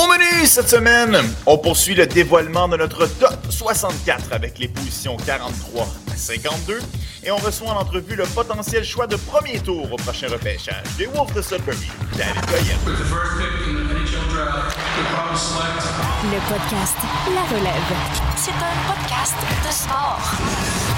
Au menu cette semaine, on poursuit le dévoilement de notre top 64 avec les positions 43 à 52 et on reçoit en entrevue le potentiel choix de premier tour au prochain repêchage des Wolves de Sudbury, David Goyen. Le podcast La Relève. C'est un podcast de sport.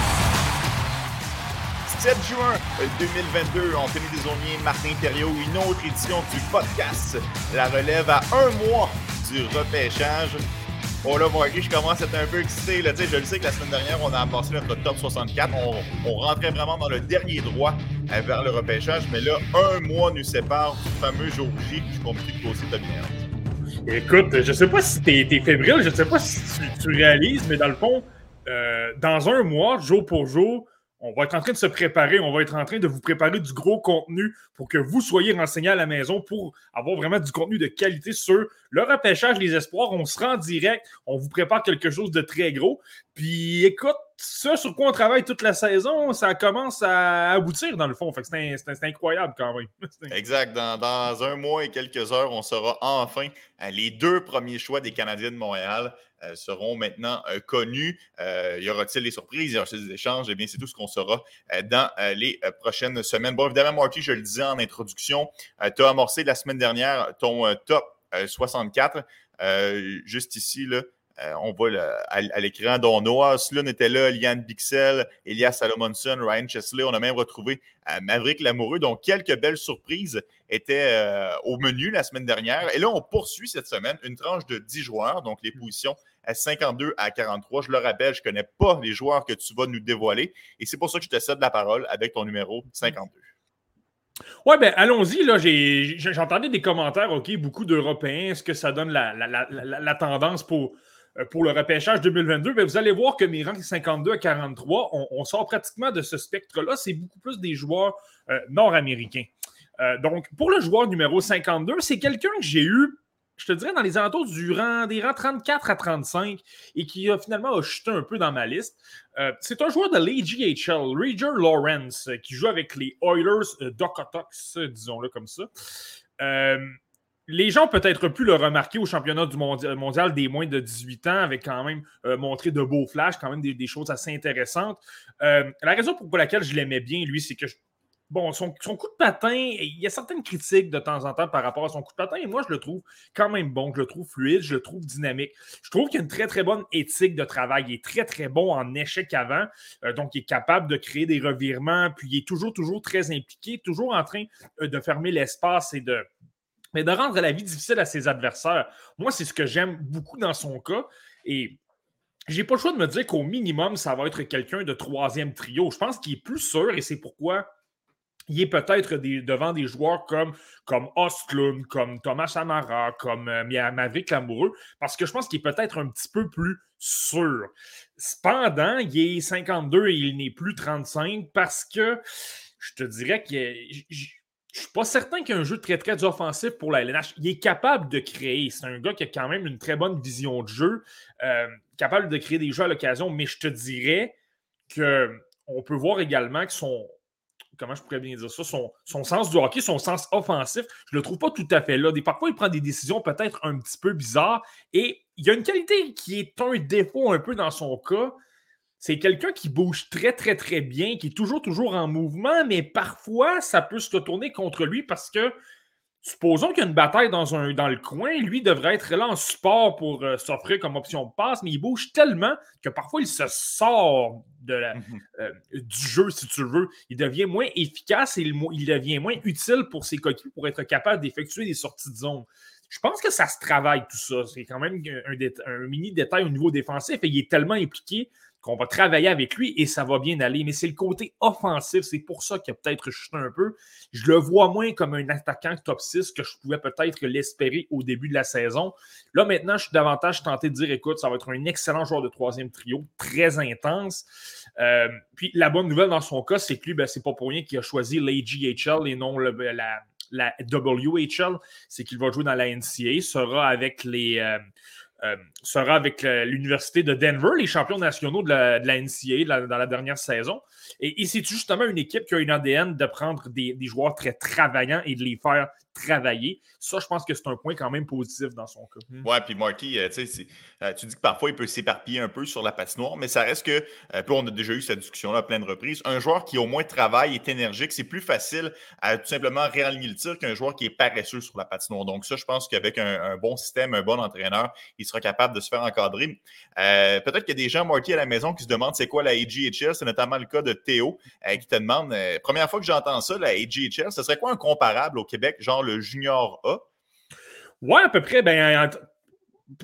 7 juin 2022, Anthony Desaulniers, Martin Thériault, une autre édition du podcast La Relève à un mois du repêchage. Oh là, moi, je commence à être un peu excité. Là. Je le sais que la semaine dernière, on a passé notre top 64. On, on rentrait vraiment dans le dernier droit euh, vers le repêchage. Mais là, un mois nous sépare du fameux jour J. Je compris que toi aussi, Écoute, je sais pas si t'es es fébrile, je sais pas si tu, réalises, mais dans le fond, euh, dans un mois, jour pour jour, on va être en train de se préparer, on va être en train de vous préparer du gros contenu pour que vous soyez renseignés à la maison pour avoir vraiment du contenu de qualité sur le repêchage, les espoirs. On se rend direct, on vous prépare quelque chose de très gros. Puis écoute, ça sur quoi on travaille toute la saison, ça commence à aboutir dans le fond. Fait c'est incroyable quand même. exact. Dans, un mois et quelques heures, on sera enfin les deux premiers choix des Canadiens de Montréal. Euh, seront maintenant euh, connus. Euh, y aura-t-il des surprises? Y aura-t-il des échanges? Eh bien, c'est tout ce qu'on saura dans les prochaines semaines. Bon, évidemment, Marty, je le disais en introduction, tu as amorcé la semaine dernière ton top 64. juste ici, là, on voit à, l'écran, dont Noah Sloan était là, Liane Bixel, Elias Salomonson, Ryan Chesley. On a même retrouvé Maverick Lamoureux. Donc, quelques belles surprises étaient au menu la semaine dernière. Et là, on poursuit cette semaine une tranche de 10 joueurs, donc les positions à 52 à 43. Je le rappelle, je ne connais pas les joueurs que tu vas nous dévoiler. Et c'est pour ça que je te cède la parole avec ton numéro 52. Ouais, ben allons-y. Là, j'entendais des commentaires, OK, beaucoup d'Européens. Est-ce que ça donne la, tendance pour, euh, pour le repêchage 2022? Ben, vous allez voir que mes rangs 52 à 43, on, sort pratiquement de ce spectre-là. C'est beaucoup plus des joueurs euh, nord-américains. Euh, donc, pour le joueur numéro 52, c'est quelqu'un que j'ai eu je te dirais, dans les alentours du rang, des rangs 34 à 35 et qui a finalement chuté un peu dans ma liste. Euh, c'est un joueur de l'AGHL, Rager Lawrence, euh, qui joue avec les Oilers euh, disons-le comme ça. Les gens peut-être pu le remarquer au championnat du mondial des moins de 18 ans, avec quand même montré de beaux flashs, quand même des, choses assez intéressantes. la raison pour laquelle je l'aimais bien, lui, c'est que bon, son, coup de patin, il y a certaines critiques de temps en temps par rapport à son coup de patin, et moi, je le trouve quand même bon, je le trouve fluide, je le trouve dynamique. Je trouve qu'il a une très, très bonne éthique de travail. Il est très, très bon en échec avant, euh, donc il est capable de créer des revirements, puis il est toujours, toujours très impliqué, toujours en train euh, de fermer l'espace et de, mais de rendre la vie difficile à ses adversaires. Moi, c'est ce que j'aime beaucoup dans son cas. Et j'ai pas le choix de me dire qu'au minimum, ça va être quelqu'un de troisième trio. Je pense qu'il est plus sûr et c'est pourquoi il est peut-être devant des joueurs comme, comme comme Thomas Amara, comme euh, Lamoureux, parce que je pense qu'il est peut-être un petit peu plus sûr. Cependant, il est 52 et il n'est plus 35 parce que je te dirais que je ne suis pas certain qu'il y ait un jeu très, très offensif pour la LNH. Il est capable de créer. C'est un gars qui a quand même une très bonne vision de jeu, euh, capable de créer des jeux à l'occasion, mais je te dirais qu'on peut voir également que son, comment je pourrais bien dire ça, son, sens du hockey, son sens offensif, je ne le trouve pas tout à fait là. Des, parfois, il prend des décisions peut-être un petit peu bizarres et il y a une qualité qui est un défaut un peu dans son cas. C'est quelqu'un qui bouge très, très, très bien, qui est toujours, toujours en mouvement, mais parfois, ça peut se retourner contre lui parce que Supposons qu'il y a une bataille dans, un, dans le coin, lui devrait être là en support pour euh, s'offrir comme option de passe, mais il bouge tellement que parfois il se sort de mhm. euh, du jeu, si tu veux. Il devient moins efficace et il, devient moins utile pour ses coéquipiers pour être capable d'effectuer des sorties de zone. Je pense que ça se travaille tout ça. C'est quand même un, un, mini détail au niveau défensif et il est tellement impliqué qu'on va travailler avec lui et ça va bien aller. Mais c'est le côté offensif. C'est pour ça qu'il a peut-être chuté un peu. Je le vois moins comme un attaquant top 6 que je pouvais peut-être l'espérer au début de la saison. Là, maintenant, je suis davantage tenté de dire écoute, ça va être un excellent joueur de troisième trio, très intense. Euh, puis la bonne nouvelle dans son cas, c'est que lui, ben, c'est pas pour rien qu'il a choisi l'AGHL et non le, la, la WHL. C'est qu'il va jouer dans la NCA, sera avec les. Euh, euh, sera avec l'Université de Denver, les champions nationaux de la, NCAA dans la dernière saison. Et, c'est justement une équipe qui a une ADN de prendre des, joueurs très travaillants et de les faire travailler. Ça, je pense que c'est un point quand même positif dans son cas. Ouais, puis Marty, euh, euh, tu dis que parfois il peut s'éparpiller un peu sur la patinoire, mais ça reste que, euh, puis on a déjà eu cette discussion-là à plein de reprises, un joueur qui au moins travaille, est énergique, c'est plus facile à tout simplement réaligner le tir qu'un joueur qui est paresseux sur la patinoire. Donc ça, je pense qu'avec un, bon système, un bon entraîneur, il sera capable de se faire encadrer. Peut-être qu'il y a des gens, Marty, à la maison qui se demandent c'est quoi la AGHL. C'est notamment le cas de Théo qui te demande, première fois que j'entends ça, la AGHL, ce serait quoi un comparable au Québec, genre le junior A? Ouais, à peu près. Ben,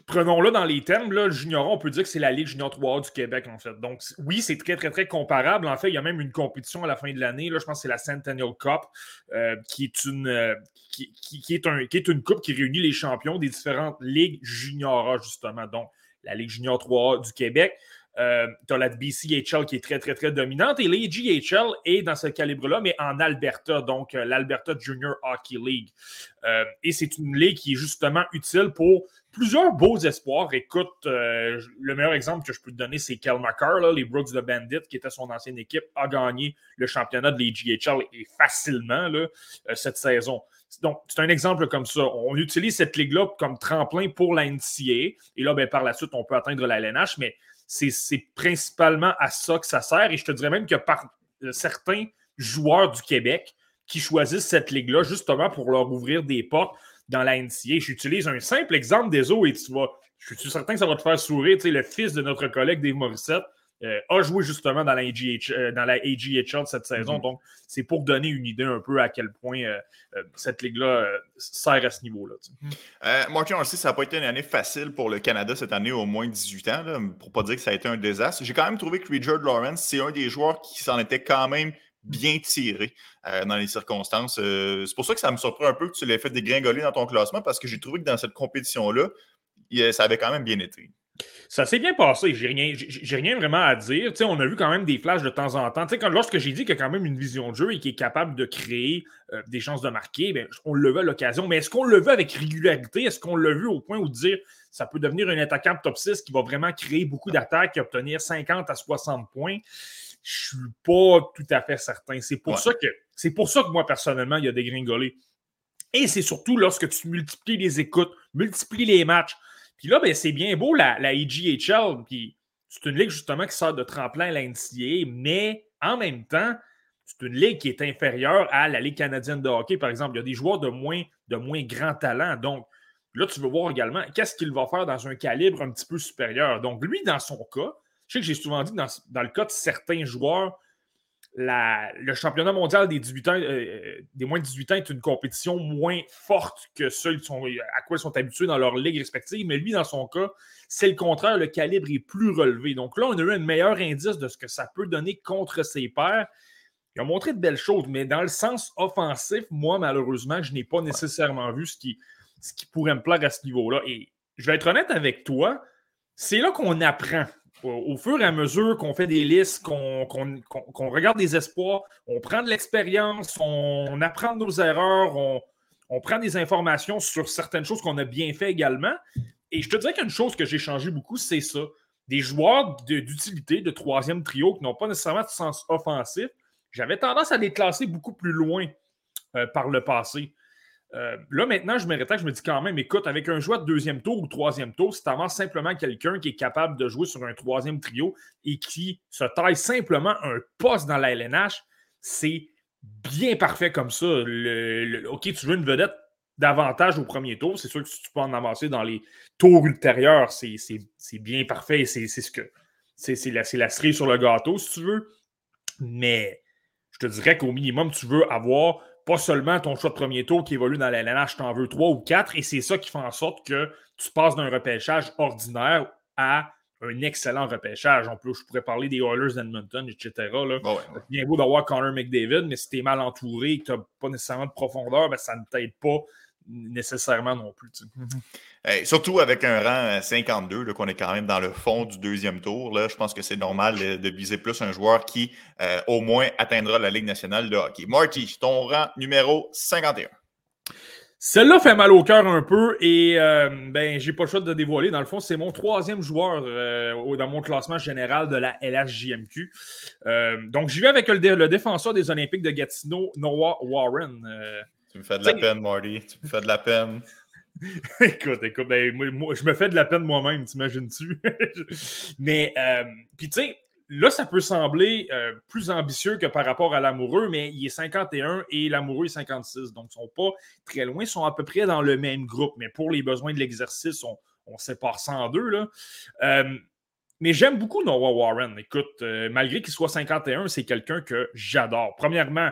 prenons-le dans les termes, le junior A, on peut dire que c'est la Ligue junior 3A du Québec, en fait. Donc, oui, c'est très, très, très comparable. En fait, il y a même une compétition à la fin de l'année. Là, je pense que c'est la Centennial Cup, euh, qui, est une, euh, qui est une coupe qui réunit les champions des différentes ligues junior A, justement. Donc, la Ligue junior 3A du Québec. Euh, tu as la BCHL qui est très, très, très dominante. Et l'AGHL est dans ce calibre-là, mais en Alberta, donc euh, l'Alberta Junior Hockey League. Euh, et c'est une ligue qui est justement utile pour plusieurs beaux espoirs. Écoute, le meilleur exemple que je peux te donner, c'est Kel McCarr, les Brooks de Bandit, qui était son ancienne équipe, a gagné le championnat de l'AGHL et facilement là, cette saison. Donc, c'est un exemple comme ça. On utilise cette ligue-là comme tremplin pour la NCA. Et là, ben, par la suite, on peut atteindre la LNH, mais c'est principalement à ça que ça sert. Et je te dirais même que par euh, certains joueurs du Québec qui choisissent cette ligue-là justement pour leur ouvrir des portes dans la NCA. J'utilise un simple exemple des eaux et tu vas, je suis certain que ça va te faire sourire. Tu sais, le fils de notre collègue Dave Morissette, euh, a joué justement dans la, AGH, euh, dans la AGHL cette saison. Mm-hmm. Donc, c'est pour donner une idée un peu à quel point euh, cette ligue-là sert à ce niveau-là. Mm-hmm. Martin, on le sait, ça n'a pas été une année facile pour le Canada cette année, au moins 18 ans, là, pour pas dire que ça a été un désastre. J'ai quand même trouvé que Richard Lawrence, c'est un des joueurs qui s'en était quand même bien tiré dans les circonstances. c'est pour ça que ça me surprend un peu que tu l'aies fait dégringoler dans ton classement parce que j'ai trouvé que dans cette compétition-là, ça avait quand même bien été. Ça s'est bien passé. J'ai rien, j'ai rien vraiment à dire. on a vu quand même des flashs de temps en temps. quand, lorsque j'ai dit qu'il y a quand même une vision de jeu et qu'il est capable de créer euh, des chances de marquer, ben, on le veut à l'occasion. Mais est-ce qu'on le veut avec régularité? Est-ce qu'on l'a vu au point où dire ça peut devenir un attaquant top 6 qui va vraiment créer beaucoup d'attaques et obtenir 50 à 60 points? Je suis pas tout à fait certain. C'est pour, ça que, c'est pour ça que moi, personnellement, il y a des gringolés. Et c'est surtout lorsque tu multiplies les écoutes, multiplies les matchs, puis là, ben, c'est bien beau la, la EGHL, puis c'est une ligue justement qui sort de tremplin à l'NCA, mais en même temps, c'est une ligue qui est inférieure à la Ligue canadienne de hockey, par exemple. Il y a des joueurs de moins, de moins grand talent. Donc, là, tu veux voir également qu'est-ce qu'il va faire dans un calibre un petit peu supérieur. Donc, lui, dans son cas, je sais que j'ai souvent dit dans, dans le cas de certains joueurs, le championnat mondial des, 18 ans, euh, moins de 18 ans est une compétition moins forte que sont, à quoi ils sont habitués dans leur ligue respective. Mais lui, dans son cas, c'est le contraire. Le calibre est plus relevé. Donc là, on a eu un meilleur indice de ce que ça peut donner contre ses pairs. Il a montré de belles choses, mais dans le sens offensif, moi, malheureusement, je n'ai pas nécessairement vu ce qui pourrait me plaire à ce niveau-là. Et je vais être honnête avec toi, c'est là qu'on apprend au fur et à mesure qu'on fait des listes, qu'on regarde des espoirs, on prend de l'expérience, on, apprend de nos erreurs, on, prend des informations sur certaines choses qu'on a bien fait également. Et je te dirais qu'une chose que j'ai changé beaucoup, c'est ça. Des joueurs d'utilité, de, troisième trio qui n'ont pas nécessairement de sens offensif, j'avais tendance à les classer beaucoup plus loin euh, par le passé. Euh, là, maintenant, je me je me dis quand même, écoute, avec un joueur de deuxième tour ou troisième tour, si tu avances simplement quelqu'un qui est capable de jouer sur un troisième trio et qui se taille simplement un poste dans la LNH, c'est bien parfait comme ça. OK, tu veux une vedette davantage au premier tour, c'est sûr que si tu peux en avancer dans les tours ultérieurs, c'est bien parfait. C'est ce que c'est la, la cerise sur le gâteau, si tu veux. Mais je te dirais qu'au minimum, tu veux avoir pas seulement ton choix de premier tour qui évolue dans la LNH, t'en veux trois ou quatre, et c'est ça qui fait en sorte que tu passes d'un repêchage ordinaire à un excellent repêchage. En plus, je pourrais parler des Oilers d'Edmonton, etc. Là. C'est bien beau d'avoir Connor McDavid, mais si tu es mal entouré et que tu n'as pas nécessairement de profondeur, ben, ça ne t'aide pas nécessairement non plus. Mm-hmm. surtout avec un rang 52, qu'on est quand même dans le fond du deuxième tour. Là, je pense que c'est normal de, viser plus un joueur qui, euh, au moins, atteindra la Ligue nationale de hockey. Marty, ton rang numéro 51. Celle-là fait mal au cœur un peu et euh, ben j'ai pas le choix de dévoiler. Dans le fond, c'est mon troisième joueur euh, dans mon classement général de la LHJMQ. Euh, donc j'y vais avec le, défenseur des Olympiques de Gatineau, Noah Warren. Tu me fais de la peine, Marty. Tu me fais de la peine. écoute, écoute, ben, moi, je me fais de la peine moi-même, t'imagines-tu? Mais puis tu sais, là, ça peut sembler euh, plus ambitieux que par rapport à l'amoureux, mais il est 51 et l'amoureux est 56. Donc, ils ne sont pas très loin, ils sont à peu près dans le même groupe. Mais pour les besoins de l'exercice, on, sépare ça en deux. Là. Euh, mais j'aime beaucoup Noah Warren. Écoute, euh, malgré qu'il soit 51, c'est quelqu'un que j'adore. Premièrement,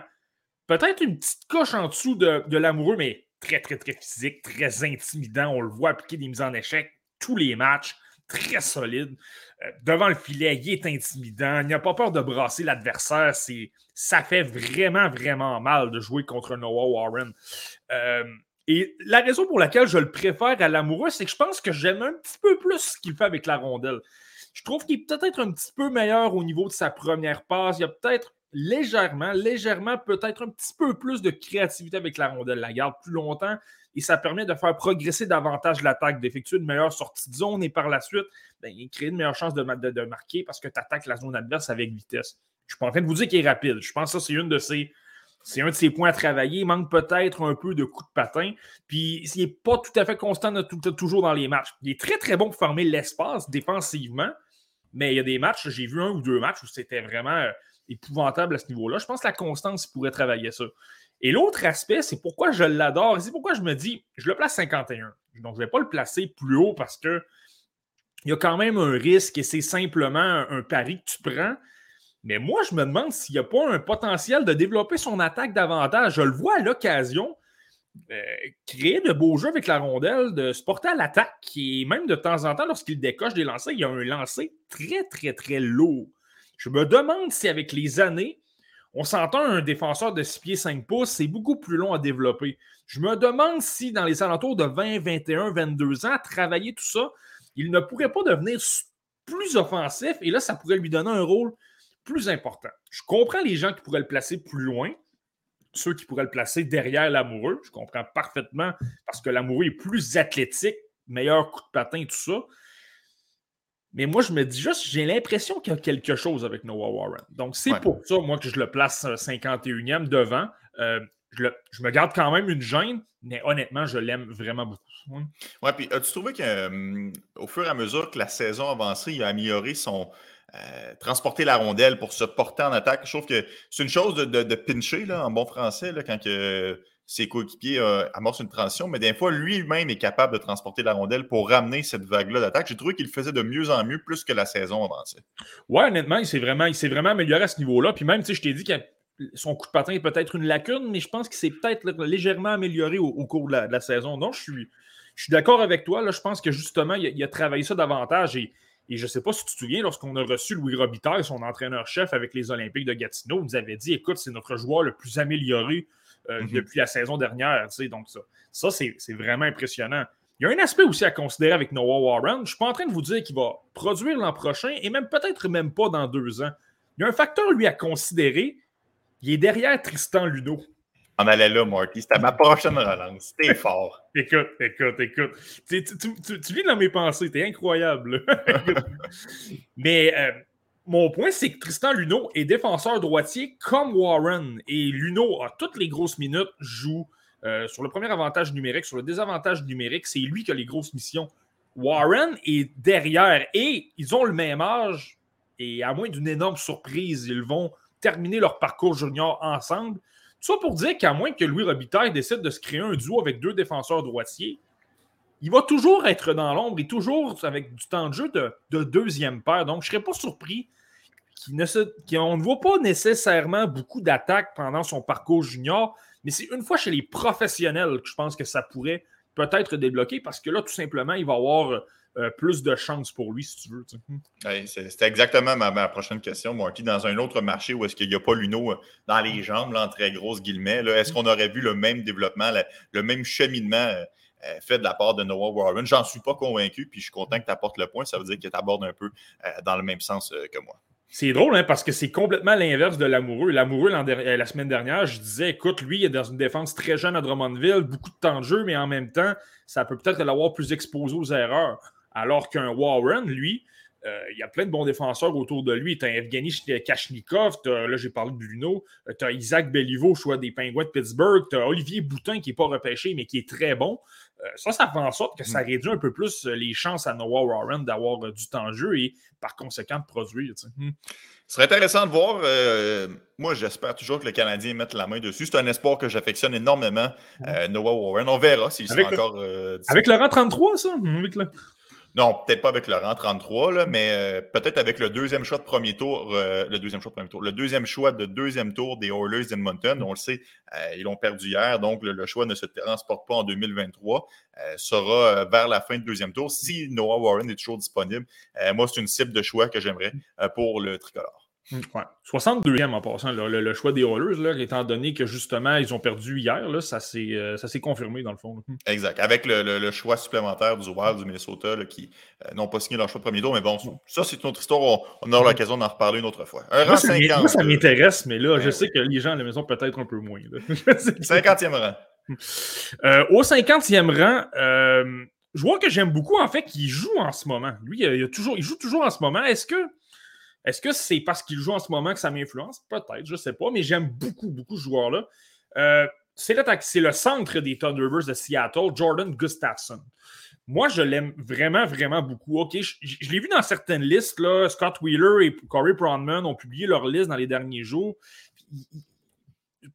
peut-être une petite coche en dessous de, l'amoureux, mais très, très, très physique, très intimidant. On le voit appliquer des mises en échec tous les matchs très solide. Euh, devant le filet, il est intimidant. Il n'a pas peur de brasser l'adversaire. Ça fait vraiment, vraiment mal de jouer contre Noah Warren. Euh, et la raison pour laquelle je le préfère à l'amoureux, c'est que je pense que j'aime un petit peu plus ce qu'il fait avec la rondelle. Je trouve qu'il est peut-être un petit peu meilleur au niveau de sa première passe. Il y a peut-être légèrement, légèrement, peut-être un petit peu plus de créativité avec la rondelle. La garde plus longtemps et ça permet de faire progresser davantage l'attaque, d'effectuer une meilleure sortie de zone et par la suite, ben, créer une meilleure chance de, marquer parce que tu attaques la zone adverse avec vitesse. Je suis pas en train de vous dire qu'il est rapide. Je pense que ça, c'est un de ses points à travailler. Il manque peut-être un peu de coup de patin. Puis, il n'est pas tout à fait constant toujours dans les matchs. Il est très, très bon pour former l'espace défensivement. Mais il y a des matchs, j'ai vu un ou deux matchs où c'était vraiment euh, épouvantable à ce niveau-là. Je pense que la constance pourrait travailler ça. Et l'autre aspect, c'est pourquoi je l'adore. C'est pourquoi je me dis, je le place 51. Donc, je ne vais pas le placer plus haut parce que il y a quand même un risque et c'est simplement un pari que tu prends. Mais moi, je me demande s'il n'y a pas un potentiel de développer son attaque davantage. Je le vois à l'occasion. Euh, créer de beaux jeux avec la rondelle, de se porter à l'attaque, et même de temps en temps, lorsqu'il décoche des lancers, il y a un lancer très, très, très lourd. Je me demande si avec les années, on s'entend un défenseur de 6 pieds 5 pouces, c'est beaucoup plus long à développer. Je me demande si dans les alentours de 20, 21, 22 ans, travailler tout ça, il ne pourrait pas devenir plus offensif et là, ça pourrait lui donner un rôle plus important. Je comprends les gens qui pourraient le placer plus loin, ceux qui pourraient le placer derrière l'amoureux. Je comprends parfaitement parce que l'amoureux est plus athlétique, meilleur coup de patin, tout ça. Mais moi, je me dis juste, j'ai l'impression qu'il y a quelque chose avec Noah Warren. Donc, c'est pour ça, moi, que je le place 51e euh, devant. Euh, je, me garde quand même une gêne, mais honnêtement, je l'aime vraiment beaucoup. Oui, puis as-tu trouvé qu'au euh, fur et à mesure que la saison avançait, il a amélioré son. transporter la rondelle pour se porter en attaque? Je trouve que c'est une chose de, pincher là, en bon français, là, quand que, ses coéquipiers euh, amorcent une transition, mais des fois, lui-même est capable de transporter la rondelle pour ramener cette vague-là d'attaque. J'ai trouvé qu'il faisait de mieux en mieux plus que la saison avancée. Ouais, honnêtement, il s'est vraiment, vraiment amélioré à ce niveau-là. Puis même, tu sais, je t'ai dit que son coup de patin est peut-être une lacune, mais je pense qu'il s'est peut-être légèrement amélioré au, cours de la, saison. Donc, je suis, je suis d'accord avec toi. Je pense que justement, il a, travaillé ça davantage. Et, et je ne sais pas si tu te souviens, lorsqu'on a reçu Louis Robitaille, son entraîneur-chef avec les Olympiques de Gatineau, il nous avait dit écoute, c'est notre joueur le plus amélioré euh, mhm. depuis la saison dernière. Donc, ça, ça c'est vraiment impressionnant. Il y a un aspect aussi à considérer avec Noah Warren. Je ne suis pas en train de vous dire qu'il va produire l'an prochain et même peut-être même pas dans deux ans. Il y a un facteur, lui, à considérer. Il est derrière Tristan Ludo. On allait là, Marty. C'était ma prochaine relance. T'es fort. écoute, écoute, écoute. Tu, tu, vis dans mes pensées. T'es incroyable. Mais euh, mon point, c'est que Tristan Luno est défenseur droitier comme Warren. Et Luno, a toutes les grosses minutes, joue euh, sur le premier avantage numérique, sur le désavantage numérique. C'est lui qui a les grosses missions. Warren est derrière et ils ont le même âge. Et à moins d'une énorme surprise, ils vont terminer leur parcours junior ensemble. Tout ça pour dire qu'à moins que Louis Robitaille décide de se créer un duo avec deux défenseurs droitiers, il va toujours être dans l'ombre et toujours avec du temps de jeu de, de deuxième paire. Donc, je ne serais pas surpris qu'on ne voit pas nécessairement beaucoup d'attaques pendant son parcours junior, mais c'est une fois chez les professionnels que je pense que ça pourrait peut-être débloquer parce que là, tout simplement, il va avoir euh, plus de chances pour lui, si tu veux. C'était exactement ma, prochaine question, Marty. Dans un autre marché où est-ce qu'il n'y a pas Luno euh, dans les jambes, là, en très grosses guillemets, est-ce qu'on aurait vu le même développement, le, même cheminement euh, fait de la part de Noah Warren? J'en suis pas convaincu, puis je suis content que tu apportes le point. Ça veut dire que tu abordes un peu dans le même sens que moi. C'est drôle, hein, parce que c'est complètement l'inverse de l'amoureux. L'amoureux, la semaine dernière, je disais, écoute, lui, il est dans une défense très jeune à Drummondville, beaucoup de temps de jeu, mais en même temps, ça peut peut-être l'avoir plus exposé aux erreurs. Alors qu'un Warren, lui, euh, il y a plein de bons défenseurs autour de lui. Tu as Evgeny Kachnikov, là j'ai parlé de Bruno, euh, tu as Isaac Belliveau, choix des Penguins de Pittsburgh, tu as Olivier Boutin qui n'est pas repêché mais qui est très bon. Euh, ça, ça fait en sorte que ça mm. réduit un peu plus les chances à Noah Warren d'avoir du temps de jeu et par conséquent de produire. Mm. Ce serait intéressant de voir. moi, j'espère toujours que le Canadien mette la main dessus. C'est un espoir que j'affectionne énormément. Noah Warren. On verra s'il sera encore. avec le rang 33, ça? Non, peut-être pas avec le rang 33, là, mais euh, peut-être avec le deuxième choix de premier tour, euh, le deuxième choix de premier tour, le deuxième choix de deuxième tour des Oilers d'Edmonton. On le sait, euh, ils l'ont perdu hier, donc le, choix ne se transporte pas en 2023. sera vers la fin du deuxième tour. Si Noah Warren est toujours disponible, moi, c'est une cible de choix que j'aimerais pour le tricolore. 62e en passant, le, choix des Oilers, là, étant donné que justement, ils ont perdu hier, là, ça s'est euh, confirmé dans le fond. Exact. Avec le, choix supplémentaire du Wild du Minnesota qui euh, n'ont pas signé leur choix de premier tour. Mais bon, ça, c'est une autre histoire. On, aura l'occasion d'en reparler une autre fois. Un rang 50. ça m'intéresse, mais là, je sais que les gens à la maison, peut-être un peu moins. 50e rang. Euh, au 50e rang, je vois que j'aime beaucoup, en fait, qu'il joue en ce moment. Lui, il, toujours, il joue toujours en ce moment. Est-ce que est-ce que c'est parce qu'il joue en ce moment que ça m'influence? Peut-être, je ne sais pas, mais j'aime beaucoup, beaucoup ce joueur-là. Euh, c'est le centre des Thunderbirds de Seattle, Jordan Gustafsson. Moi, je l'aime vraiment, vraiment beaucoup. Je, l'ai vu dans certaines listes. Scott Wheeler et Corey Pronman ont publié leur liste dans les derniers jours.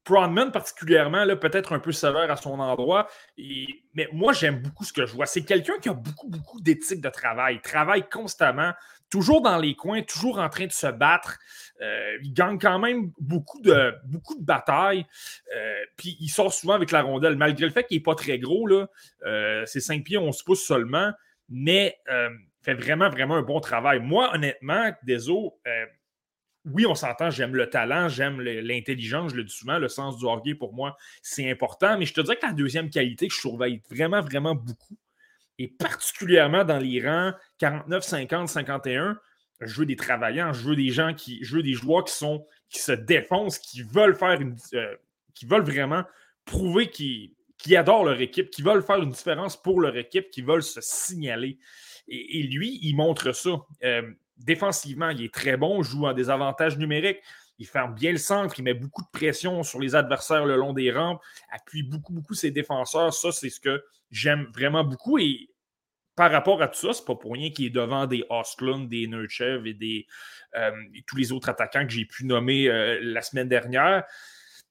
Pronman, particulièrement, peut-être un peu sévère à son endroit. mais moi, j'aime beaucoup ce que je vois. C'est quelqu'un qui a beaucoup, beaucoup d'éthique de travail. Il travaille constamment, toujours dans les coins, toujours en train de se battre. Euh, il gagne quand même beaucoup de, beaucoup de batailles. Euh, puis il sort souvent avec la rondelle, malgré le fait qu'il n'est pas très gros. Là, euh, c'est 5 pieds, 11 pouces seulement. Mais il fait vraiment, vraiment un bon travail. Moi, honnêtement, Deso, oui, on s'entend, j'aime le talent, j'aime l'intelligence, je le dis souvent, le sens du hockey pour moi, c'est important. Mais je te dirais que la deuxième qualité que je surveille vraiment, vraiment beaucoup, et particulièrement dans les rangs 49, 50, 51, je veux des travaillants, je veux des gens qui, je veux des joueurs qui sont, qui se défoncent, qui veulent faire une, euh, qui veulent vraiment prouver qu'ils adorent leur équipe, qui veulent faire une différence pour leur équipe, qui veulent se signaler. Et, lui, il montre ça. Euh, défensivement, il est très bon, joue à des avantages numériques. Il ferme bien le centre, il met beaucoup de pression sur les adversaires le long des rampes, appuie beaucoup, beaucoup ses défenseurs. Ça, c'est ce que j'aime vraiment beaucoup. Par rapport à tout ça, c'est pas pour rien qu'il est devant des Osklund, des Nurchev et, des, euh, tous les autres attaquants que j'ai pu nommer euh, la semaine dernière.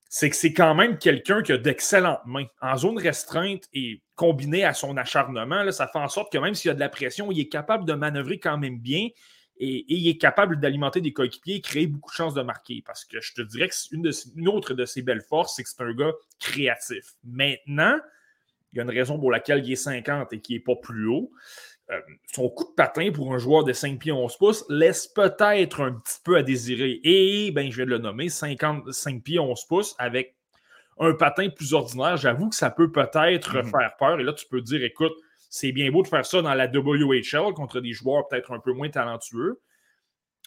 C'est que c'est quand même quelqu'un qui a d'excellentes mains. En zone restreinte et combiné à son acharnement, ça fait en sorte que même s'il y a de la pression, il est capable de manœuvrer quand même bien et, il est capable d'alimenter des coéquipiers et créer beaucoup de chances de marquer. Parce que je te dirais que une, une autre de ses belles forces, c'est que c'est un gars créatif. Maintenant, il y a une raison pour laquelle il est 50 et qu'il n'est pas plus haut. Euh, son coup de patin pour un joueur de 5 pieds 11 pouces laisse peut-être un petit peu à désirer. Et, ben, je vais le nommer, 55 pieds 11 pouces avec un patin plus ordinaire, j'avoue que ça peut peut-être mhm. faire peur. Et là, tu peux dire, écoute, c'est bien beau de faire ça dans la WHL contre des joueurs peut-être un peu moins talentueux,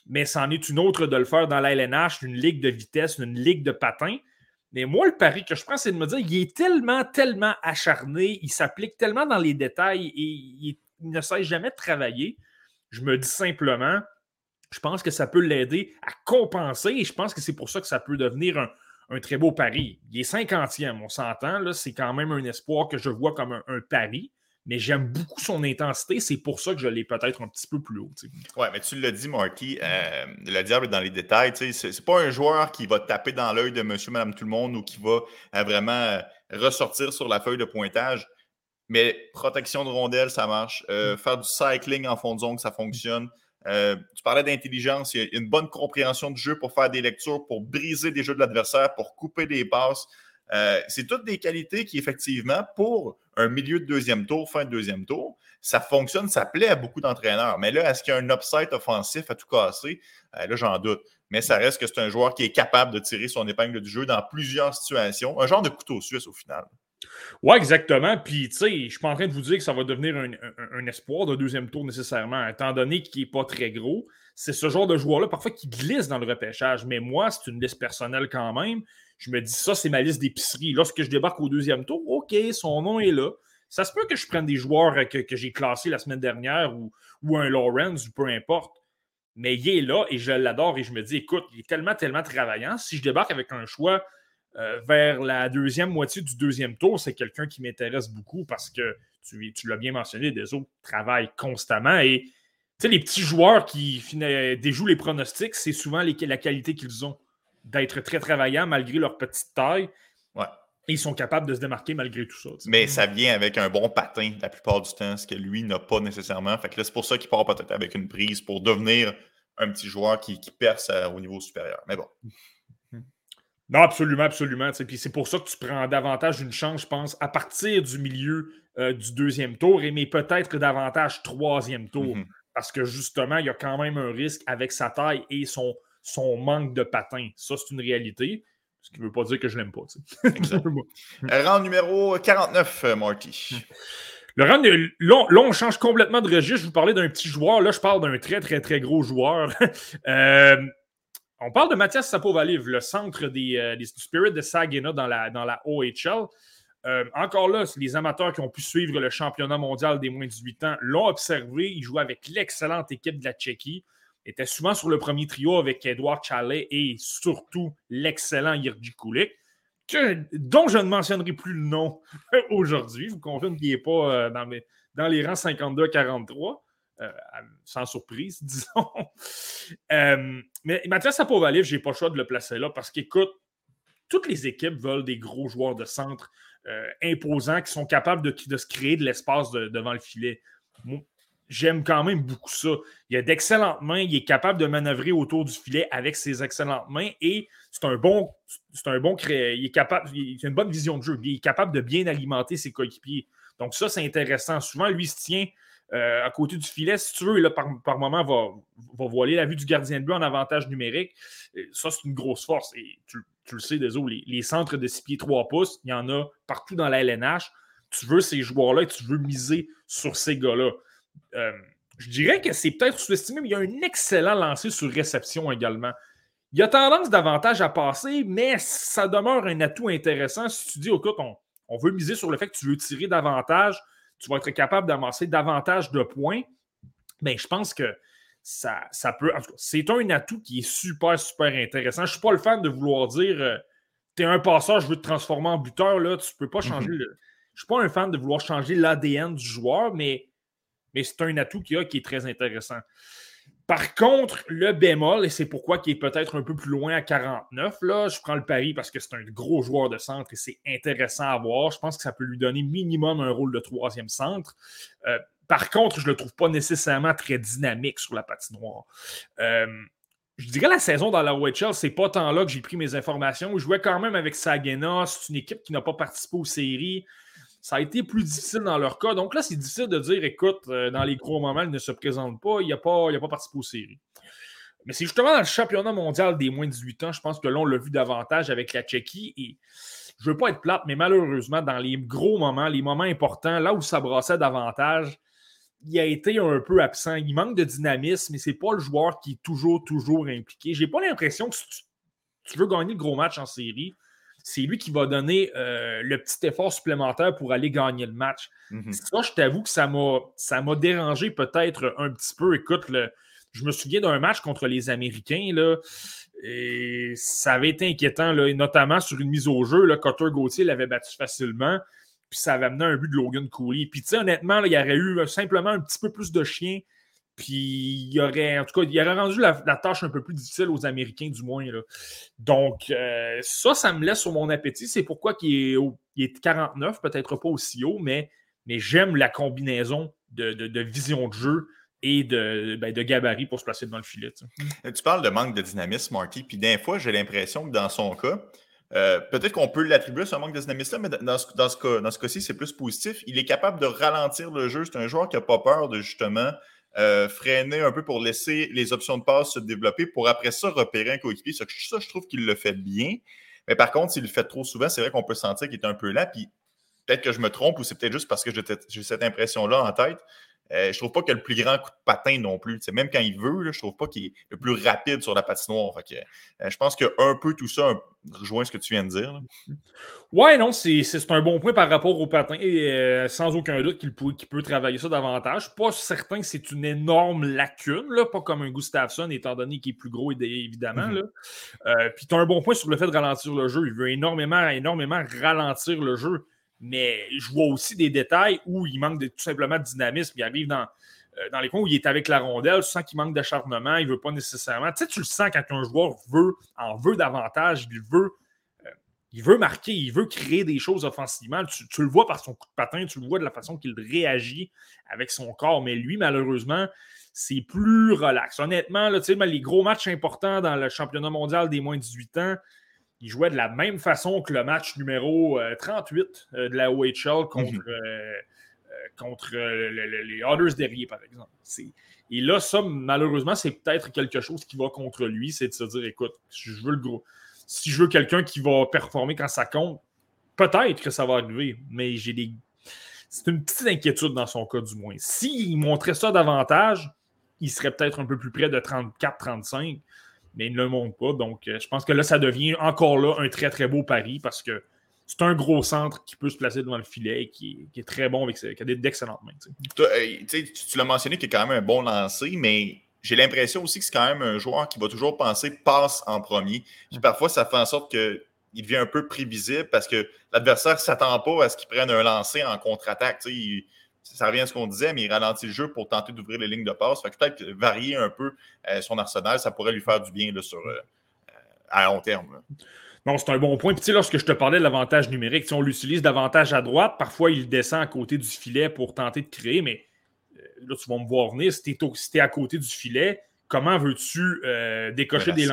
mais c'en est une autre de le faire dans la LNH, une ligue de vitesse, une ligue de patin. Mais moi, le pari que je prends, c'est de me dire il est tellement, tellement acharné, il s'applique tellement dans les détails et il, ne sait jamais de travailler. Je me dis simplement, je pense que ça peut l'aider à compenser et je pense que c'est pour ça que ça peut devenir un, très beau pari. Il est 50e, on s'entend, c'est quand même un espoir que je vois comme un pari mais j'aime beaucoup son intensité. C'est pour ça que je l'ai peut-être un petit peu plus haut. Oui, mais tu l'as dit, Marty, euh, le diable est dans les détails. Ce n'est pas un joueur qui va taper dans l'œil de monsieur, madame, tout le monde ou qui va euh, vraiment euh, ressortir sur la feuille de pointage. Mais protection de rondelle, ça marche. Mm. Faire du cycling en fond de zone, ça fonctionne. tu parlais d'intelligence, il y a une bonne compréhension du jeu pour faire des lectures, pour briser des jeux de l'adversaire, pour couper des passes. Euh, c'est toutes des qualités qui, effectivement, pour un milieu de deuxième tour, fin de deuxième tour, ça fonctionne, ça plaît à beaucoup d'entraîneurs. Mais là, est-ce qu'il y a un upside offensif à tout casser? Euh, là, j'en doute. Mais ça reste que c'est un joueur qui est capable de tirer son épingle du jeu dans plusieurs situations. Un genre de couteau suisse au final. Oui, exactement. Puis, tu sais, je suis pas en train de vous dire que ça va devenir un, espoir de deuxième tour nécessairement, étant donné qu'il n'est pas très gros. c'est ce genre de joueur-là, parfois, qui glisse dans le repêchage. Mais moi, c'est une liste personnelle quand même. Je me dis, ça, c'est ma liste d'épicerie. Lorsque je débarque au deuxième tour, OK, son nom est là. Ça se peut que je prenne des joueurs que, j'ai classés la semaine dernière ou, un Lawrence ou peu importe. Mais il est là et je l'adore et je me dis, écoute, il est tellement, tellement travaillant. Si je débarque avec un choix euh, vers la deuxième moitié du deuxième tour, c'est quelqu'un qui m'intéresse beaucoup parce que tu, tu l'as bien mentionné, des autres travaillent constamment et les petits joueurs qui déjouent les pronostics, c'est souvent la qualité qu'ils ont d'être très travaillants malgré leur petite taille. Ouais. ils sont capables de se démarquer malgré tout ça. Mais ça vient avec un bon patin la plupart du temps, ce que lui n'a pas nécessairement. Fait que c'est pour ça qu'il part peut-être avec une prise pour devenir un petit joueur qui, perce euh, au niveau supérieur. Mais bon. Non, absolument, absolument. Puis c'est pour ça que tu prends davantage une chance, je pense, à partir du milieu euh, du deuxième tour, et mais peut-être davantage troisième tour. Mm-hmm. Parce que justement, il y a quand même un risque avec sa taille et son, son manque de patin. Ça, c'est une réalité. Ce qui ne veut pas dire que je l'aime pas. Euh, rang numéro 49, euh, Marty. Le rang, là, là, on change complètement de registre. Je vous parlais d'un petit joueur. Là, je parle d'un très, très, très gros joueur. Euh, on parle de Mathias Sapovaliv, le centre des, des Spirit de Saginaw dans la, dans la OHL. encore là, les amateurs qui ont pu suivre le championnat mondial des moins de 18 ans l'ont observé. Il joue avec l'excellente équipe de la Tchéquie était souvent sur le premier trio avec Edouard Chalet et surtout l'excellent Yerji Kulik, dont je ne mentionnerai plus le nom aujourd'hui. Je vous confirme qu'il n'est pas euh, dans, dans, les rangs 52-43. Euh, sans surprise, disons. Euh, mais Mathias Sapovaliv, je n'ai pas le choix de le placer là parce qu'écoute, toutes les équipes veulent des gros joueurs de centre imposants qui sont capables de, de se créer de l'espace devant le filet j'aime quand même beaucoup ça. Il a d'excellentes mains, il est capable de manœuvrer autour du filet avec ses excellentes mains et c'est un bon, c'est un bon. Il est capable, il a une bonne vision de jeu. Il est capable de bien alimenter ses coéquipiers. Donc, ça, c'est intéressant. Souvent, lui se tient euh, à côté du filet, si tu veux, là, par, par moment, va, va voiler la vue du gardien de but en avantage numérique. Ça, c'est une grosse force. Et tu, le sais, désolé, les, les centres de 6 pieds 3 pouces, il y en a partout dans la LNH. Tu veux ces joueurs-là et tu veux miser sur ces gars-là. Euh, je dirais que c'est peut-être sous-estimé, mais il y a un excellent lancé sur réception également. Il y a tendance davantage à passer, mais ça demeure un atout intéressant. Si tu dis, écoute, on, on veut miser sur le fait que tu veux tirer davantage, tu vas être capable d'amasser davantage de points, mais ben, je pense que ça, ça peut. En tout cas, c'est un atout qui est super, super intéressant. Je ne suis pas le fan de vouloir dire euh, tu es un passeur, je veux te transformer en buteur. Là, tu ne peux pas mhm. changer le. Je ne suis pas un fan de vouloir changer l'ADN du joueur, mais mais c'est un atout qu'il a qui est très intéressant. Par contre, le bémol, et c'est pourquoi il est peut-être un peu plus loin à 49, là, je prends le pari parce que c'est un gros joueur de centre et c'est intéressant à voir. Je pense que ça peut lui donner minimum un rôle de troisième centre. Euh, par contre, je ne le trouve pas nécessairement très dynamique sur la patinoire. Euh, je dirais la saison dans la OHL, c'est pas tant là que j'ai pris mes informations. Je jouais quand même avec Saginaw. C'est une équipe qui n'a pas participé aux séries ça a été plus difficile dans leur cas. Donc là, c'est difficile de dire, écoute, euh, dans les gros moments, il ne se présente pas, il n'a pas, pas participé aux séries. Mais c'est justement dans le championnat mondial des moins de 18 ans, je pense que là, on l'a vu davantage avec la Tchéquie. Et je ne veux pas être plate, mais malheureusement, dans les gros moments, les moments importants, là où ça brassait davantage, il a été un peu absent. Il manque de dynamisme, mais ce n'est pas le joueur qui est toujours, toujours impliqué. J'ai pas l'impression que si tu veux gagner le gros match en série, c'est lui qui va donner euh, le petit effort supplémentaire pour aller gagner le match. Mhm. Ça, je t'avoue que ça m'a dérangé peut-être un petit peu. Écoute, je me souviens d'un match contre les Américains, là, et ça avait été inquiétant, là, notamment sur une mise au jeu. Là, Cotter Gauthier l'avait battu facilement, puis ça avait amené un but de Logan Cooley. Puis, tu sais, honnêtement, il y aurait eu simplement un petit peu plus de chiens puis il aurait, en tout cas, il aurait rendu la, tâche un peu plus difficile aux Américains, du moins. Là. Donc, euh, ça, ça me laisse sur mon appétit. C'est pourquoi il est, est 49, peut-être pas aussi haut, mais, mais j'aime la combinaison de, vision de jeu et de, ben, de gabarit pour se placer devant le filet. Tu, parles de manque de dynamisme, Marty, puis d'un fois, j'ai l'impression que dans son cas, euh, peut-être qu'on peut, l'attribuer à un manque de dynamisme, mais dans ce, dans ce cas-ci, c'est plus positif. Il est capable de ralentir le jeu. C'est un joueur qui n'a pas peur de justement euh, freiner un peu pour laisser les options de passe se développer pour après ça repérer un coéquipier. Ça, je trouve qu'il le fait bien. Mais par contre, s'il le fait trop souvent, c'est vrai qu'on peut sentir qu'il est un peu là. Puis peut-être que je me trompe ou c'est peut-être juste parce que j'ai cette impression-là en tête. Euh, je trouve pas qu'il a le plus grand coup de patin non plus. même quand il veut, je trouve pas qu'il est le plus rapide sur la patinoire. Euh, je pense qu'un peu tout ça rejoint ce que tu viens de dire. Ouais, non, c'est un bon point par rapport au patin. Et, euh, sans aucun doute qu'il peut, peut, travailler ça davantage. Pas certain que c'est une énorme lacune, là, pas comme un Gustafsson, étant donné qu'il est plus gros, évidemment. Mm-hmm. puis tu as un bon point sur le fait de ralentir le jeu. Il veut énormément, énormément ralentir le jeu mais je vois aussi des détails où il manque tout simplement de dynamisme. Il arrive dans, euh, dans les coins où il est avec la rondelle, tu sens qu'il manque d'acharnement, il ne veut pas nécessairement. Tu sais, tu le sens quand un joueur veut, en veut davantage, il veut, euh, il veut marquer, il veut créer des choses offensivement. Tu, le vois par son coup de patin, tu le vois de la façon qu'il réagit avec son corps, mais lui, malheureusement, c'est plus relax. Honnêtement, là, les gros matchs importants dans le championnat mondial des moins de 18 ans, il jouait de la même façon que le match numéro 38 euh, euh, de la OHL contre, mhm. euh, contre les Otters derrière, par exemple. Et là, ça, malheureusement, c'est peut-être quelque chose qui va contre lui, c'est de se dire, écoute, si je veux le gros, si je veux quelqu'un qui va performer quand ça compte, peut-être que ça va arriver, mais j'ai des. C'est une petite inquiétude dans son cas, du moins. S'il montrait ça davantage, il serait peut-être un peu plus près de 34-35 mais il ne le montre pas. Donc, euh, je pense que là, ça devient encore là un très, très beau pari parce que c'est un gros centre qui peut se placer devant le filet et qui, est très bon, avec, qui a d'excellentes mains. Euh, tu, tu l'as mentionné qu'il est quand même un bon lancer, mais j'ai l'impression aussi que c'est quand même un joueur qui va toujours penser passe en premier. Puis parfois, ça fait en sorte qu'il devient un peu prévisible parce que l'adversaire ne s'attend pas à ce qu'il prenne un lancer en contre-attaque ça revient à ce qu'on disait, mais il ralentit le jeu pour tenter d'ouvrir les lignes de passe. Fait que peut-être varier un peu euh, son arsenal, ça pourrait lui faire du bien là, sur, euh, à long terme. Non, c'est un bon point. Puis, lorsque je te parlais de l'avantage numérique, si on l'utilise davantage à droite, parfois il descend à côté du filet pour tenter de créer, mais euh, là, tu vas me voir venir. Si tu es, à côté du filet, comment veux-tu décocher des,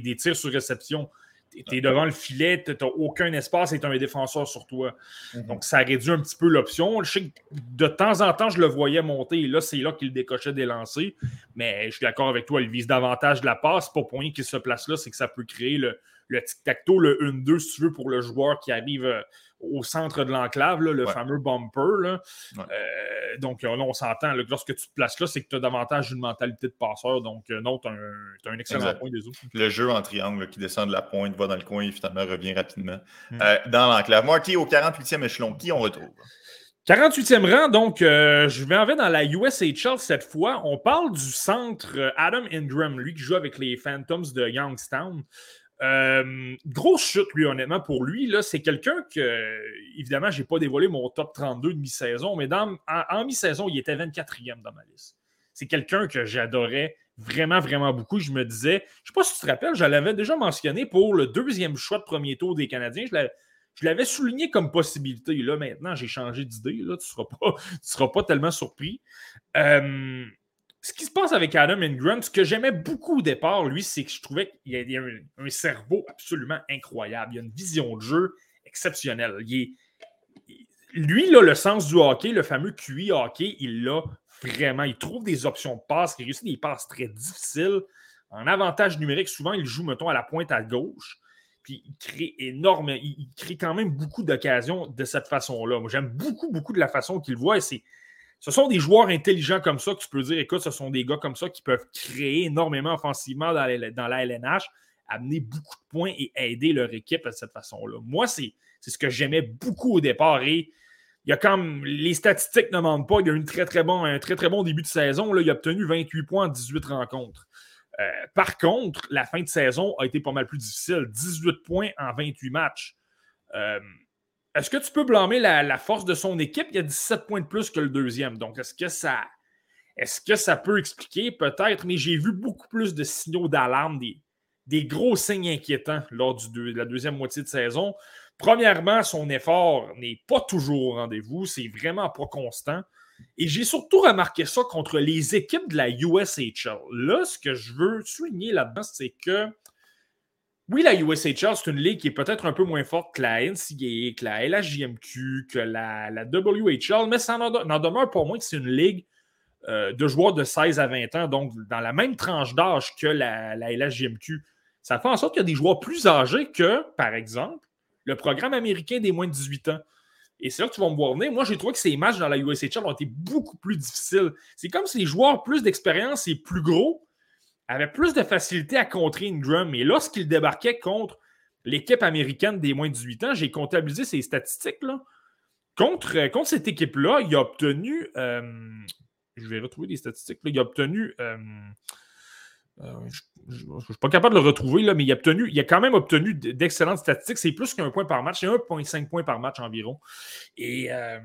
des, tirs sur réception? Tu es devant le filet, tu n'as aucun espace et tu as un défenseur sur toi. Mhm. Donc, ça réduit un petit peu l'option. Je sais que de temps en temps, je le voyais monter et là, c'est là qu'il décochait des lancers. Mais je suis d'accord avec toi, il vise davantage la passe. Pas pour rien qu'il se place là, c'est que ça peut créer le, le tic-tac-toe, le 1-2, si tu veux, pour le joueur qui arrive euh, au centre de l'enclave, le fameux bumper. Euh, donc, là, on s'entend. Lorsque tu te places là, c'est que tu as davantage une mentalité de passeur. Donc, euh, non, tu as, un excellent point des autres. Le jeu en triangle qui descend de la pointe, va dans le coin et finalement revient rapidement hmm. dans l'enclave. Marty, au 48e échelon, qui on retrouve? 48e rang, donc je vais en venir dans la USHL cette fois. On parle du centre Adam Ingram, lui qui joue avec les Phantoms de Youngstown. Euh, grosse chute, lui, honnêtement, pour lui. Là, c'est quelqu'un que, évidemment, je n'ai pas dévoilé mon top 32 de mi-saison, mais dans, en, mi-saison, il était 24e dans ma liste. C'est quelqu'un que j'adorais vraiment, vraiment beaucoup. Je me disais, je ne sais pas si tu te rappelles, je l'avais déjà mentionné pour le deuxième choix de premier tour des Canadiens. Je l'avais souligné comme possibilité. Là, maintenant, j'ai changé d'idée. Tu ne seras, pas, seras pas tellement surpris. Euh, ce qui se passe avec Adam Ingram, ce que j'aimais beaucoup au départ, lui, c'est que je trouvais qu'il y a un, cerveau absolument incroyable. Il a une vision de jeu exceptionnelle. lui, là, le sens du hockey, le fameux QI hockey, il l'a vraiment. Il trouve des options de passe, il réussit des passes très difficiles. En avantage numérique, souvent, il joue, mettons, à la pointe à gauche. Puis il crée énorme, il, crée quand même beaucoup d'occasions de cette façon-là. Moi, j'aime beaucoup, beaucoup de la façon qu'il voit et c'est ce sont des joueurs intelligents comme ça que tu peux dire, écoute, ce sont des gars comme ça qui peuvent créer énormément offensivement dans la, LNH, amener beaucoup de points et aider leur équipe de cette façon-là. Moi, c'est ce que j'aimais beaucoup au départ et il y a comme les statistiques ne mentent pas. Il a eu un très, très bon début de saison. Là, il a obtenu 28 points en 18 rencontres. Euh, par contre, la fin de saison a été pas mal plus difficile. 18 points en 28 matchs. Euh, est-ce que tu peux blâmer la, force de son équipe? Il y a 17 points de plus que le deuxième. Donc, est-ce que ça. Est-ce que ça peut expliquer? Peut-être, mais j'ai vu beaucoup plus de signaux d'alarme, des, gros signes inquiétants lors de la deuxième moitié de saison. Premièrement, son effort n'est pas toujours au rendez-vous, c'est vraiment pas constant. Et j'ai surtout remarqué ça contre les équipes de la USHL. Là, ce que je veux souligner là-dedans, c'est que oui, la USHL, c'est une ligue qui est peut-être un peu moins forte que la NCAA, que la LHJMQ, que la, WHL, mais ça n'en demeure pour moi que c'est une ligue euh, de joueurs de 16 à 20 ans, donc dans la même tranche d'âge que la, la LHJMQ. Ça fait en sorte qu'il y a des joueurs plus âgés que, par exemple, le programme américain des moins de 18 ans. Et c'est là que tu vas me voir venir. Moi, j'ai trouvé que ces matchs dans la USHL ont été beaucoup plus difficiles. C'est comme si les joueurs plus d'expérience et plus gros avaient plus de facilité à contrer Ingram. Et lorsqu'ils débarquaient contre l'équipe américaine des moins de 18 ans, j'ai comptabilisé ces statistiques-là. Contre, euh, contre cette équipe-là, il a obtenu. Euh, je vais retrouver des statistiques. il a obtenu. Euh, je ne suis pas capable de le retrouver, là, mais il a, obtenu, il a quand même obtenu d'excellentes statistiques. C'est plus qu'un point par match. C'est 1,5 points par match environ. Et il, y a,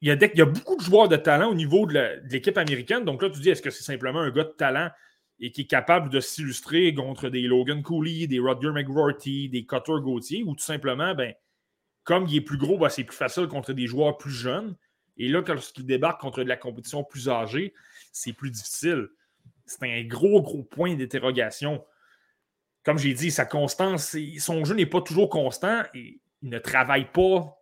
il, y a, beaucoup de joueurs de talent au niveau de l'équipe américaine. Donc là, tu dis, est-ce que c'est simplement un gars de talent et qui est capable de s'illustrer contre des Logan Cooley, des Rodger McGrorty, des Cutter Gauthier, ou tout simplement, ben, comme il est plus gros, ben, c'est plus facile contre des joueurs plus jeunes. Et là, lorsqu'il débarque contre de la compétition plus âgée, c'est plus difficile. C'est un gros, gros point d'interrogation. Comme j'ai dit, sa constance, son jeu n'est pas toujours constant et il ne travaille pas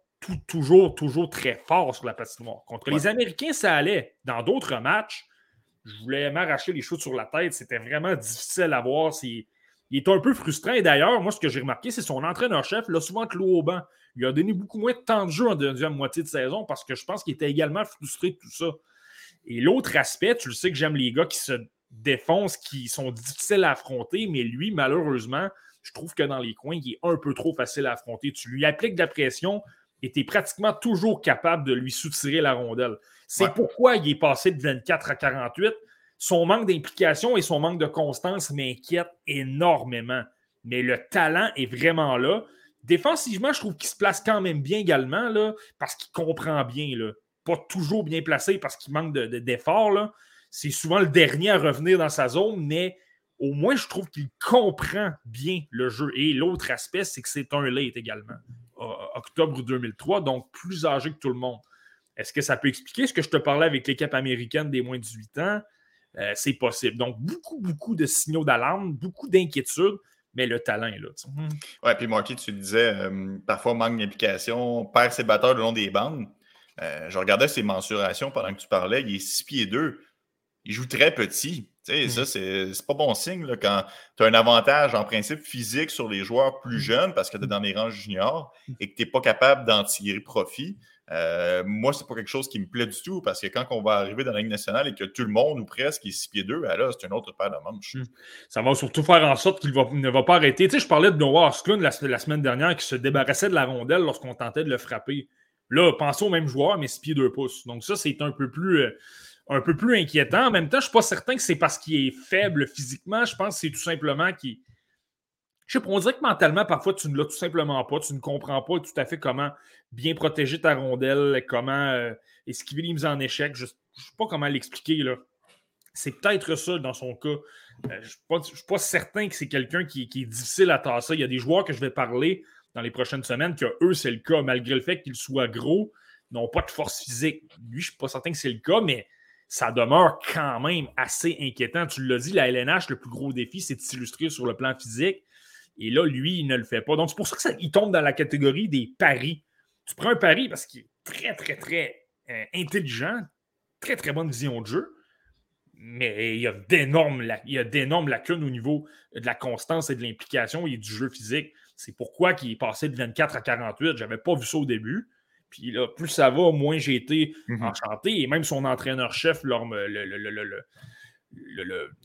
toujours, toujours très fort sur la patinoire. Contre les Américains, ça allait. Dans d'autres matchs, je voulais m'arracher les choses sur la tête. C'était vraiment difficile à voir. il est un peu frustrant. Et d'ailleurs, moi, ce que j'ai remarqué, c'est son entraîneur-chef l'a souvent cloué au banc. Il a donné beaucoup moins de temps de jeu en deuxième moitié de saison parce que je pense qu'il était également frustré de tout ça. Et l'autre aspect, tu le sais que j'aime les gars qui se défoncent, qui sont difficiles à affronter, mais lui, malheureusement, je trouve que dans les coins, il est un peu trop facile à affronter. Tu lui appliques de la pression et tu es pratiquement toujours capable de lui soutirer la rondelle. C'est pourquoi il est passé de 24 à 48. Son manque d'implication et son manque de constance m'inquiètent énormément. Mais le talent est vraiment là. Défensivement, je trouve qu'il se place quand même bien également, là, parce qu'il comprend bien. Là. Pas toujours bien placé parce qu'il manque d'efforts. De, C'est souvent le dernier à revenir dans sa zone, mais au moins, je trouve qu'il comprend bien le jeu. Et l'autre aspect, c'est que c'est un late également. Octobre 2003, donc plus âgé que tout le monde. Est-ce que ça peut expliquer? Ce que je te parlais avec l'équipe américaine des moins de 18 ans? Euh, c'est possible. Donc, beaucoup, beaucoup de signaux d'alarme, beaucoup d'inquiétudes, mais le talent est là. Oui, Ouais, puis Marky, tu disais, euh, parfois manque d'implication, perd ses batteurs le long des bandes. Euh, je regardais ses mensurations pendant que tu parlais. Il est 6 pieds 2. Il joue très petit. Ça, mm. c'est pas bon signe quand tu as un avantage en principe physique sur les joueurs plus mm. jeunes parce que tu es dans les rangs juniors et que tu n'es pas capable d'en tirer profit. Euh, moi, c'est pas quelque chose qui me plaît du tout parce que quand on va arriver dans la Ligue nationale et que tout le monde ou presque est 6 pieds 2, ben là, c'est une autre paire de manches. Hmm. Ça va surtout faire en sorte qu'il ne va pas arrêter. Tu sais, je parlais de Noah Osklund la, semaine dernière qui se débarrassait de la rondelle lorsqu'on tentait de le frapper. Là, pensez au même joueur, mais 6 pieds 2 pouces. Donc, ça, c'est un peu plus. Euh, un peu plus inquiétant. En même temps, je ne suis pas certain que c'est parce qu'il est faible physiquement. Je pense que c'est tout simplement qu'il je sais pas, on dirait que mentalement, parfois, tu ne l'as tout simplement pas. Tu ne comprends pas tout à fait comment bien protéger ta rondelle, comment euh, esquiver les mises en échec. Je ne sais pas comment l'expliquer. là. C'est peut-être ça dans son cas. Euh, je ne suis, pas certain que c'est quelqu'un qui, est difficile à tasser. Il y a des joueurs que je vais parler dans les prochaines semaines que eux, c'est le cas, malgré le fait qu'ils soient gros, n'ont pas de force physique. Lui, je ne suis pas certain que c'est le cas, mais ça demeure quand même assez inquiétant. Tu l'as dit, la LNH, le plus gros défi, c'est de s'illustrer sur le plan physique. Et là, lui, il ne le fait pas. Donc, c'est pour ça qu'il tombe dans la catégorie des paris. Tu prends un pari parce qu'il est très, très, très euh, intelligent, très, très bonne vision de jeu, mais il y a d'énormes lacunes au niveau de la constance et de l'implication et du jeu physique. C'est pourquoi il est passé de 24 à 48. Je n'avais pas vu ça au début. Puis là, plus ça va, moins j'ai été mm-hmm. enchanté. Et même son entraîneur-chef, le, le, le,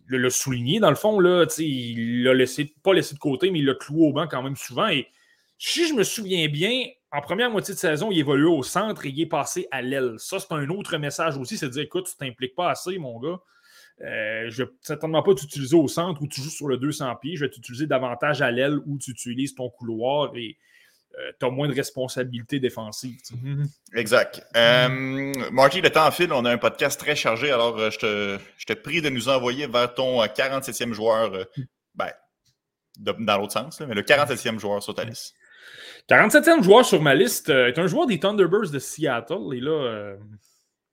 le, souligner. Dans le fond, là, il l'a laissé, pas laissé de côté, mais il l'a cloué au banc quand même souvent. Et si je me souviens bien, en première moitié de saison, il évoluait au centre et il est passé à l'aile. Ça, c'est un autre message aussi, c'est de dire écoute, tu t'impliques pas assez, mon gars. Euh, je ne vais certainement pas t'utiliser au centre où tu joues sur le 200 pieds. Je vais t'utiliser davantage à l'aile où tu utilises ton couloir et euh, tu as moins de responsabilités défensives. Mhm. Exact. Euh, Marty, le temps file. On a un podcast très chargé. Alors, euh, je, te, je te prie de nous envoyer vers ton 47e joueur. ben, dans l'autre sens, mais le 47e joueur sur ta liste. 47e joueur sur ma liste est un joueur des Thunderbirds de Seattle. Et là,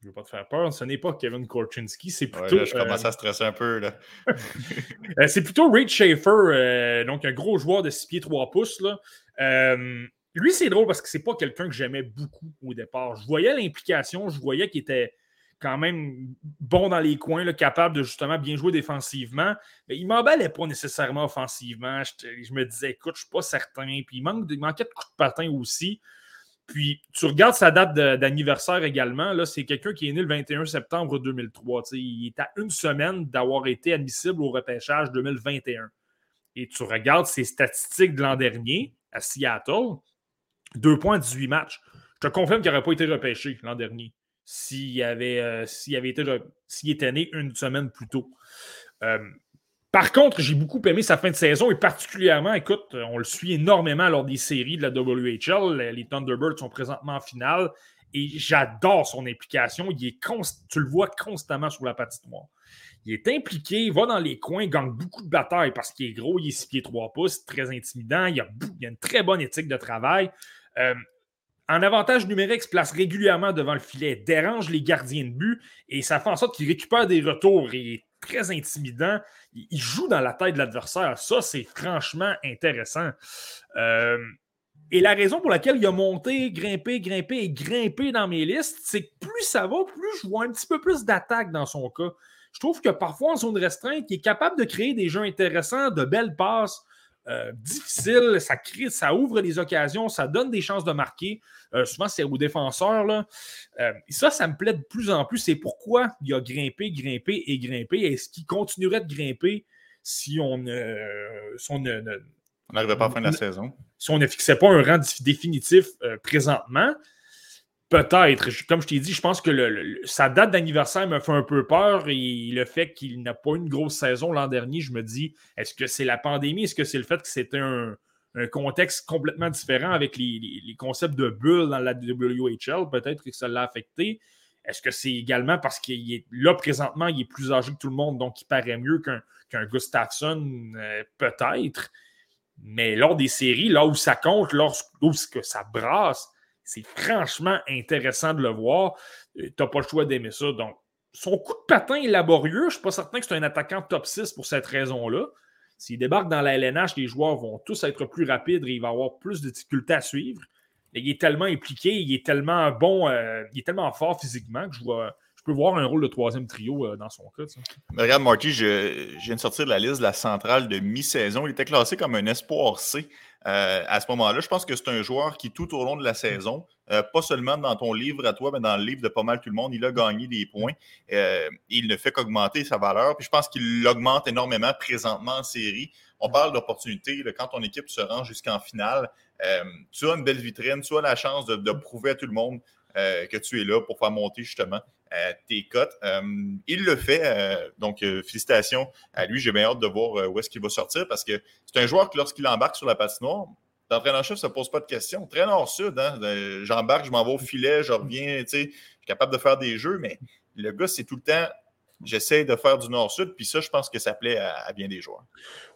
je ne veux pas te faire peur, ce n'est pas Kevin Korchinski, c'est plutôt. je commence à stresser un peu. c'est plutôt Reid Schaefer, donc un gros joueur de 6 pieds 3 pouces. Là. Euh, lui, c'est drôle parce que c'est pas quelqu'un que j'aimais beaucoup au départ. Je voyais l'implication, je voyais qu'il était quand même bon dans les coins, capable de justement bien jouer défensivement. Mais il m'emballait pas nécessairement offensivement. Je, me disais, écoute, je suis pas certain. Puis il, manque, manquait de coups de patin aussi. Puis, tu regardes sa date d'anniversaire également. Là, c'est quelqu'un qui est né le 21 septembre 2003. il est à une semaine d'avoir été admissible au repêchage 2021. Et tu regardes ses statistiques de l'an dernier à Seattle, 2 points, 18 matchs. Je te confirme qu'il n'aurait pas été repêché l'an dernier s'il avait, euh, avait été s'il était né une semaine plus tôt. Euh, par contre, j'ai beaucoup aimé sa fin de saison et particulièrement, écoute, on le suit énormément lors des séries de la WHL. Les Thunderbirds sont présentement en finale et j'adore son implication. Il est tu le vois constamment sur la patinoire. Il est impliqué, il va dans les coins, gagne beaucoup de batailles parce qu'il est gros, il est 6 pieds 3 pouces, très intimidant, il a, une très bonne éthique de travail. Euh, en avantage numérique, se place régulièrement devant le filet, dérange les gardiens de but et ça fait en sorte qu'il récupère des retours et très intimidant. Il, joue dans la tête de l'adversaire. Ça, c'est franchement intéressant. Euh, et la raison pour laquelle il a monté, grimpé, grimpé et grimpé dans mes listes, c'est que plus ça va, plus je vois un petit peu plus d'attaque dans son cas. Je trouve que parfois, en zone restreinte, il est capable de créer des jeux intéressants, de belles passes. Euh, difficile, ça, crée, ça ouvre des occasions, ça donne des chances de marquer. Euh, souvent, c'est aux défenseurs. Là. Euh, ça, ça me plaît de plus en plus. C'est pourquoi il a grimpé, grimpé et grimpé. Est-ce qu'il continuerait de grimper si on ne. on n'arrivait pas à la fin de la saison? Si on ne fixait pas un rang définitif présentement, Peut-être. Comme je t'ai dit, je pense que sa date d'anniversaire me fait un peu peur et le fait qu'il n'a pas eu une grosse saison l'an dernier, je me dis, est-ce que c'est la pandémie? Est-ce que c'est le fait que c'était un, contexte complètement différent avec les, concepts de bulles dans la WHL? Peut-être que ça l'a affecté? Est-ce que c'est également parce qu'il est là présentement, il est plus âgé que tout le monde, donc il paraît mieux qu'un Gustafsson? Euh, peut-être? Mais lors des séries, là où ça compte, lorsque ça brasse, c'est franchement intéressant de le voir. Euh, tu n'as pas le choix d'aimer ça. Donc, son coup de patin est laborieux. Je ne suis pas certain que c'est un attaquant top 6 pour cette raison-là. S'il débarque dans la LNH, les joueurs vont tous être plus rapides et il va avoir plus de difficultés à suivre. il est tellement impliqué, il est tellement bon, euh, il est tellement fort physiquement que je, vois, je peux voir un rôle de troisième trio euh, dans son cas. regarde, Marty, je, je, viens de sortir de la liste de la centrale de mi-saison. Il était classé comme un espoir C euh, à ce moment-là, je pense que c'est un joueur qui, tout au long de la saison, euh, pas seulement dans ton livre à toi, mais dans le livre de pas mal tout le monde, il a gagné des points. Euh, il ne fait qu'augmenter sa valeur. Puis je pense qu'il l'augmente énormément présentement en série. On parle d'opportunité. Quand ton équipe se rend jusqu'en finale, tu as une belle vitrine, tu as la chance de, de prouver à tout le monde que tu es là pour faire monter justement tes cotes. Euh, il le fait. Euh, donc, euh, félicitations à lui. J'ai bien hâte de voir où est-ce qu'il va sortir parce que c'est un joueur que lorsqu'il embarque sur la patinoire, l'entraîneur-chef ne se pose pas de questions. Très nord-sud, hein? j'embarque, je m'en vais au filet, je reviens, je suis capable de faire des jeux, mais le gars, c'est tout le temps j'essaie de faire du nord-sud, puis ça, je pense que ça plaît à, bien des joueurs.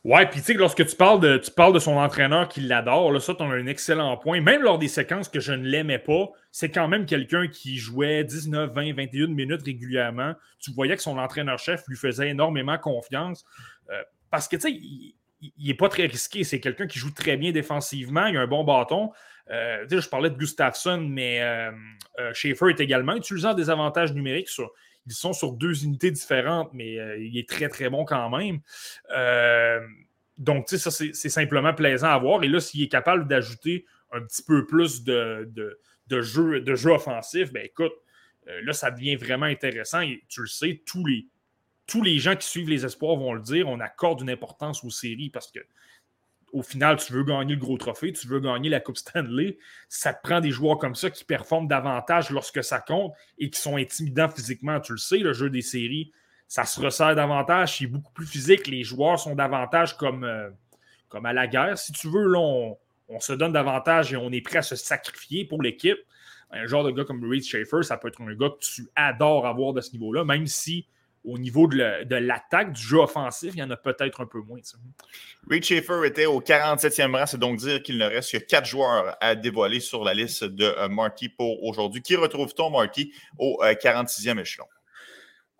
Ouais, puis tu sais, lorsque tu parles, de, tu parles de son entraîneur qui l'adore, là, ça, tu as un excellent point. Même lors des séquences que je ne l'aimais pas, c'est quand même quelqu'un qui jouait 19, 20, 21 minutes régulièrement. Tu voyais que son entraîneur-chef lui faisait énormément confiance. Euh, parce que, tu sais, il n'est pas très risqué. C'est quelqu'un qui joue très bien défensivement, il a un bon bâton. Euh, je parlais de Gustafsson, mais euh, Schaefer est également utilisant des avantages numériques sur ils sont sur deux unités différentes, mais euh, il est très, très bon quand même. Euh, donc, tu sais, ça, c'est simplement plaisant à voir. Et là, s'il est capable d'ajouter un petit peu plus de, de, jeu, de jeu offensif, ben écoute, euh, là, ça devient vraiment intéressant. Et tu le sais, tous les, tous les gens qui suivent les espoirs vont le dire, on accorde une importance aux séries parce que au final, tu veux gagner le gros trophée, tu veux gagner la Coupe Stanley, ça te prend des joueurs comme ça qui performent davantage lorsque ça compte et qui sont intimidants physiquement. Tu le sais, le jeu des séries, ça se resserre davantage, c'est beaucoup plus physique. Les joueurs sont davantage comme, euh, comme à la guerre. Si tu veux, là, on, se donne davantage et on est prêt à se sacrifier pour l'équipe. Un genre de gars comme Reed Schaefer, ça peut être un gars que tu adores avoir de ce niveau-là, même si au niveau de l'attaque, du jeu offensif, il y en a peut-être un peu moins. Reed Schaefer était au 47e rang, c'est donc dire qu'il ne reste que quatre joueurs à dévoiler sur la liste de euh, Marty pour aujourd'hui. Qui retrouve-t-on, Marty, au 46e euh, échelon?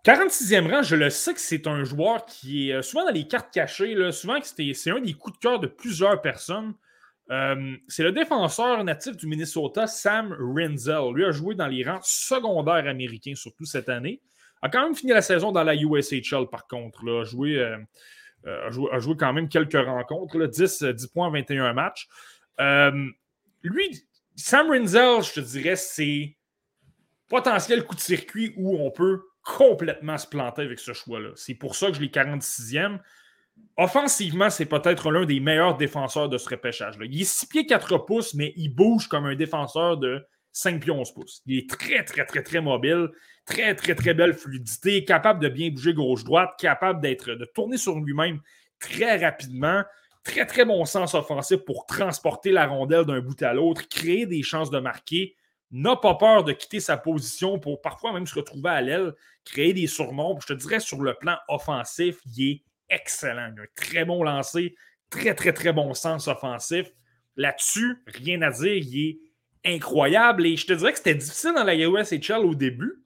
46e rang, je le sais que c'est un joueur qui est euh, souvent dans les cartes cachées. Là, souvent, c'est un des coups de cœur de plusieurs personnes. c'est le défenseur natif du Minnesota, Sam Renzel. Lui a joué dans les rangs secondaires américains, surtout cette année. A quand même fini la saison dans la USHL, par contre. Là. A, joué, euh, euh, a, joué, quand même quelques rencontres. Là. 10, 10 points, 21 matchs. Euh, lui, Sam Rinzel, je te dirais, c'est potentiel coup de circuit où on peut complètement se planter avec ce choix-là. C'est pour ça que je l'ai 46e. Offensivement, c'est peut-être l'un des meilleurs défenseurs de ce repêchage-là. Il est 6 pieds 4 pouces, mais il bouge comme un défenseur de 5 pieds 11 pouces. Il est très, très, très, très mobile, très, très, très belle fluidité, capable de bien bouger gauche-droite, capable d'être, de tourner sur lui-même très rapidement. Très, très bon sens offensif pour transporter la rondelle d'un bout à l'autre, créer des chances de marquer. N'a pas peur de quitter sa position pour parfois même se retrouver à l'aile, créer des surnombres. Je te dirais, sur le plan offensif, il est excellent. Il a un très bon lancer, très, très, très bon sens offensif. Là-dessus, rien à dire. Il est incroyable. Et je te dirais que c'était difficile dans la USHL au début.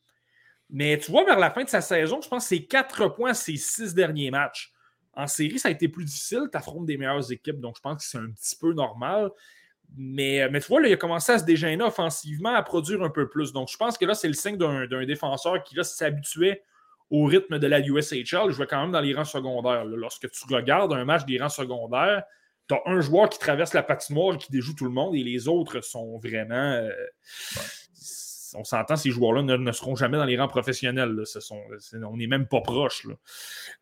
Mais tu vois, vers la fin de sa saison, je pense que c'est 4 points ses six derniers matchs. En série, ça a été plus difficile. Tu affrontes des meilleures équipes, donc je pense que c'est un petit peu normal. Mais, mais tu vois, là, il a commencé à se dégêner offensivement, à produire un peu plus. Donc je pense que là, c'est le signe d'un défenseur qui s'habituait au rythme de la USHL. Je vais quand même dans les rangs secondaires. Lorsque tu regardes un match des rangs secondaires, tu as un joueur qui traverse la patinoire et qui déjoue tout le monde et les autres sont vraiment. Euh, on s'entend, ces joueurs-là ne, seront jamais dans les rangs professionnels. on n'est même pas proche.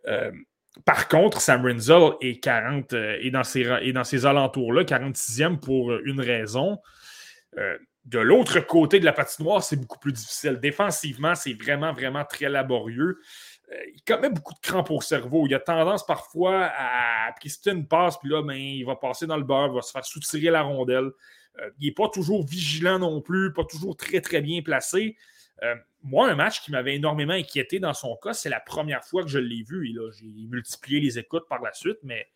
Euh, par contre, Sam Rinzel est, 40, euh, dans ces, dans ces alentours-là, 46e pour une raison. de l'autre côté de la patinoire, c'est beaucoup plus difficile. Défensivement, c'est vraiment, vraiment très laborieux. Euh, il commet beaucoup de crampes au cerveau. Il a tendance parfois à pister une passe, puis là, ben, il va passer dans le beurre, il va se faire soutirer la rondelle. Euh, il n'est pas toujours vigilant non plus, pas toujours très, très bien placé. Euh, moi, un match qui m'avait énormément inquiété dans son cas, c'est la première fois que je l'ai vu. Et là, j'ai multiplié les écoutes par la suite, mais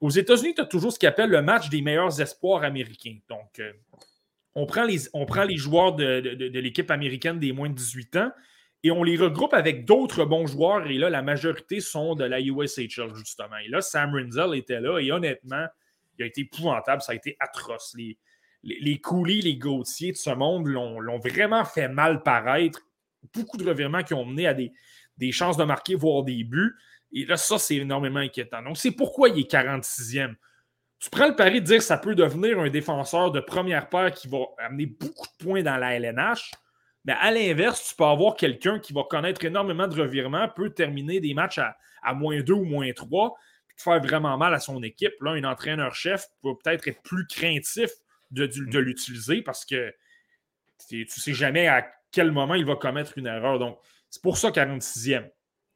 aux États-Unis, tu as toujours ce qu'on appelle le match des meilleurs espoirs américains. Donc, on, prend les, on prend les joueurs de l'équipe américaine des moins de 18 ans et on les regroupe avec d'autres bons joueurs. Et là, la majorité sont de la USHL, justement. Et là, Sam Rinzel était là. Et honnêtement, il a été épouvantable. Ça a été atroce. Les, les, les coulis, les Gauthier de ce monde l'ont vraiment fait mal paraître. Beaucoup de revirements qui ont mené à des, des chances de marquer, voire des buts. Et là, ça, c'est énormément inquiétant. Donc, c'est pourquoi il est 46e. Tu prends le pari de dire que ça peut devenir un défenseur de première paire qui va amener beaucoup de points dans la LNH. Mais à l'inverse, tu peux avoir quelqu'un qui va connaître énormément de revirements, peut terminer des matchs à, moins 2 ou moins 3, puis faire vraiment mal à son équipe. Là, un entraîneur-chef peut peut-être être plus craintif de, de, l'utiliser parce que tu ne sais jamais à quel moment il va commettre une erreur. Donc, c'est pour ça 46e.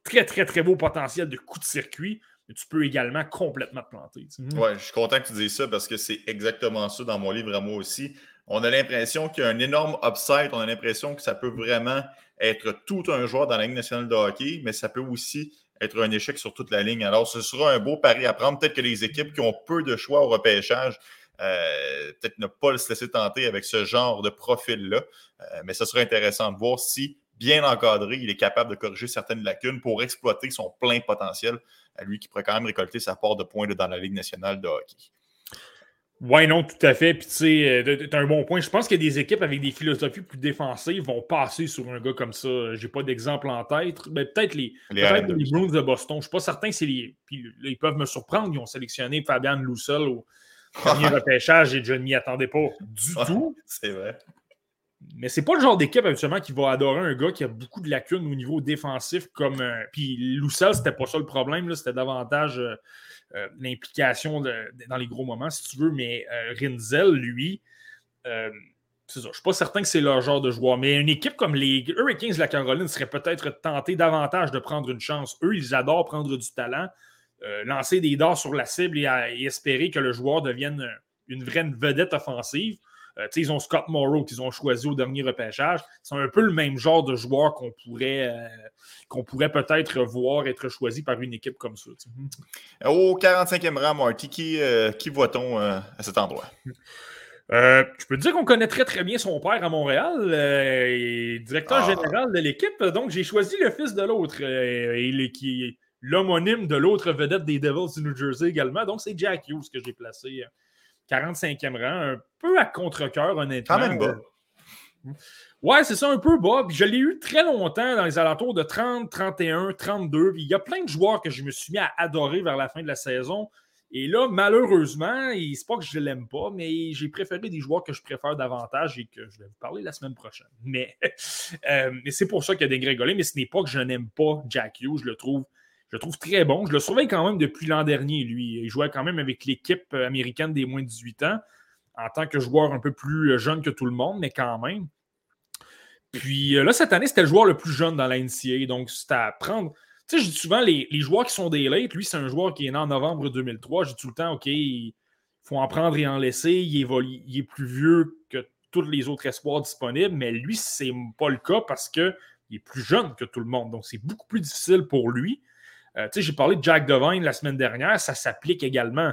Très, très, très beau potentiel de coup de circuit, mais tu peux également complètement te planter. Oui, je suis content que tu dises ça parce que c'est exactement ça dans mon livre à moi aussi on a l'impression qu'il y a un énorme upside. On a l'impression que ça peut vraiment être tout un joueur dans la Ligue nationale de hockey, mais ça peut aussi être un échec sur toute la ligne. Alors, ce sera un beau pari à prendre. Peut-être que les équipes qui ont peu de choix au repêchage, euh, peut-être ne pas se laisser tenter avec ce genre de profil-là. Euh, mais ce sera intéressant de voir si, bien encadré, il est capable de corriger certaines lacunes pour exploiter son plein potentiel, à lui qui pourrait quand même récolter sa part de points dans la Ligue nationale de hockey. Oui, non, tout à fait. Puis, tu sais, euh, tu un bon point. Je pense que des équipes avec des philosophies plus défensives vont passer sur un gars comme ça. J'ai pas d'exemple en tête. Mais peut-être les, les, Bruins de Boston. Je suis pas certain c'est les. Puis, ils peuvent me surprendre. Ils ont sélectionné Fabian Loussel au premier repêchage et je n'y attendais pas du tout. C'est vrai. Mais c'est pas le genre d'équipe habituellement qui va adorer un gars qui a beaucoup de lacunes au niveau défensif comme. Euh, puis Loussel, c'était pas ça le problème. C'était davantage. Euh, euh, l'implication dans les gros moments, si tu veux, mais euh, Rinzel, lui, euh, c'est. Je ne suis pas certain que c'est leur genre de joueur, mais une équipe comme les Hurricanes de la Caroline serait peut-être tentée davantage de prendre une chance. Eux, ils adorent prendre du talent, lancer des dards sur la cible et, espérer que le joueur devienne une vraie vedette offensive. Euh, ils ont Scott Morrow qu'ils ont choisi au dernier repêchage. C'est un peu le même genre de joueur qu'on pourrait, euh, qu'on pourrait peut-être voir être choisi par une équipe comme ça. Au 45e rang, Marty, qui, euh, qui voit-on à cet endroit? je peux te dire qu'on connaît très très bien son père à Montréal, directeur ah. général de l'équipe. Donc j'ai choisi le fils de l'autre, qui est l'homonyme de l'autre vedette des Devils du New Jersey également. Donc c'est Jack Hughes que j'ai placé 45e rang, un peu à contre-coeur, honnêtement. Quand même bas. Ouais, c'est ça, un peu bas. je l'ai eu très longtemps dans les alentours de 30, 31, 32. il y a plein de joueurs que je me suis mis à adorer vers la fin de la saison. Et là, malheureusement, c'est pas que je ne l'aime pas, mais j'ai préféré des joueurs que je préfère davantage et que je vais vous parler la semaine prochaine. Mais, euh, mais c'est pour ça qu'il y a dégringolé, mais ce n'est pas que je n'aime pas Jack Hughes, je le trouve. Je le trouve très bon. Je le surveille quand même depuis l'an dernier, lui. Il jouait quand même avec l'équipe américaine des moins de 18 ans, en tant que joueur un peu plus jeune que tout le monde, mais quand même. Puis euh, là, cette année, c'était le joueur le plus jeune dans la NCA. Donc, c'était à prendre. Tu sais, je dis souvent, les, joueurs qui sont des late, lui, c'est un joueur qui est né en novembre 2003. Je dis tout le temps, OK, il faut en prendre et en laisser. Il, il est plus vieux que tous les autres espoirs disponibles, mais lui, c'est pas le cas parce qu'il est plus jeune que tout le monde. Donc, c'est beaucoup plus difficile pour lui. Euh, tu sais, j'ai parlé de Jack Devine la semaine dernière, ça s'applique également.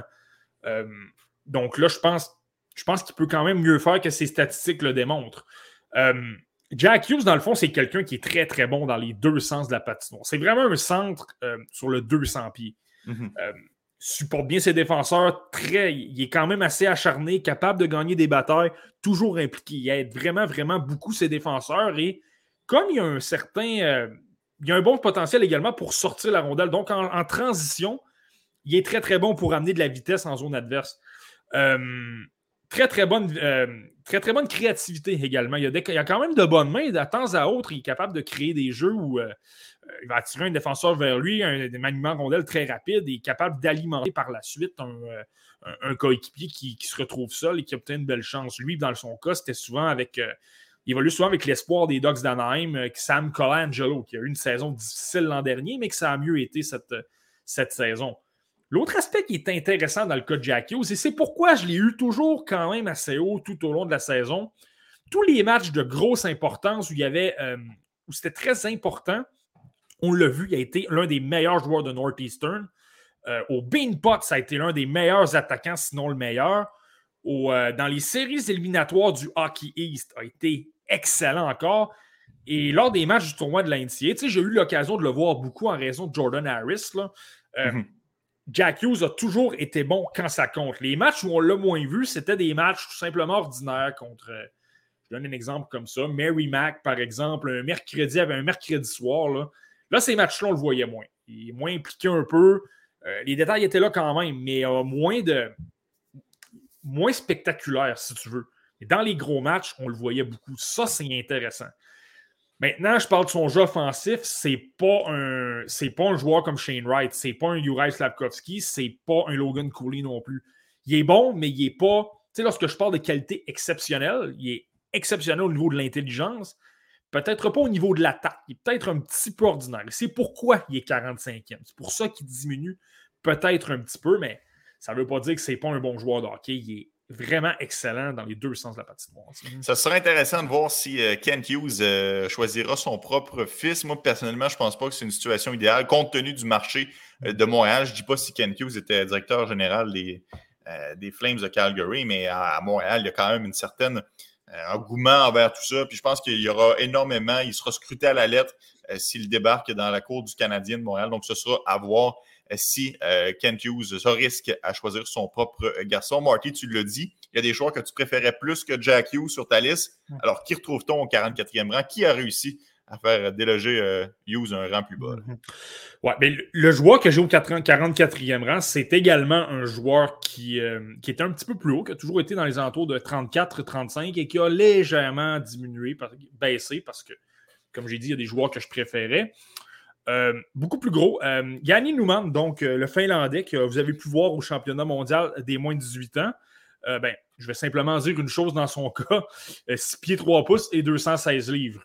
Euh, donc là, je pense, je pense qu'il peut quand même mieux faire que ses statistiques le démontrent. Jack Hughes, dans le fond, c'est quelqu'un qui est très, très bon dans les deux sens de la patinoire. C'est vraiment un centre euh, sur le 200 pieds. Euh, supporte bien ses défenseurs. Très, il est quand même assez acharné, capable de gagner des batailles, toujours impliqué. Il aide vraiment, vraiment beaucoup ses défenseurs. Et comme il y a un certain. Euh, il y a un bon potentiel également pour sortir la rondelle. Donc, en, transition, il est très, très bon pour amener de la vitesse en zone adverse. Très, très bonne, euh, très, très bonne créativité également. Il y, a quand même de bonnes mains. De temps à autre, il est capable de créer des jeux où euh, euh, il va attirer un défenseur vers lui, un, un maniement rondelle très rapide et capable d'alimenter par la suite un, coéquipier qui, se retrouve seul et qui obtient une belle chance. Lui, dans son cas, c'était souvent avec. Il évolue souvent avec l'espoir des Dogs d'Anaheim, Sam Colangelo, qui a eu une saison difficile l'an dernier, mais que ça a mieux été cette, cette saison. L'autre aspect qui est intéressant dans le cas de Jack Hughes, et c'est pourquoi je l'ai eu toujours quand même assez haut tout au long de la saison, tous les matchs de grosse importance où il y avait euh, où c'était très important, on l'a vu, il a été l'un des meilleurs joueurs de Northeastern. Euh, au Beanpot, ça a été l'un des meilleurs attaquants, sinon le meilleur. Euh, dans les séries éliminatoires du Hockey East, a été excellent encore. Et lors des matchs du tournoi de l'NCA, j'ai eu l'occasion de le voir beaucoup en raison de Jordan Harris. Là. Mm-hmm. Jack Hughes a toujours été bon quand ça compte. Les matchs où on l'a moins vu, c'était des matchs tout simplement ordinaires contre. Euh, je donne un exemple comme ça. Mary Mac, par exemple, un mercredi, avait un mercredi soir. Là, là ces matchs-là, on le voyait moins. Il est moins impliqué un peu. Euh, les détails étaient là quand même, mais moins de. Moins spectaculaire, si tu veux. Dans les gros matchs, on le voyait beaucoup. Ça, c'est intéressant. Maintenant, je parle de son jeu offensif, c'est pas un pas un joueur comme Shane Wright, c'est pas un Uri Slavkovski, c'est pas un Logan Cooley non plus. Il est bon, mais il est pas. Tu sais, lorsque je parle de qualité exceptionnelle, il est exceptionnel au niveau de l'intelligence, peut-être pas au niveau de l'attaque. Il est peut-être un petit peu ordinaire. C'est pourquoi il est 45e. C'est pour ça qu'il diminue peut-être un petit peu, mais ça ne veut pas dire que c'est pas un bon joueur de hockey. Il est vraiment excellent dans les deux sens de la patinoire. Ça serait intéressant de voir si euh, Kent Hughes euh, choisira son propre fils. Moi, personnellement, je ne pense pas que c'est une situation idéale compte tenu du marché euh, de Montréal. Je ne dis pas si Kent Hughes était directeur général des, des Flames de Calgary, mais à, Montréal, il y a quand même une certaine engouement envers tout ça. Puis je pense qu'il y aura énormément, il sera scruté à la lettre s'il débarque dans la cour du Canadien de Montréal. Donc, ce sera à voir si euh, Kent Hughes se risque à choisir son propre garçon. Marty, tu l'as dit, il y a des joueurs que tu préférais plus que Jack Hughes sur ta liste. Alors, qui retrouve-t-on au 44e rang? Qui a réussi à faire déloger euh, Hughes un rang plus bas? Mhm. Ouais, mais le joueur que j'ai au 44e rang, c'est également un joueur qui, euh, qui était un petit peu plus haut, qui a toujours été dans les alentours de 34-35 et qui a légèrement diminué, baissé parce que, comme j'ai dit, il y a des joueurs que je préférais. Euh, beaucoup plus gros. Euh, Newman, donc euh, le Finlandais que vous avez pu voir au championnat mondial des moins de 18 ans. ben, je vais simplement dire une chose dans son cas 6 pieds 3 pouces et 216 livres.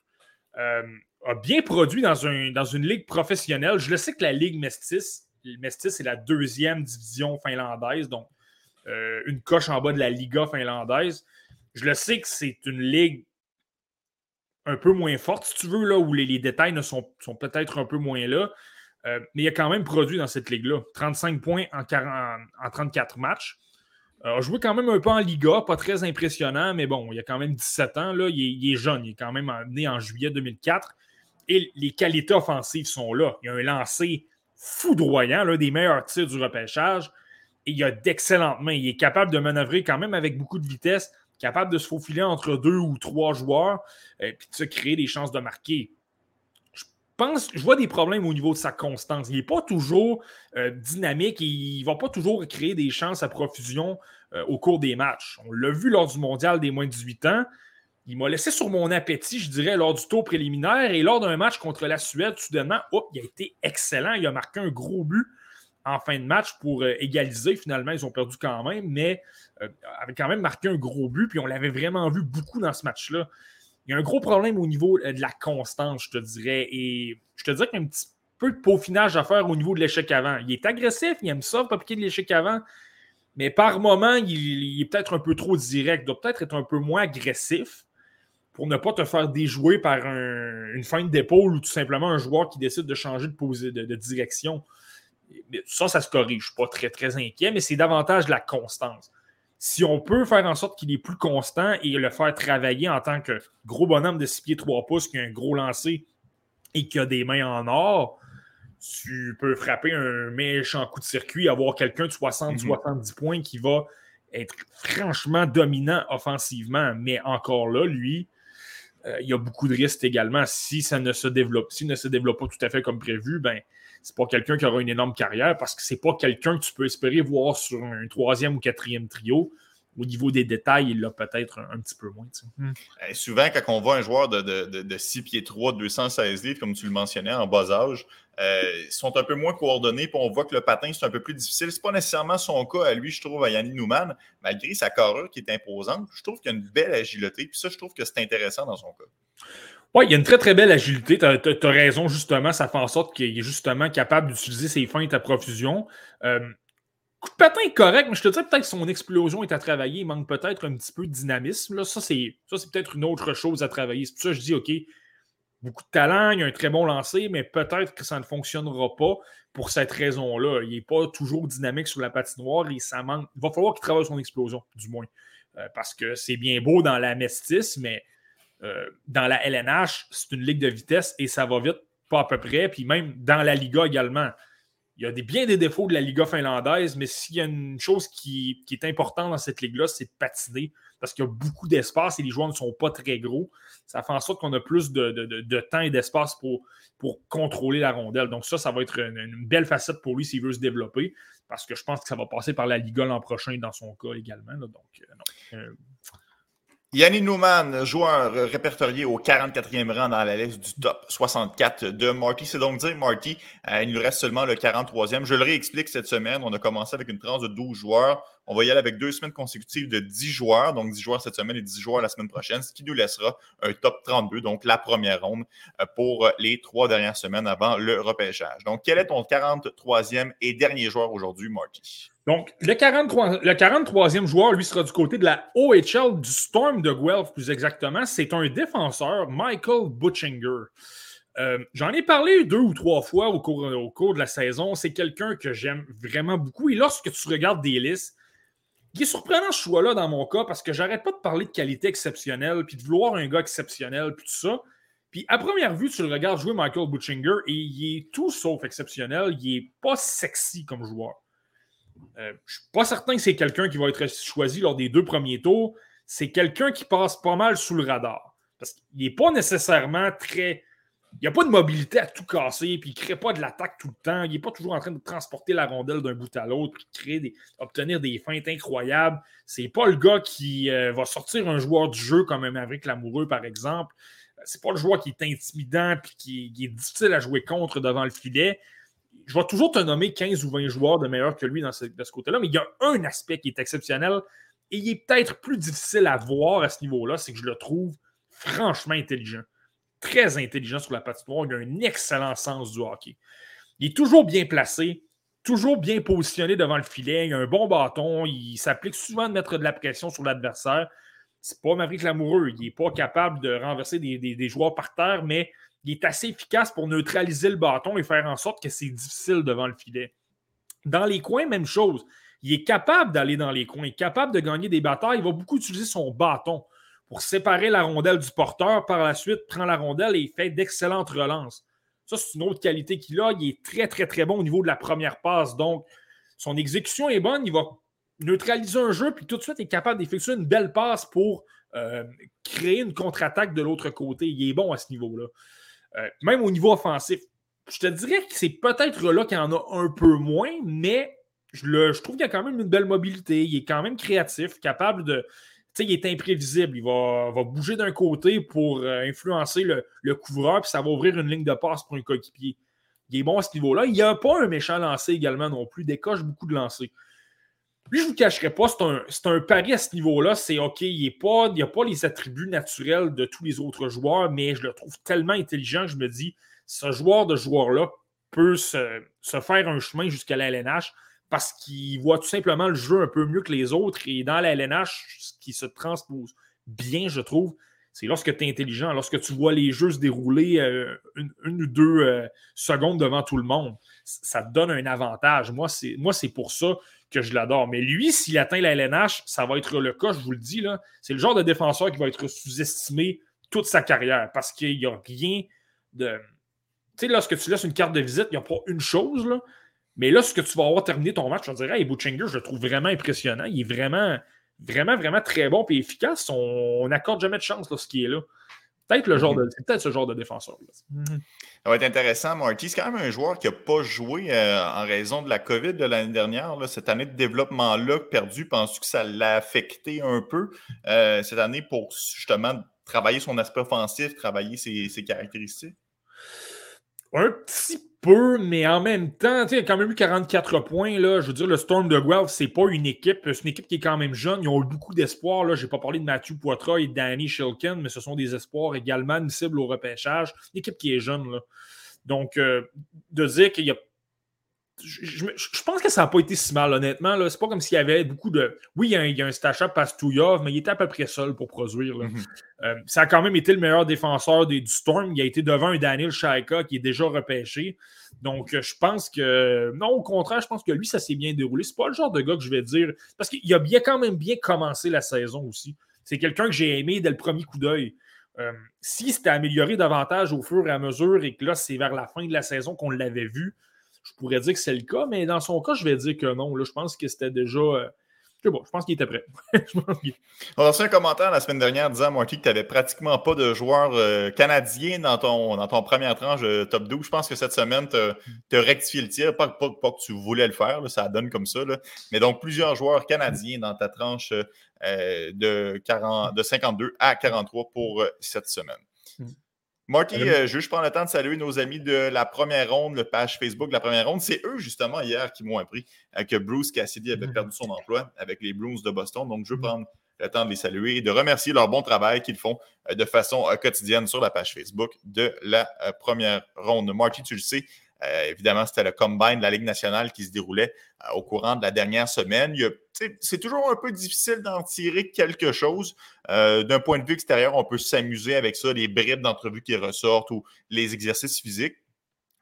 a bien produit dans, un, dans une ligue professionnelle. Je le sais que la Ligue Mestis, Mestis est la deuxième division finlandaise, donc une coche en bas de la Liga finlandaise. Je le sais que c'est une ligue un peu moins forte, si tu veux, là, où les, détails ne sont, peut-être un peu moins là. Euh, mais il a quand même produit dans cette ligue-là. 35 points en, en 34 matchs. Euh, a joué quand même un peu en Liga, pas très impressionnant, mais bon, il a quand même 17 ans. Là, il, est, jeune, il est quand même né en juillet 2004. Et les qualités offensives sont là. Il a un lancer foudroyant, l'un des meilleurs tirs du repêchage. Et il a d'excellentes mains. Il est capable de manœuvrer quand même avec beaucoup de vitesse capable de se faufiler entre deux ou trois joueurs et euh, de se créer des chances de marquer. pense, je vois des problèmes au niveau de sa constance. Il n'est pas toujours euh, dynamique et il ne va pas toujours créer des chances à profusion euh, au cours des matchs. On l'a vu lors du mondial des moins de 18 ans. Il m'a laissé sur mon appétit, je dirais, lors du tour préliminaire. Et lors d'un match contre la Suède, soudainement, il a été excellent. Il a marqué un gros but en fin de match pour euh, égaliser. Finalement, ils ont perdu quand même, mais avait quand même marqué un gros but. Puis on l'avait vraiment vu beaucoup dans ce match-là il y a un gros problème au niveau euh, de la constance, je te dirais. Et je te dirais qu'il y a un petit peu de peaufinage à faire au niveau de l'échec avant. Il est agressif, il aime ça, pas piquer de l'échec avant. Mais par moment, il, est peut-être un peu trop direct. Il doit peut-être être un peu moins agressif pour ne pas te faire déjouer par une feinte d'épaule ou tout simplement un joueur qui décide de changer de, de, direction. Ça, ça se corrige. Je ne suis pas très, très inquiet, mais c'est davantage la constance si on peut faire en sorte qu'il est plus constant et le faire travailler en tant que gros bonhomme de 6 pieds 3 pouces qui a un gros lancer et qui a des mains en or, tu peux frapper un méchant coup de circuit, avoir quelqu'un de 60-70 mhm. points qui va être franchement dominant offensivement. Mais encore là, lui, euh, il y a beaucoup de risques également. Si ça ne se développe, s'il ne se développe pas tout à fait comme prévu, ben c'est pas quelqu'un qui aura une énorme carrière parce que c'est pas quelqu'un que tu peux espérer voir sur un troisième ou quatrième trio. Au niveau des détails, il l'a peut-être un, petit peu moins. Hmm. Eh, souvent, quand on voit un joueur de, de, 6 pieds 3, 216 livres, comme tu le mentionnais, en bas âge, euh, ils sont un peu moins coordonnés, puis on voit que le patin, c'est un peu plus difficile. C'est pas nécessairement son cas à lui, je trouve, à Yannick Newman, malgré sa carrure qui est imposante. Je trouve qu'il y a une belle agilité, puis ça, je trouve que c'est intéressant dans son cas. Oui, il y a une très très belle agilité. Tu as, raison, justement. Ça fait en sorte qu'il est justement capable d'utiliser ses feintes à profusion. Euh, coup de patin correct, mais je te dirais peut-être que son explosion est à travailler. Il manque peut-être un petit peu de dynamisme. Là. Ça, c'est peut-être une autre chose à travailler. C'est pour ça que je dis, OK, beaucoup de talent, il a un très bon lancer, mais peut-être que ça ne fonctionnera pas pour cette raison-là. Il n'est pas toujours dynamique sur la patinoire et ça manque. Il va falloir qu'il travaille son explosion, du moins. Euh, parce que c'est bien beau dans la mestis, mais euh, dans la LNH, c'est une ligue de vitesse et ça va vite, pas à peu près. Puis même dans la Liga également. Il y a des, bien des défauts de la Liga finlandaise, mais s'il y a une chose qui, est importante dans cette ligue-là, c'est de patiner parce qu'il y a beaucoup d'espace et les joueurs ne sont pas très gros. Ça fait en sorte qu'on a plus de, temps et d'espace pour, contrôler la rondelle. Donc, ça, ça va être une, belle facette pour lui s'il veut se développer parce que je pense que ça va passer par la Liga l'an prochain dans son cas également. Donc, euh, euh, Yannick Newman, joueur répertorié au 44e rang dans la liste du top 64 de Marty. C'est donc dire, Marty, euh, il nous reste seulement le 43e. Je le réexplique cette semaine. On a commencé avec une tranche de 12 joueurs. On va y aller avec deux semaines consécutives de 10 joueurs, donc 10 joueurs cette semaine et 10 joueurs la semaine prochaine, ce qui nous laissera un top 32, donc la première ronde euh, pour les trois dernières semaines avant le repêchage. Donc, quel est ton 43e et dernier joueur aujourd'hui, Marty? Donc, le, 43, le 43e joueur, lui, sera du côté de la OHL du Storm de Guelph, plus exactement. C'est un défenseur, Michael Butchinger. Euh, j'en ai parlé deux ou trois fois au cours, au cours de la saison. C'est quelqu'un que j'aime vraiment beaucoup. Et lorsque tu regardes des listes, il est surprenant ce choix-là dans mon cas parce que j'arrête pas de parler de qualité exceptionnelle, puis de vouloir un gars exceptionnel, puis tout ça. Puis à première vue, tu le regardes jouer Michael Butchinger et il est tout sauf exceptionnel. Il est pas sexy comme joueur. Euh, je ne suis pas certain que c'est quelqu'un qui va être choisi lors des deux premiers tours. C'est quelqu'un qui passe pas mal sous le radar. Parce qu'il n'est pas nécessairement très. Il n'y a pas de mobilité à tout casser, puis il ne crée pas de l'attaque tout le temps. Il n'est pas toujours en train de transporter la rondelle d'un bout à l'autre, puis des, obtenir des feintes incroyables. C'est pas le gars qui euh, va sortir un joueur du jeu comme un Maverick Lamoureux, par exemple. C'est pas le joueur qui est intimidant puis qui, est difficile à jouer contre devant le filet je vais toujours te nommer 15 ou 20 joueurs de meilleurs que lui dans ce, de ce côté-là, mais il y a un aspect qui est exceptionnel et il est peut-être plus difficile à voir à ce niveau-là, c'est que je le trouve franchement intelligent. Très intelligent sur la patinoire. Il a un excellent sens du hockey. Il est toujours bien placé, toujours bien positionné devant le filet. Il a un bon bâton. Il s'applique souvent de mettre de la pression sur l'adversaire. C'est pas Maverick Lamoureux. Il n'est pas capable de renverser des, des, joueurs par terre, mais il est assez efficace pour neutraliser le bâton et faire en sorte que c'est difficile devant le filet. Dans les coins, même chose. Il est capable d'aller dans les coins, capable de gagner des batailles. Il va beaucoup utiliser son bâton pour séparer la rondelle du porteur. Par la suite, prend la rondelle et fait d'excellentes relances. Ça, c'est une autre qualité qu'il a. Il est très, très, très bon au niveau de la première passe. Donc, son exécution est bonne. Il va neutraliser un jeu, puis tout de suite, il est capable d'effectuer une belle passe pour euh, créer une contre-attaque de l'autre côté. Il est bon à ce niveau-là. Euh, même au niveau offensif, je te dirais que c'est peut-être là qu'il y en a un peu moins, mais je, trouve qu'il y a quand même une belle mobilité. Il est quand même créatif, capable de. Tu sais, il est imprévisible. Il va, bouger d'un côté pour euh, influencer le, couvreur, puis ça va ouvrir une ligne de passe pour un coéquipier. Il est bon à ce niveau-là. Il n'y a pas un méchant lancé également non plus. Décoche beaucoup de lancers. Lui, je ne vous cacherai pas, c'est un, un, pari à ce niveau-là. C'est OK, il n'y a pas les attributs naturels de tous les autres joueurs, mais je le trouve tellement intelligent je me dis, ce joueur de joueur-là peut se, se, faire un chemin jusqu'à la LNH parce qu'il voit tout simplement le jeu un peu mieux que les autres. Et dans la LNH, ce qui se transpose bien, je trouve, c'est lorsque tu es intelligent, lorsque tu vois les jeux se dérouler euh, une, ou deux euh, secondes devant tout le monde. Ça te donne un avantage. Moi, c'est pour ça que je l'adore. Mais lui, s'il atteint la LNH, ça va être le cas, je vous le dis. C'est le genre de défenseur qui va être sous-estimé toute sa carrière parce qu'il n'y a rien de. Tu sais, lorsque tu laisses une carte de visite, il n'y a pas une chose. Mais là, ce que tu vas avoir terminé ton match, je dirais, hey, Butchinger, je le trouve vraiment impressionnant. Il est vraiment, vraiment, vraiment très bon et efficace. On n'accorde jamais de chance lorsqu'il est là. Peut-être le genre mhm. de, peut-être ce genre de défenseur. Mhm. Ça va être intéressant, Marty. C'est quand même un joueur qui n'a pas joué euh, en raison de la COVID de l'année dernière. Cette année de développement-là perdu, penses-tu que ça l'a affecté un peu euh, cette année pour justement travailler son aspect offensif, travailler ses, ses caractéristiques? Un petit peu, mais en même temps, il a quand même eu 44 points. Là. Je veux dire, le Storm de Guelph, c'est pas une équipe. C'est une équipe qui est quand même jeune. Ils ont eu beaucoup d'espoir. Je n'ai pas parlé de Matthew Poitras et de Danny Shilkin, mais ce sont des espoirs également admissibles au repêchage. Une équipe qui est jeune. Là. Donc, euh, de dire qu'il y a je, pense que ça n'a pas été si mal, honnêtement. C'est pas comme s'il y avait beaucoup de. Oui, il y a un, il y a un mais il était à peu près seul pour produire. Mhm. Euh, ça a quand même été le meilleur défenseur du Storm. Il a été devant un Daniel Shaika qui est déjà repêché. Donc, euh, je pense que. Non, au contraire, je pense que lui, ça s'est bien déroulé. C'est pas le genre de gars que je vais dire. Parce qu'il a bien quand même bien commencé la saison aussi. C'est quelqu'un que j'ai aimé dès le premier coup d'œil. Euh, si c'était amélioré davantage au fur et à mesure et que là, c'est vers la fin de la saison qu'on l'avait vu, je pourrais dire que c'est le cas, mais dans son cas, je vais dire que non. Là, je pense que c'était déjà. Euh, je je pense qu'il était prêt. On a reçu un commentaire la semaine dernière disant, Marty, que tu n'avais pratiquement pas de joueurs euh, canadiens dans ton, dans ton première tranche de top 12. Je pense que cette semaine, tu as, rectifié le tir. Pas, pas, que tu voulais le faire, ça donne comme ça. Mais donc, plusieurs joueurs canadiens dans ta tranche euh, de, 40, de 52 à 43 pour cette semaine. Marty, euh, je veux juste prendre le temps de saluer nos amis de la première ronde, le page Facebook de la première ronde. C'est eux, justement, hier, qui m'ont appris euh, que Bruce Cassidy avait perdu son emploi avec les Blues de Boston. Donc, je veux prendre le temps de les saluer et de remercier leur bon travail qu'ils font euh, de façon quotidienne sur la page Facebook de la première ronde. Marty, tu le sais, euh, évidemment, c'était le combine de la Ligue nationale qui se déroulait euh, au courant de la dernière semaine. C'est toujours un peu difficile d'en tirer quelque chose. Euh, d'un point de vue extérieur, on peut s'amuser avec ça, les bribes d'entrevues qui ressortent ou les exercices physiques.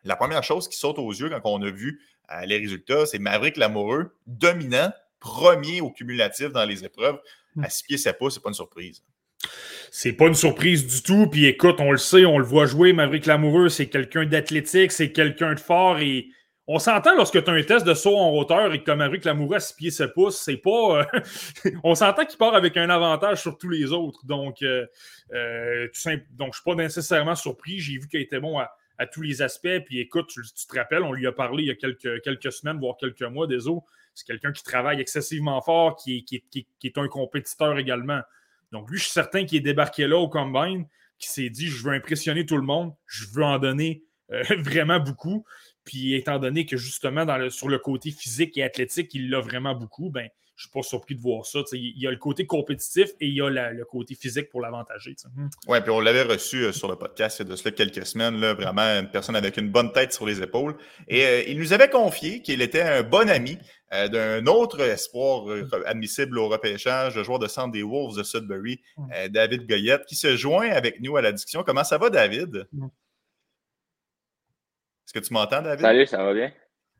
La première chose qui saute aux yeux quand on a vu les résultats, c'est Maverick Lamoureux, dominant, premier au cumulatif dans les épreuves. À 6 pieds 7 pouces, c'est pas une surprise. C'est pas une surprise du tout. Puis écoute, on le sait, on le voit jouer. Maverick Lamoureux, c'est quelqu'un d'athlétique, c'est quelqu'un de fort. Et on s'entend lorsque tu as un test de saut en hauteur et que tu as Maverick Lamoureux à 6 pieds 7 pouces, c'est pas. Euh, on s'entend qu'il part avec un avantage sur tous les autres. Donc, euh, euh, donc je suis pas nécessairement surpris. J'ai vu qu'il était bon à, tous les aspects. Puis écoute, tu, te rappelles, on lui a parlé il y a quelques, semaines, voire quelques mois, des C'est quelqu'un qui travaille excessivement fort, qui, qui, est un compétiteur également. Donc, lui, je suis certain qu'il est débarqué là au Combine, qui s'est dit je veux impressionner tout le monde, je veux en donner euh, vraiment beaucoup. Puis, étant donné que justement, sur le côté physique et athlétique, il l'a vraiment beaucoup, ben, je ne suis pas surpris de voir ça. il y a le côté compétitif et il y a le côté physique pour l'avantager. Hmm. Oui, puis on l'avait reçu euh, sur le podcast il y a de cela quelques semaines, là, vraiment une personne avec une bonne tête sur les épaules. Et euh, il nous avait confié qu'il était un bon ami euh, d'un autre espoir admissible au repêchage, le joueur de centre des Wolves de Sudbury, hmm. David Goyette, qui se joint avec nous à la discussion. Comment ça va, David? Hmm. Est-ce que tu m'entends, David? Salut, ça va bien?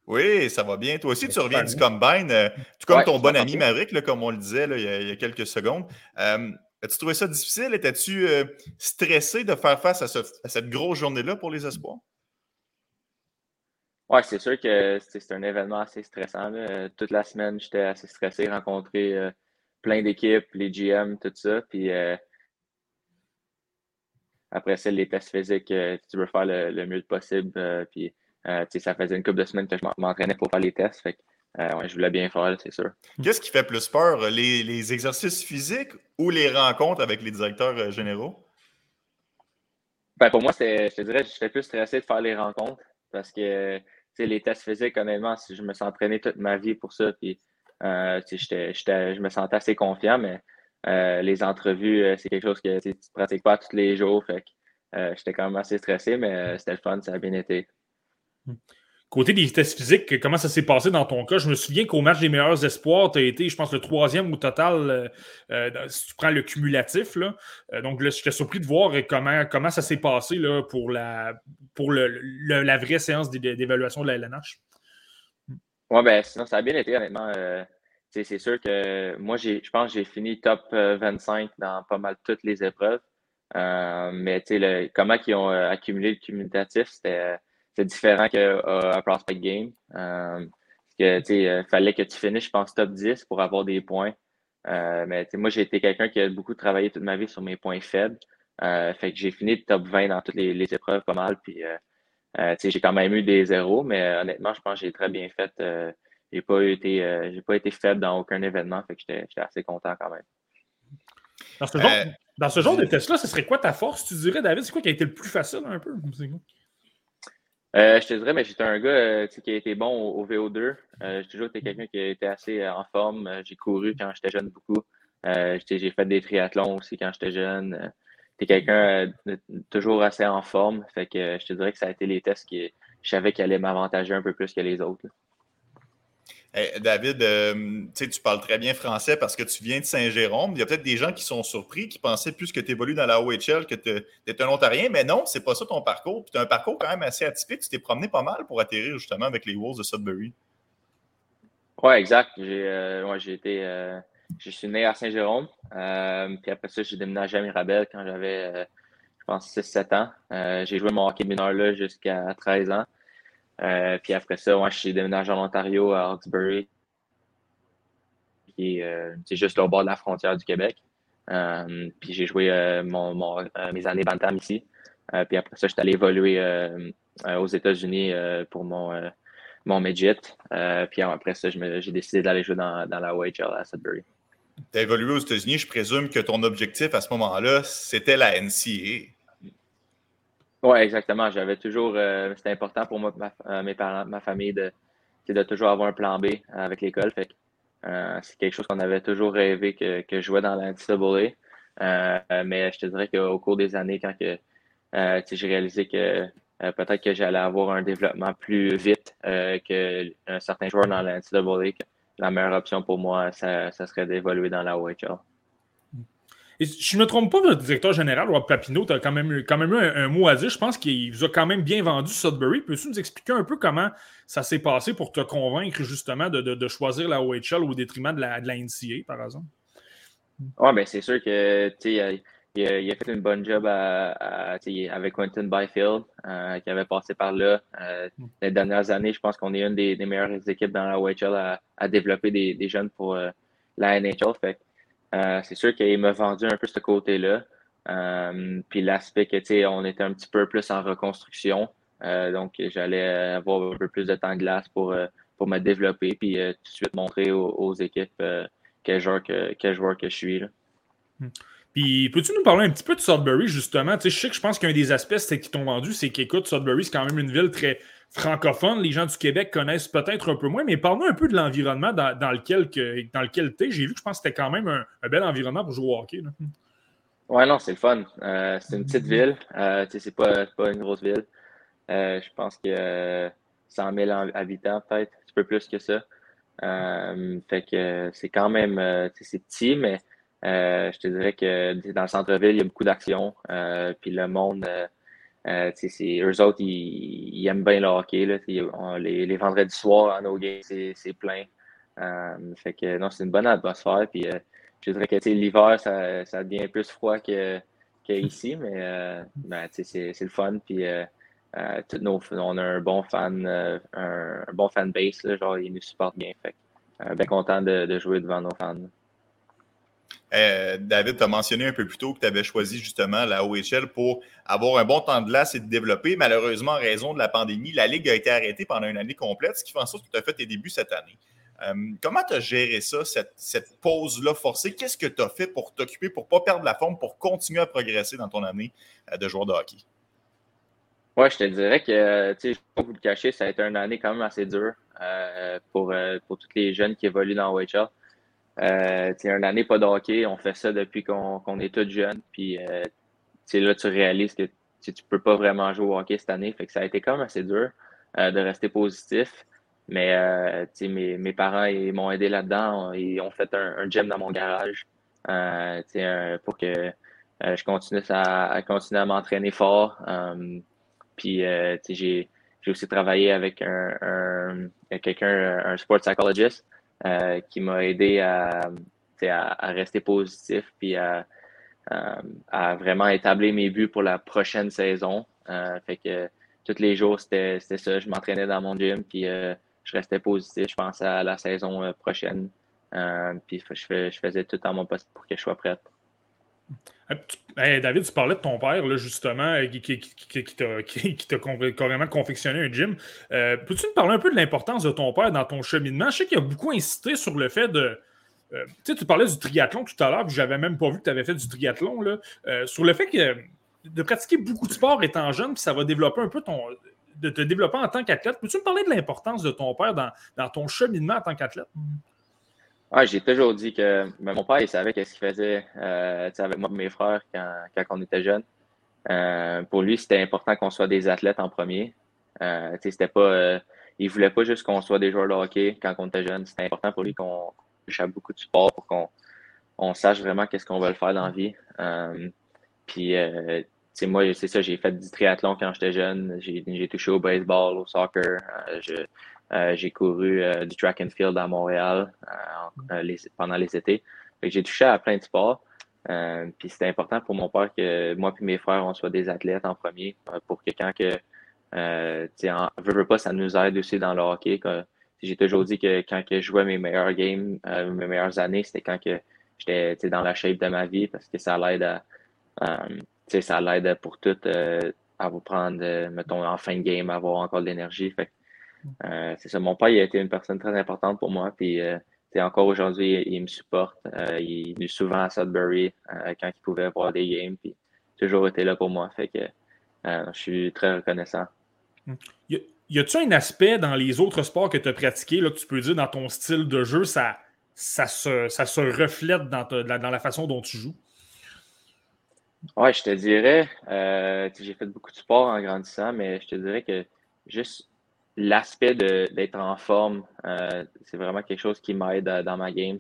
Oui, ça va bien. Toi aussi, tu reviens du combine, euh, tout comme ton bon ami Maverick, comme on le disait il, y a, quelques secondes. Euh, as-tu trouvé ça difficile? Étais-tu euh, stressé de faire face à, cette grosse journée-là pour les espoirs? Oui, c'est sûr que c'est un événement assez stressant. Toute la semaine, j'étais assez stressé, rencontrer plein d'équipes, les GM, tout ça. Puis après ça, les tests physiques, tu veux faire le, mieux possible. puis, ça faisait une couple de semaines que je m'entraînais pour faire les tests. Fait je voulais bien faire, c'est sûr. Qu'est-ce qui fait plus peur, les, les, exercices physiques ou les rencontres avec les directeurs généraux? Ben, pour moi, je te dirais, j'étais plus stressé de faire les rencontres parce que les tests physiques, honnêtement, je me suis entraîné toute ma vie pour ça. Puis, euh, je me sentais assez confiant, mais euh, les entrevues, euh, c'est quelque chose que tu ne pratiques pas tous les jours. Fait j'étais quand même assez stressé, mais c'était le fun, ça a bien été. Hmm. Côté des tests physiques, comment ça s'est passé dans ton cas? Je me souviens qu'au match des meilleurs espoirs, tu as été, je pense, le troisième au total, euh, euh, si tu prends le cumulatif. Là. Euh, donc, surpris de voir comment, ça s'est passé pour, la, vraie séance d'évaluation de la LNH. Oui, ben, sinon, ça a bien été, honnêtement. c'est sûr que moi, je pense que j'ai fini top 25 dans pas mal toutes les épreuves. mais comment ils ont accumulé le cumulatif, c'était c'est différent qu'un euh, prospect game. Euh, parce que, euh, fallait que tu finisses, je pense, top 10 pour avoir des points. mais moi, j'ai été quelqu'un qui a beaucoup travaillé toute ma vie sur mes points faibles. fait que j'ai fini top 20 dans toutes les, épreuves pas mal. Puis, j'ai quand même eu des zéros, mais honnêtement, je pense que j'ai très bien fait. j'ai pas été, j'ai pas été faible dans aucun événement. Fait que j'étais assez content quand même. Dans ce genre, dans ce genre de test-là, ce serait quoi ta force, tu dirais, David? C'est quoi qui a été le plus facile un peu? Euh, je te dirais, mais j'étais un gars euh, qui a été bon au, VO2. Euh, j'ai toujours été quelqu'un qui été assez en forme. J'ai couru quand j'étais jeune beaucoup. j'ai fait des triathlons aussi quand j'étais jeune. J'étais quelqu'un toujours assez en forme. Fait que je te dirais que ça a été les tests qui je savais qu'ils allaient m'avantager un peu plus que les autres. David, euh, tu parles très bien français parce que tu viens de Saint-Jérôme. Il y a peut-être des gens qui sont surpris, qui pensaient plus que tu évolues dans la OHL, que tu es, un Ontarien, mais non, c'est pas ça ton parcours. tu as un parcours quand même assez atypique. Tu t'es promené pas mal pour atterrir justement avec les Wolves de Sudbury. Oui, exact. J'ai euh, été. Euh, je suis né à Saint-Jérôme. puis après ça, j'ai déménagé à Mirabel quand j'avais, je pense, 6-7 ans. j'ai joué mon hockey mineur là jusqu'à 13 ans. Euh, puis après ça, moi, je suis déménagé en Ontario, à Hawkesbury, qui est euh, juste au bord de la frontière du Québec. Euh, puis j'ai joué mes années Bantam ici. puis après ça, je suis allé évoluer aux États-Unis pour mon, mon midget. puis après ça, j'ai décidé d'aller jouer dans, dans la OHL à Sudbury. Tu as évolué aux États-Unis. Je présume que ton objectif à ce moment-là, c'était la NCA. Oui, exactement. J'avais toujours, euh, c'était important pour moi, ma, euh, mes parents, ma famille, de, de toujours avoir un plan B avec l'école. Euh, c'est quelque chose qu'on avait toujours rêvé que, que je jouais dans la Euh, mais je te dirais qu'au cours des années, quand que, j'ai réalisé que peut-être que j'allais avoir un développement plus vite qu'un certain joueur dans la que la meilleure option pour moi, ça, ça serait d'évoluer dans la OHL. Et je ne me trompe pas, votre directeur général, Rob Papineau, tu as quand même, quand même eu un, mot à dire. Je pense qu'il vous a quand même bien vendu Sudbury. Peux-tu nous expliquer un peu comment ça s'est passé pour te convaincre justement de, choisir la OHL au détriment de la, de la NCA, par exemple? Oui, bien c'est sûr que il a, il, a, fait une bonne job avec Quentin Byfield, euh, qui avait passé par là. Euh, les dernières années, je pense qu'on est une des, meilleures équipes dans la OHL à, développer des, jeunes pour euh, la NHL. Fait euh, c'est sûr qu'il m'a vendu un peu ce côté-là. Euh, puis l'aspect que, tu sais, on était un petit peu plus en reconstruction. Euh, donc, j'allais avoir un peu plus de temps de glace pour, pour me développer, puis tout de suite montrer aux, équipes quel, joueur que, quel joueur que je suis. Là. Hmm. Puis, peux-tu nous parler un petit peu de Sudbury, justement? Tu sais, je sais que je pense qu'un des aspects qui t'ont vendu, c'est qu'écoute, Sudbury, c'est quand même une ville très francophone. Les gens du Québec connaissent peut-être un peu moins, mais parle-nous un peu de l'environnement dans, lequel, dans lequel tu es. J'ai vu que je pense que c'était quand même un, bel environnement pour jouer au hockey. Ouais, non, c'est le fun. Euh, c'est une petite ville. Euh, c'est pas, pas une grosse ville. Euh, je pense a 100 000 habitants, peut-être, un petit peu plus que ça. Fait que c'est quand même c'est petit, mais je te dirais que dans le centre-ville, il y a beaucoup d'actions. puis le monde euh, eux autres, ils, aiment bien le hockey. Là, les, les, vendredis soirs en games, c'est plein. Euh, fait que non, c'est une bonne atmosphère. Puis, euh, je dirais que l'hiver, ça, ça, devient plus froid qu'ici, mais euh, ben, c'est le fun. Puis, nos, on a un bon fan, un, un, bon fan base. Là, genre, ils nous supportent bien. Fait bien content de, de, jouer devant nos fans. Euh, David, tu as mentionné un peu plus tôt que tu avais choisi justement la OHL pour avoir un bon temps de glace et de développer. Malheureusement, en raison de la pandémie, la Ligue a été arrêtée pendant une année complète, ce qui fait en sorte que tu as fait tes débuts cette année. Euh, comment tu as géré ça, cette, pause-là forcée? Qu'est-ce que tu as fait pour t'occuper, pour ne pas perdre la forme, pour continuer à progresser dans ton année euh, de joueur de hockey? Oui, je te dirais que, tu sais, je vous le cacher, ça a été une année quand même assez dure pour, pour tous les jeunes qui évoluent dans OHL. Euh, une année pas de hockey, on fait ça depuis qu'on est tous jeunes. Puis euh, là, tu réalises que tu ne peux pas vraiment jouer au hockey cette année. Fait que ça a été quand même assez dur euh, de rester positif. Mais euh, mes, mes parents m'ont aidé là-dedans. Ils ont fait un, gym dans mon garage euh, pour que je continue à, continuer à m'entraîner fort. puis j'ai aussi travaillé avec un, un quelqu'un, un sport psychologist. Euh, qui m'a aidé à, à, rester positif puis à, à, vraiment établir mes buts pour la prochaine saison. Euh, fait que tous les jours, c'était ça. Je m'entraînais dans mon gym puis euh, je restais positif. Je pensais à la saison prochaine. puis je, je, faisais tout en mon poste pour que je sois prête. David, tu parlais de ton père, là, justement, qui, qui, t'a carrément confectionné un gym. Euh, peux-tu nous parler un peu de l'importance de ton père dans ton cheminement? Je sais qu'il a beaucoup insisté sur le fait de. Euh, tu sais, tu parlais du triathlon tout à l'heure, puis j'avais même pas vu que tu avais fait du triathlon. Là, euh, sur le fait que de pratiquer beaucoup de sport étant jeune, puis ça va développer un peu ton. de te développer en tant qu'athlète. Peux-tu me parler de l'importance de ton père dans, dans ton cheminement en tant qu'athlète? Ouais, j'ai toujours dit que ben, mon père, il savait qu'est-ce qu'il faisait euh, avec moi et mes frères quand, quand on était jeunes. Euh, pour lui, c'était important qu'on soit des athlètes en premier. Euh, c'était pas, euh, il voulait pas juste qu'on soit des joueurs de hockey quand on était jeunes. C'était important pour lui qu'on touche à beaucoup de sport pour qu'on on sache vraiment qu'est-ce qu'on veut faire dans la vie. Puis, moi, c'est ça, j'ai fait du triathlon quand j'étais jeune. J'ai touché au baseball, au soccer. J'ai couru euh, du track and field à Montréal euh, pendant les étés. J'ai touché à plein de sports. puis c'était important pour mon père que moi et mes frères, on soit des athlètes en premier pour que quand que, euh, veux, veux pas, ça nous aide aussi dans le hockey. J'ai toujours dit que quand que je jouais mes meilleurs games, mes meilleures années, c'était quand que j'étais dans la shape de ma vie parce que ça l'aide à, ça l'aide pour tout à vous prendre, mettons, en fin de game, avoir encore de l'énergie. Euh, c'est ça. Mon père, il a été une personne très importante pour moi. Puis, euh, encore aujourd'hui, il, me supporte. Euh, il est souvent à Sudbury quand il pouvait voir des games. Puis, toujours été là pour moi. Fait que je suis très reconnaissant. Y a-tu un aspect dans les autres sports que tu as pratiqués, là, que tu peux dire dans ton style de jeu, ça, ça, se, ça se reflète dans, dans la façon dont tu joues? Ouais, je te dirais, j'ai fait beaucoup de sport en grandissant, mais je te dirais que juste l'aspect d'être en forme, euh, c'est vraiment quelque chose qui m'aide euh, dans ma game.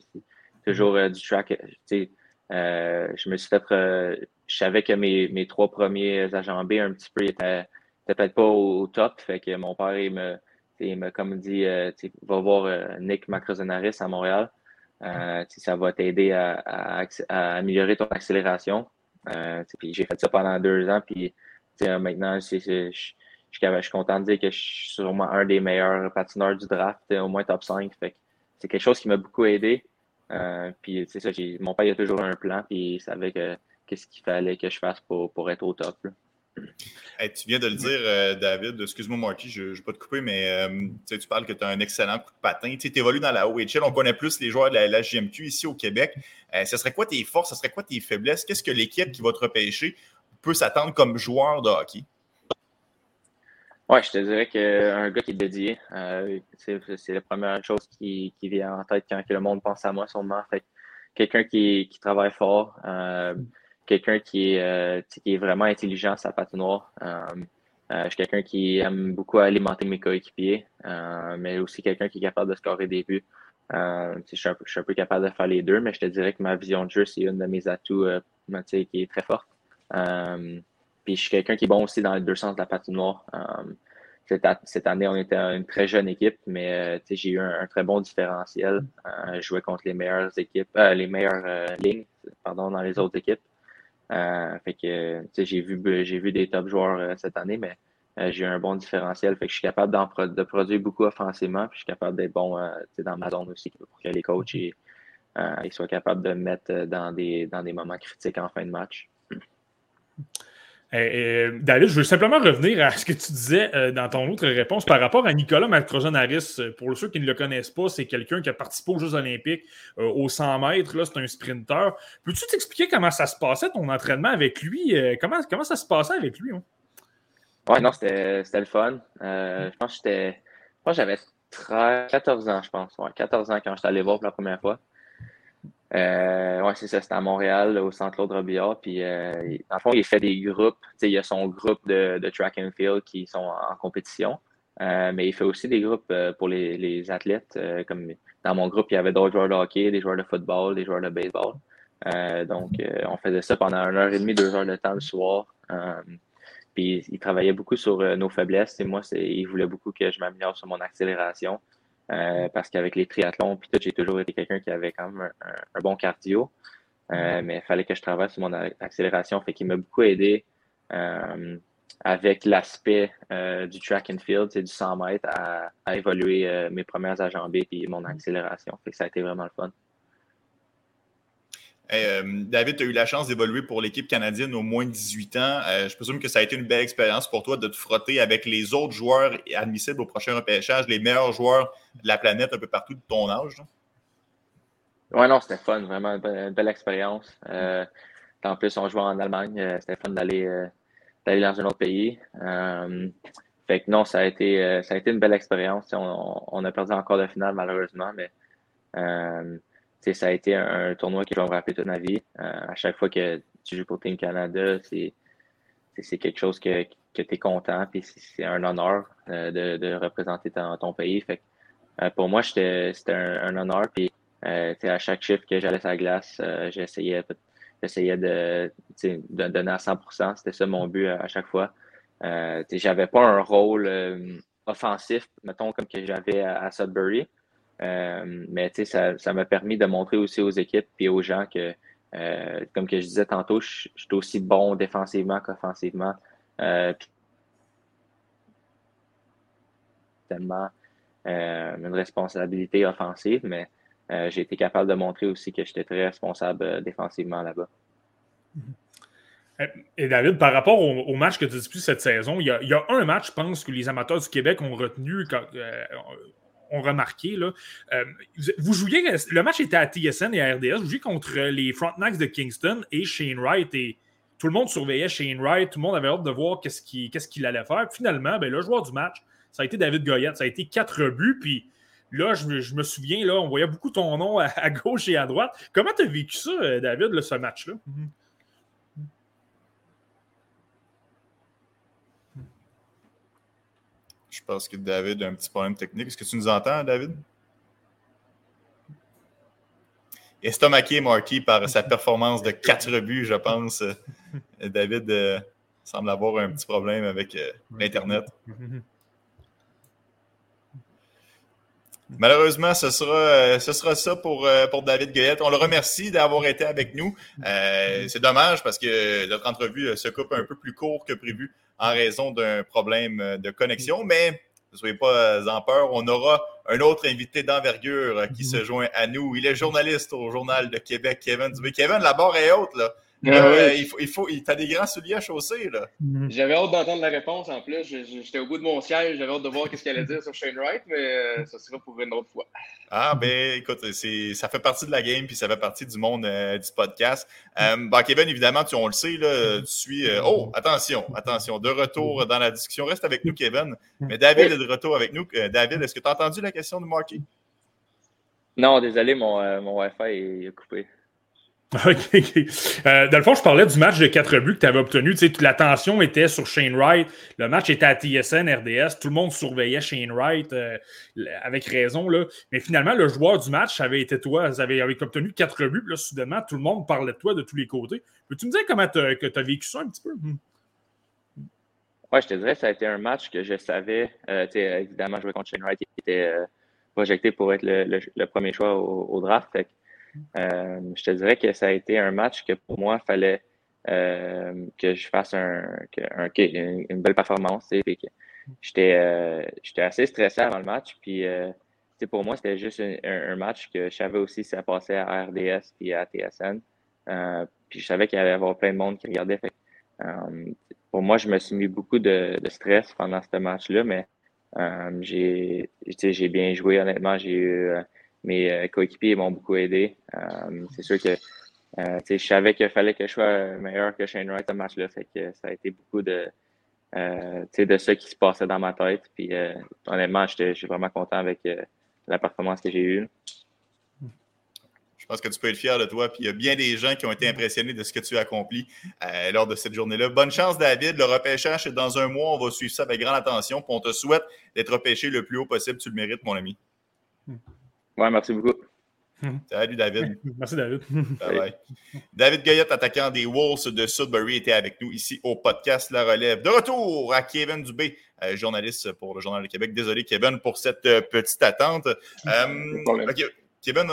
toujours euh, du track. je me suis fait. je savais que mes, mes trois premiers agents B, un petit peu, étaient peut-être pas au, top. Fait que mon père, il me, il me comme dit, va voir Nick Macrozenaris à Montréal. ça va t'aider à, à, améliorer ton accélération. puis j'ai fait ça pendant deux ans. Puis maintenant, c'est je suis content de dire que je suis sûrement un des meilleurs patineurs du draft, au moins top 5. c'est quelque chose qui m'a beaucoup aidé. Euh, ça, mon père a toujours un plan, puis il savait que qu'est-ce qu'il fallait que je fasse pour, pour être au top. tu viens de le dire, euh, David. Excuse-moi, Marky, je ne vais pas te couper, mais euh, tu parles que tu as un excellent coup de patin. Tu évolues dans la OHL. On connaît plus les joueurs de la, LGMQ ici au Québec. ce serait quoi tes forces? Ce serait quoi tes faiblesses? Qu'est-ce que l'équipe qui va te repêcher peut s'attendre comme joueur de hockey? Ouais, je te dirais qu'un gars qui est dédié, euh, c'est la première chose qui, qui, vient en tête quand le monde pense à moi, sûrement. Fait quelqu'un qui, qui, travaille fort, euh, quelqu'un qui, euh, qui est vraiment intelligent sa patinoire. je suis quelqu'un qui aime beaucoup alimenter mes coéquipiers, mais aussi quelqu'un qui est capable de scorer des buts. je, suis un, un, peu capable de faire les deux, mais je te dirais que ma vision de jeu, c'est une de mes atouts qui est très forte. Puis je suis quelqu'un qui est bon aussi dans les deux sens de la patinoire. Um, cette, année, on était une très jeune équipe, mais euh, j'ai eu un, très bon différentiel. Euh, je jouais contre les meilleures équipes, les meilleures lignes, pardon, dans les autres équipes. j'ai vu des top joueurs cette année, mais j'ai eu un bon différentiel. Je suis capable de produire beaucoup offensivement, puis je suis capable d'être bon dans ma zone aussi pour que les coachs il soit capable de mettre dans des, dans des moments critiques en fin de match. David, je veux simplement revenir à ce que tu disais euh, dans ton autre réponse par rapport à Nicolas Matrojan-Harris. Pour ceux qui ne le connaissent pas, c'est quelqu'un qui a participé aux Jeux Olympiques euh, aux 100 mètres. C'est un sprinter. Peux-tu t'expliquer comment ça se passait, ton entraînement avec lui? Euh, comment, comment ça se passait avec lui? Hein? Oui, non, c'était le fun. je pense que j'avais 14 ans, je pense. 14 ans quand je suis allé voir pour la première fois. Euh, ouais, c'est ça, c'était à Montréal, au centre Claude Robillard. Puis, euh, dans le fond, il fait des groupes. Il y a son groupe de, de, track and field qui sont en, compétition. Euh, mais il fait aussi des groupes euh, pour les, les athlètes. Euh, comme dans mon groupe, il y avait d'autres joueurs de hockey, des joueurs de football, des joueurs de baseball. donc, on faisait ça pendant une heure et demie, deux heures de temps le soir. puis, il travaillait beaucoup sur nos faiblesses. Et moi, il voulait beaucoup que je m'améliore sur mon accélération. Euh, parce qu'avec les triathlons, puis tout, j'ai toujours été quelqu'un qui avait quand même un, bon cardio. Euh, mais il fallait que je travaille sur mon accélération. Fait qu'il m'a beaucoup aidé euh, avec l'aspect du track and field, c'est du 100 mètres, à, évoluer mes premières ajambées et mon accélération. Fait que ça a été vraiment le fun. Euh, David, tu as eu la chance d'évoluer pour l'équipe canadienne au moins 18 ans. Euh, je présume que ça a été une belle expérience pour toi de te frotter avec les autres joueurs admissibles au prochain repêchage, les meilleurs joueurs de la planète un peu partout de ton âge. Oui, non, c'était fun, vraiment une belle, expérience. Euh, en plus, on jouait en Allemagne, c'était fun d'aller dans un autre pays. fait que non, ça a été, ça a été une belle expérience. On, a perdu encore de finale, malheureusement, mais ça a été un, tournoi que je vais me rappeler toute ma vie. Euh, à chaque fois que tu joues pour Team Canada, c'est quelque chose que, que tu es content, puis c'est un honneur euh, de, de, représenter ton, pays. Fait euh, pour moi, c'était un, un, honneur. Puis à chaque chiffre que j'allais sur la glace, j'essayais j'essayais de, de donner à 100% C'était ça mon but à, chaque fois. j'avais pas un rôle offensif, mettons, comme que j'avais à Sudbury. Euh, mais ça, ça m'a permis de montrer aussi aux équipes et aux gens que, euh, comme que je disais tantôt, je, suis aussi bon défensivement qu'offensivement. Euh, tellement une responsabilité offensive, mais j'ai été capable de montrer aussi que j'étais très responsable défensivement là-bas. Et David, par rapport au, match que tu disputes cette saison, il y, a, un match, je pense, que les amateurs du Québec ont retenu ont remarqué. Euh, vous jouiez, le match était à TSN et à RDS, vous jouiez contre les Frontenacs de Kingston et Shane Wright. Et tout le monde surveillait Shane Wright, tout le monde avait hâte de voir qu'est-ce qu'il allait faire. finalement, ben, le joueur du match, ça a été David Goyette. Ça a été quatre buts. Puis là, je, me souviens, là, on voyait beaucoup ton nom à, gauche et à droite. Comment tu as vécu ça, euh, David, ce match-là? Mm-hmm. Pense que David a un petit problème technique. Est-ce que tu nous entends, David? Estomaqué Marquis par sa performance de quatre buts, je pense. David euh, semble avoir un petit problème avec euh, l'Internet. Malheureusement, ce sera, euh, ce sera ça pour, pour David Goyette. On le remercie d'avoir été avec nous. c'est dommage parce que notre entrevue se coupe un peu plus court que prévu en raison d'un problème de connexion, mais ne soyez pas en peur, on aura un autre invité d'envergure qui se joint à nous. Il est journaliste au Journal de Québec, Kevin Dubé. Kevin, la barre est haute, là. Ah euh, il faut, il faut, t'as des grands souliers à chausser, là. Mhm. J'avais hâte d'entendre la réponse en plus. J'étais au bout de mon siège, j'avais hâte de voir ce qu'il allait dire sur Shane Wright, mais euh, ça sera pour une autre fois. Ah, ben, écoute, ça fait partie de la game, puis ça fait partie du monde euh, du podcast. Bah, Kevin, évidemment, tu, on le sait, là, tu suis. oh, attention, attention, de retour dans la discussion. Reste avec nous, Kevin. Mais David est de retour avec nous. David, est-ce que tu as entendu la question de Marky? Non, désolé, mon, mon Wi-Fi est coupé. Euh, dans le fond, je parlais du match de 4 buts que tu avais obtenu. Tu sais, la tension était sur Shane Wright. Le match était à TSN, RDS. Tout le monde surveillait Shane Wright euh, avec raison. Là. Mais finalement, le joueur du match, avait été toi. Vous avez, obtenu 4 buts. là, soudainement, tout le monde parlait de toi de tous les côtés. Peux-tu me dire comment tu as, vécu ça un petit peu? Hmm. Oui, je te dirais, ça a été un match que je savais. Euh, évidemment, jouer contre Shane Wright, qui était projecté pour être le, premier choix au, draft. Euh, je te dirais que ça a été un match que pour moi, il fallait euh, que je fasse un, une belle performance. Euh, j'étais assez stressé avant le match. Puis pour moi, c'était juste un, match que je savais aussi si ça passait à RDS et à TSN. puis je savais qu'il y allait y avoir plein de monde qui regardait. pour moi, je me suis mis beaucoup de, stress pendant ce match-là, mais j'ai bien joué, honnêtement. J'ai mes coéquipiers m'ont beaucoup aidé. c'est sûr que euh, je savais qu'il fallait que je sois meilleur que Shane Wright ce match-là. que ça a été beaucoup de, euh, de ça qui se passait dans ma tête. Puis euh, honnêtement, je suis vraiment content avec la performance que j'ai eue. Je pense que tu peux être fier de toi. Puis il y a bien des gens qui ont été impressionnés de ce que tu as accompli lors de cette journée-là. Bonne chance, David. Le repêchage, c'est dans un mois. On va suivre ça avec grande attention. Puis on te souhaite d'être repêché le plus haut possible. Tu le mérites, mon ami. Ouais, merci beaucoup. Salut, David. Merci, David. David Goyette, attaquant des Wolves de Sudbury, était avec nous ici au podcast La Relève. De retour à Kevin Dubé, euh, journaliste pour le Journal de Québec. Désolé, Kevin, pour cette euh, petite attente. Euh, Kevin,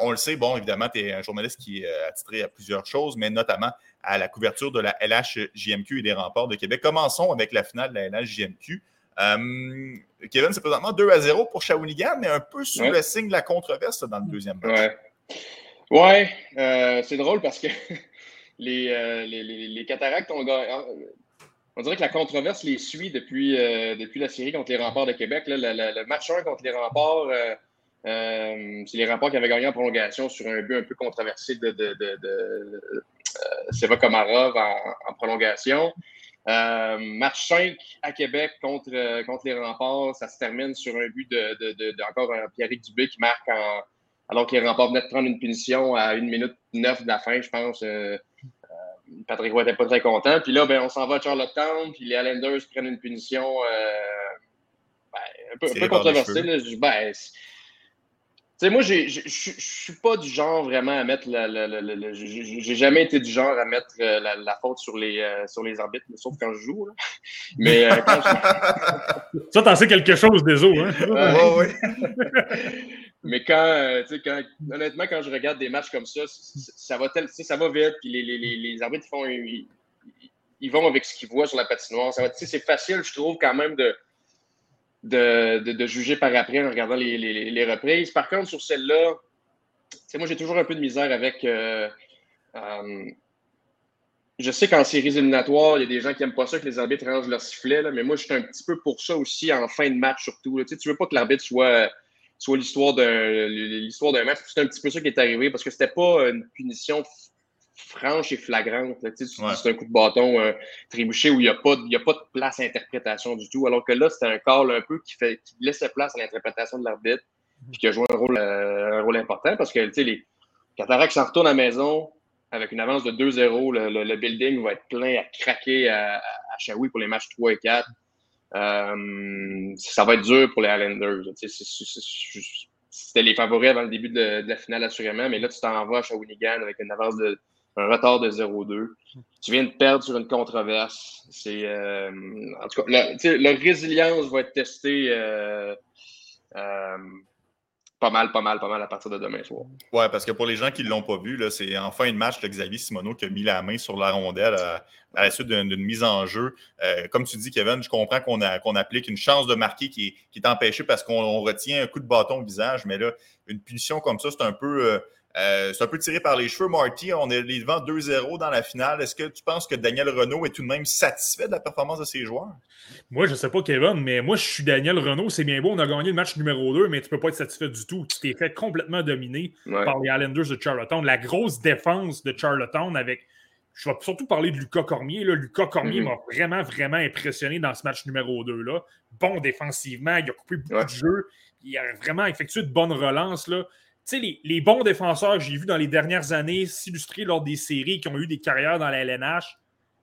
on le sait, bon, évidemment, tu es un journaliste qui est attitré à plusieurs choses, mais notamment à la couverture de la LHJMQ et des remparts de Québec. Commençons avec la finale de la LHJMQ. Euh, Kevin, c'est présentement 2 à 0 pour Shawinigan, mais un peu sous le signe de la controverse dans le deuxième match. Ouais, euh, c'est drôle parce que les, euh, les, les, Cataractes ont On dirait que la controverse les suit depuis, depuis la série contre les remparts de Québec. le, match 1 contre les remparts, c'est les remparts qui avaient gagné en prolongation sur un but un peu controversé de, de, de, Seva Komarov en prolongation. Euh, match 5 à Québec contre, euh, contre les remparts, ça se termine sur un but de, de, de, de encore un Pierrick Dubé qui marque en, alors que les remparts venaient de prendre une punition à 1 minute 9 de la fin, je pense. Euh, Patrick Roy n'était pas très content. Puis là, ben, on s'en va à Charlottetown, puis les Islanders prennent une punition ben, un peu, un peu controversée. Ben, sais, moi, je suis pas du genre vraiment à mettre la. J'ai jamais été du genre à mettre euh, la, faute sur les, euh, sur les arbitres, sauf quand je joue. Mais euh, quand je... Ça, t'en sais quelque chose des autres, hein? oui. Mais quand, quand, honnêtement, quand je regarde des matchs comme ça, ça va, tel, ça va vite, puis les, les, les, arbitres font, ils, ils, vont avec ce qu'ils voient sur la patinoire. C'est facile, je trouve, quand même, de de, de, juger par après en regardant les, les, reprises. Par contre, sur celle-là, moi, j'ai toujours un peu de misère avec. Euh, euh, je sais qu'en séries éliminatoires, il y a des gens qui n'aiment pas ça que les arbitres rangent leur sifflet, là, mais moi, je suis un petit peu pour ça aussi en fin de match, surtout. Tu ne veux pas que l'arbitre soit, soit l'histoire d'un match. C'est un petit peu ça qui est arrivé parce que c'était pas une punition franche et flagrante. C'est un coup de bâton euh, trébuché où il n'y a, pas, a pas de place à interprétation du tout. Alors que là, c'était un call un peu qui, fait, qui laissait place à l'interprétation de l'arbitre et qui a joué un rôle, euh, un rôle important parce que les Cataractes s'en retournent à la maison avec une avance de 2-0. Le, building va être plein à craquer à, à, pour les matchs 3 et 4. Euh, ça va être dur pour les Islanders. C'était les favoris avant le début de, la finale, assurément, mais là, tu t'en vas à Shawinigan avec une avance de un retard de 0-2. Tu viens de perdre sur une controverse. C'est, euh, en tout cas, la, résilience va être testée euh, euh, pas mal, pas mal, pas mal à partir de demain soir. Ouais, parce que pour les gens qui ne l'ont pas vu, c'est en fin de match de Xavier Simoneau qui a mis la main sur la rondelle à, la suite d'une mise en jeu. comme tu dis, Kevin, je comprends qu'on applique une chance de marquer qui est, empêchée parce qu'on retient un coup de bâton au visage, mais là, une punition comme ça, c'est un peu c'est un peu tiré par les cheveux, Marty. On est devant 2-0 dans la finale. Est-ce que tu penses que Daniel Renault est tout de même satisfait de la performance de ses joueurs? Moi, je ne sais pas, Kevin, mais moi, je suis Daniel Renault. C'est bien beau, on a gagné le match numéro 2, mais tu ne peux pas être satisfait du tout. Tu t'es fait complètement dominer par les Islanders de Charlottetown. La grosse défense de Charlottetown avec. Je vais surtout parler de Lucas Cormier. Là. Lucas Cormier mm-hmm. m'a vraiment, vraiment impressionné dans ce match numéro 2. Là. Bon défensivement, il a coupé beaucoup de jeux. Il a vraiment effectué de bonnes relances. Là sais, les, bons défenseurs que j'ai vus dans les dernières années s'illustrer lors des séries qui ont eu des carrières dans la LNH,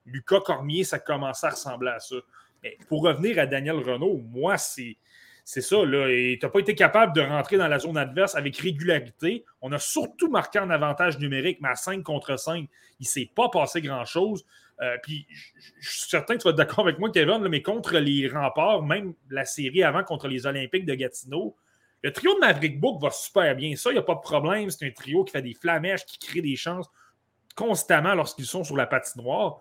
Lucas Cormier, ça commençait à ressembler à ça. Mais pour revenir à Daniel Renault, moi, c'est. C'est ça, là. Tu n'as pas été capable de rentrer dans la zone adverse avec régularité. On a surtout marqué en avantage numérique, mais à 5 contre 5, il ne s'est pas passé grand-chose. Euh, puis je suis certain que tu vas être d'accord avec moi, Kevin, mais contre les remparts, même la série avant contre les Olympiques de Gatineau, le trio de Maverick Book va super bien. Ça, il n'y a pas de problème. C'est un trio qui fait des flamèches, qui crée des chances constamment lorsqu'ils sont sur la patinoire.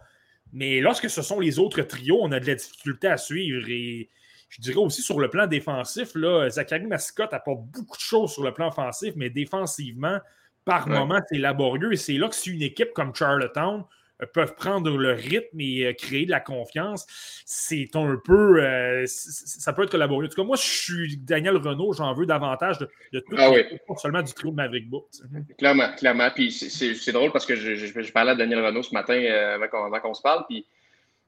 Mais lorsque ce sont les autres trios, on a de la difficulté à suivre. Et je dirais aussi sur le plan défensif, là, Zachary Mascotte apporte beaucoup de choses sur le plan offensif, mais défensivement, par moment, c'est laborieux. Et c'est là que si une équipe comme Charlottetown peuvent prendre le rythme et euh, créer de la confiance, c'est un peu. Euh, ça peut être laborieux. En tout cas, moi, je suis Daniel Renault, j'en veux davantage de, de tout, ah oui. pas seulement du trio de Maverick Book. Clairement, clairement. Puis c'est drôle parce que je, je, je, parlais à Daniel Renault ce matin avant qu'on se parle. Puis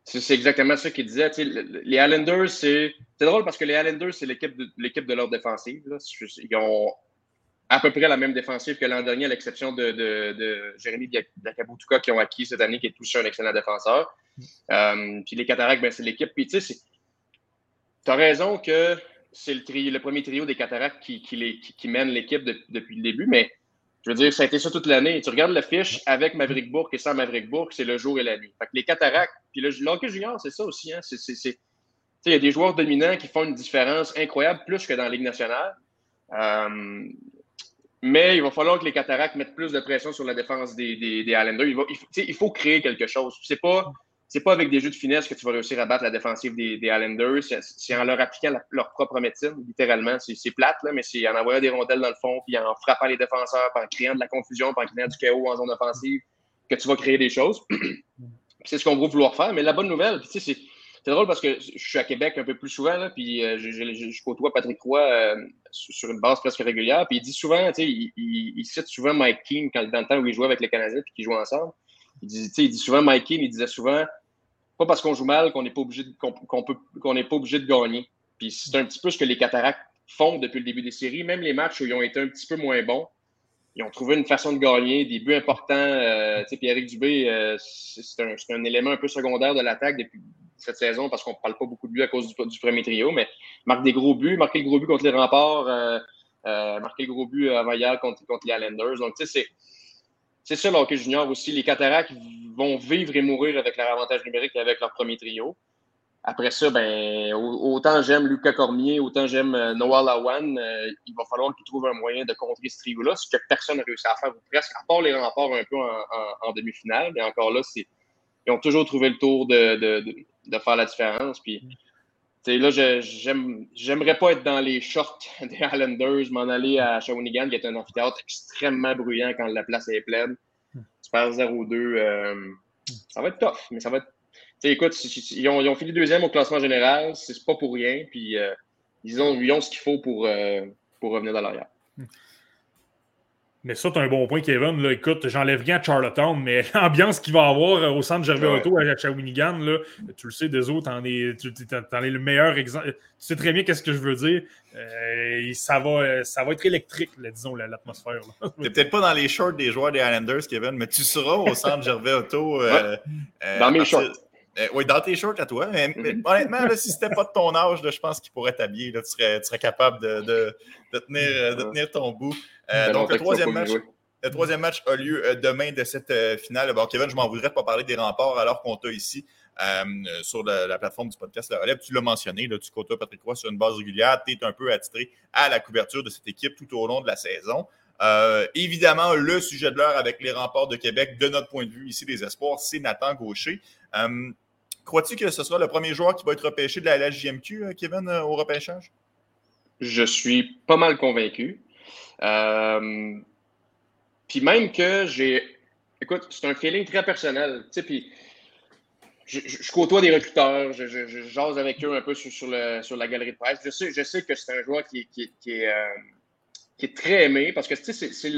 c'est exactement ça qu'il disait. les Islanders, c'est drôle parce que les Islanders, c'est l'équipe de, de leur défensive. Là. Ils ont à peu près la même défensive que l'an dernier, à l'exception de, de, Jérémy Dakabutuka qui ont acquis cette année, qui est touché un excellent défenseur. Euh, puis les Cataractes, ben, c'est l'équipe. Puis tu sais, tu as raison que c'est le, le premier trio des Cataractes qui, qui, les, qui, mène l'équipe depuis le début, mais je veux dire, ça a été ça toute l'année. Tu regardes la fiche avec Maverick Bourque et sans Maverick Bourque, c'est le jour et la nuit. Fait que les Cataractes, puis le, le junior, c'est ça aussi. Hein? Il y a des joueurs dominants qui font une différence incroyable, plus que dans la Ligue nationale. Euh, mais il va falloir que les Cataractes mettent plus de pression sur la défense des, des, des Islanders. Il, il, il, faut créer quelque chose. C'est pas, c'est pas avec des jeux de finesse que tu vas réussir à battre la défensive des, des Islanders. C'est en leur appliquant leur propre médecine, littéralement. C'est plate, là, mais c'est en envoyant des rondelles dans le fond, puis en frappant les défenseurs, en créant de la confusion, en créant du chaos en zone offensive, que tu vas créer des choses. c'est ce qu'on va vouloir faire. Mais la bonne nouvelle, tu sais, c'est c'est drôle parce que je suis à Québec un peu plus souvent, là, puis euh, je, côtoie Patrick Roy euh, sur une base presque régulière, puis il dit souvent, tu sais, il, cite souvent Mike Keane quand, dans le temps où il jouait avec les Canadiens puis qu'ils jouaient ensemble. Il dit, il dit souvent Mike Keane, il disait souvent, pas parce qu'on joue mal qu'on n'est pas obligé de, qu'on, n'est pas obligé de gagner. Puis c'est un petit peu ce que les Cataractes font depuis le début des séries, même les matchs où ils ont été un petit peu moins bons. Ils ont trouvé une façon de gagner, des buts importants. Euh, sais, Pierre-Éric Dubé, euh, c'est, un, c'est un élément un peu secondaire de l'attaque depuis, cette saison parce qu'on ne parle pas beaucoup de buts à cause du, premier trio, mais marque des gros buts, marquer le gros but contre les remparts, euh, euh, marquer le gros but avant hier contre, contre les Islanders. Donc, tu sais, c'est ça le junior aussi. Les Cataractes vont vivre et mourir avec leur avantage numérique et avec leur premier trio. Après ça, ben, autant j'aime Lucas Cormier, autant j'aime euh, Noah Lawan, euh, il va falloir qu'ils trouvent un moyen de contrer ce trio-là, ce que personne n'a réussi à faire, presque, à part les remparts un peu en, demi-finale. Mais encore là, ils ont toujours trouvé le tour de, de faire la différence. Puis, là, j'aimerais pas être dans les shorts des Highlanders, m'en aller à Shawinigan, qui est un amphithéâtre extrêmement bruyant quand la place est pleine. Tu perds 0-2. Euh, ça va être tough, mais ça va être. écoute, ils ont, ils ont, fini deuxième au classement général, c'est pas pour rien. Puis, euh, ils, ont, ils, ont, ce qu'il faut pour, euh, pour revenir dans l'arrière. Mais ça, tu as un bon point, Kevin. Là, écoute, j'enlève rien à Charlottetown, mais l'ambiance qu'il va avoir euh, au centre Gervais ouais. Auto à Shawinigan, là, tu le sais, des autres, t'en es, tu en es le meilleur exemple. Tu sais très bien qu'est-ce que je veux dire. Euh, ça, va, ça va être électrique, là, disons, l'atmosphère. Tu peut-être pas dans les shorts des joueurs des Islanders, Kevin, mais tu seras au centre Gervais Auto. Euh, ouais. dans mes shorts. Euh, oui, dans tes shorts à toi. Mais, mm -hmm. mais honnêtement, là, si c'était pas de ton âge, là, je pense qu'il pourrait t'habiller. Tu serais, tu serais capable de, de, de, tenir, de tenir ton bout. Euh, donc, le troisième, match, le troisième match a lieu euh, demain de cette euh, finale. Bon, Kevin, je m'en voudrais de pas parler des remparts alors qu'on t'a ici euh, sur la, la, plateforme du podcast La Relève. Tu l'as mentionné, là, tu côtoies Patrick Roy sur une base régulière. Tu es un peu attitré à la couverture de cette équipe tout au long de la saison. Euh, évidemment, le sujet de l'heure avec les remparts de Québec, de notre point de vue ici des espoirs, c'est Nathan Gaucher. Euh, Crois-tu que ce sera le premier joueur qui va être repêché de la LHJMQ, Kevin, au repêchage? Je suis pas mal convaincu. Euh, puis même que j'ai. Écoute, c'est un feeling très personnel. Tu sais, puis je, côtoie des recruteurs, je, jase avec eux un peu sur, la galerie de presse. Je sais, je sais que c'est un joueur qui, est, euh, qui est très aimé parce que c'est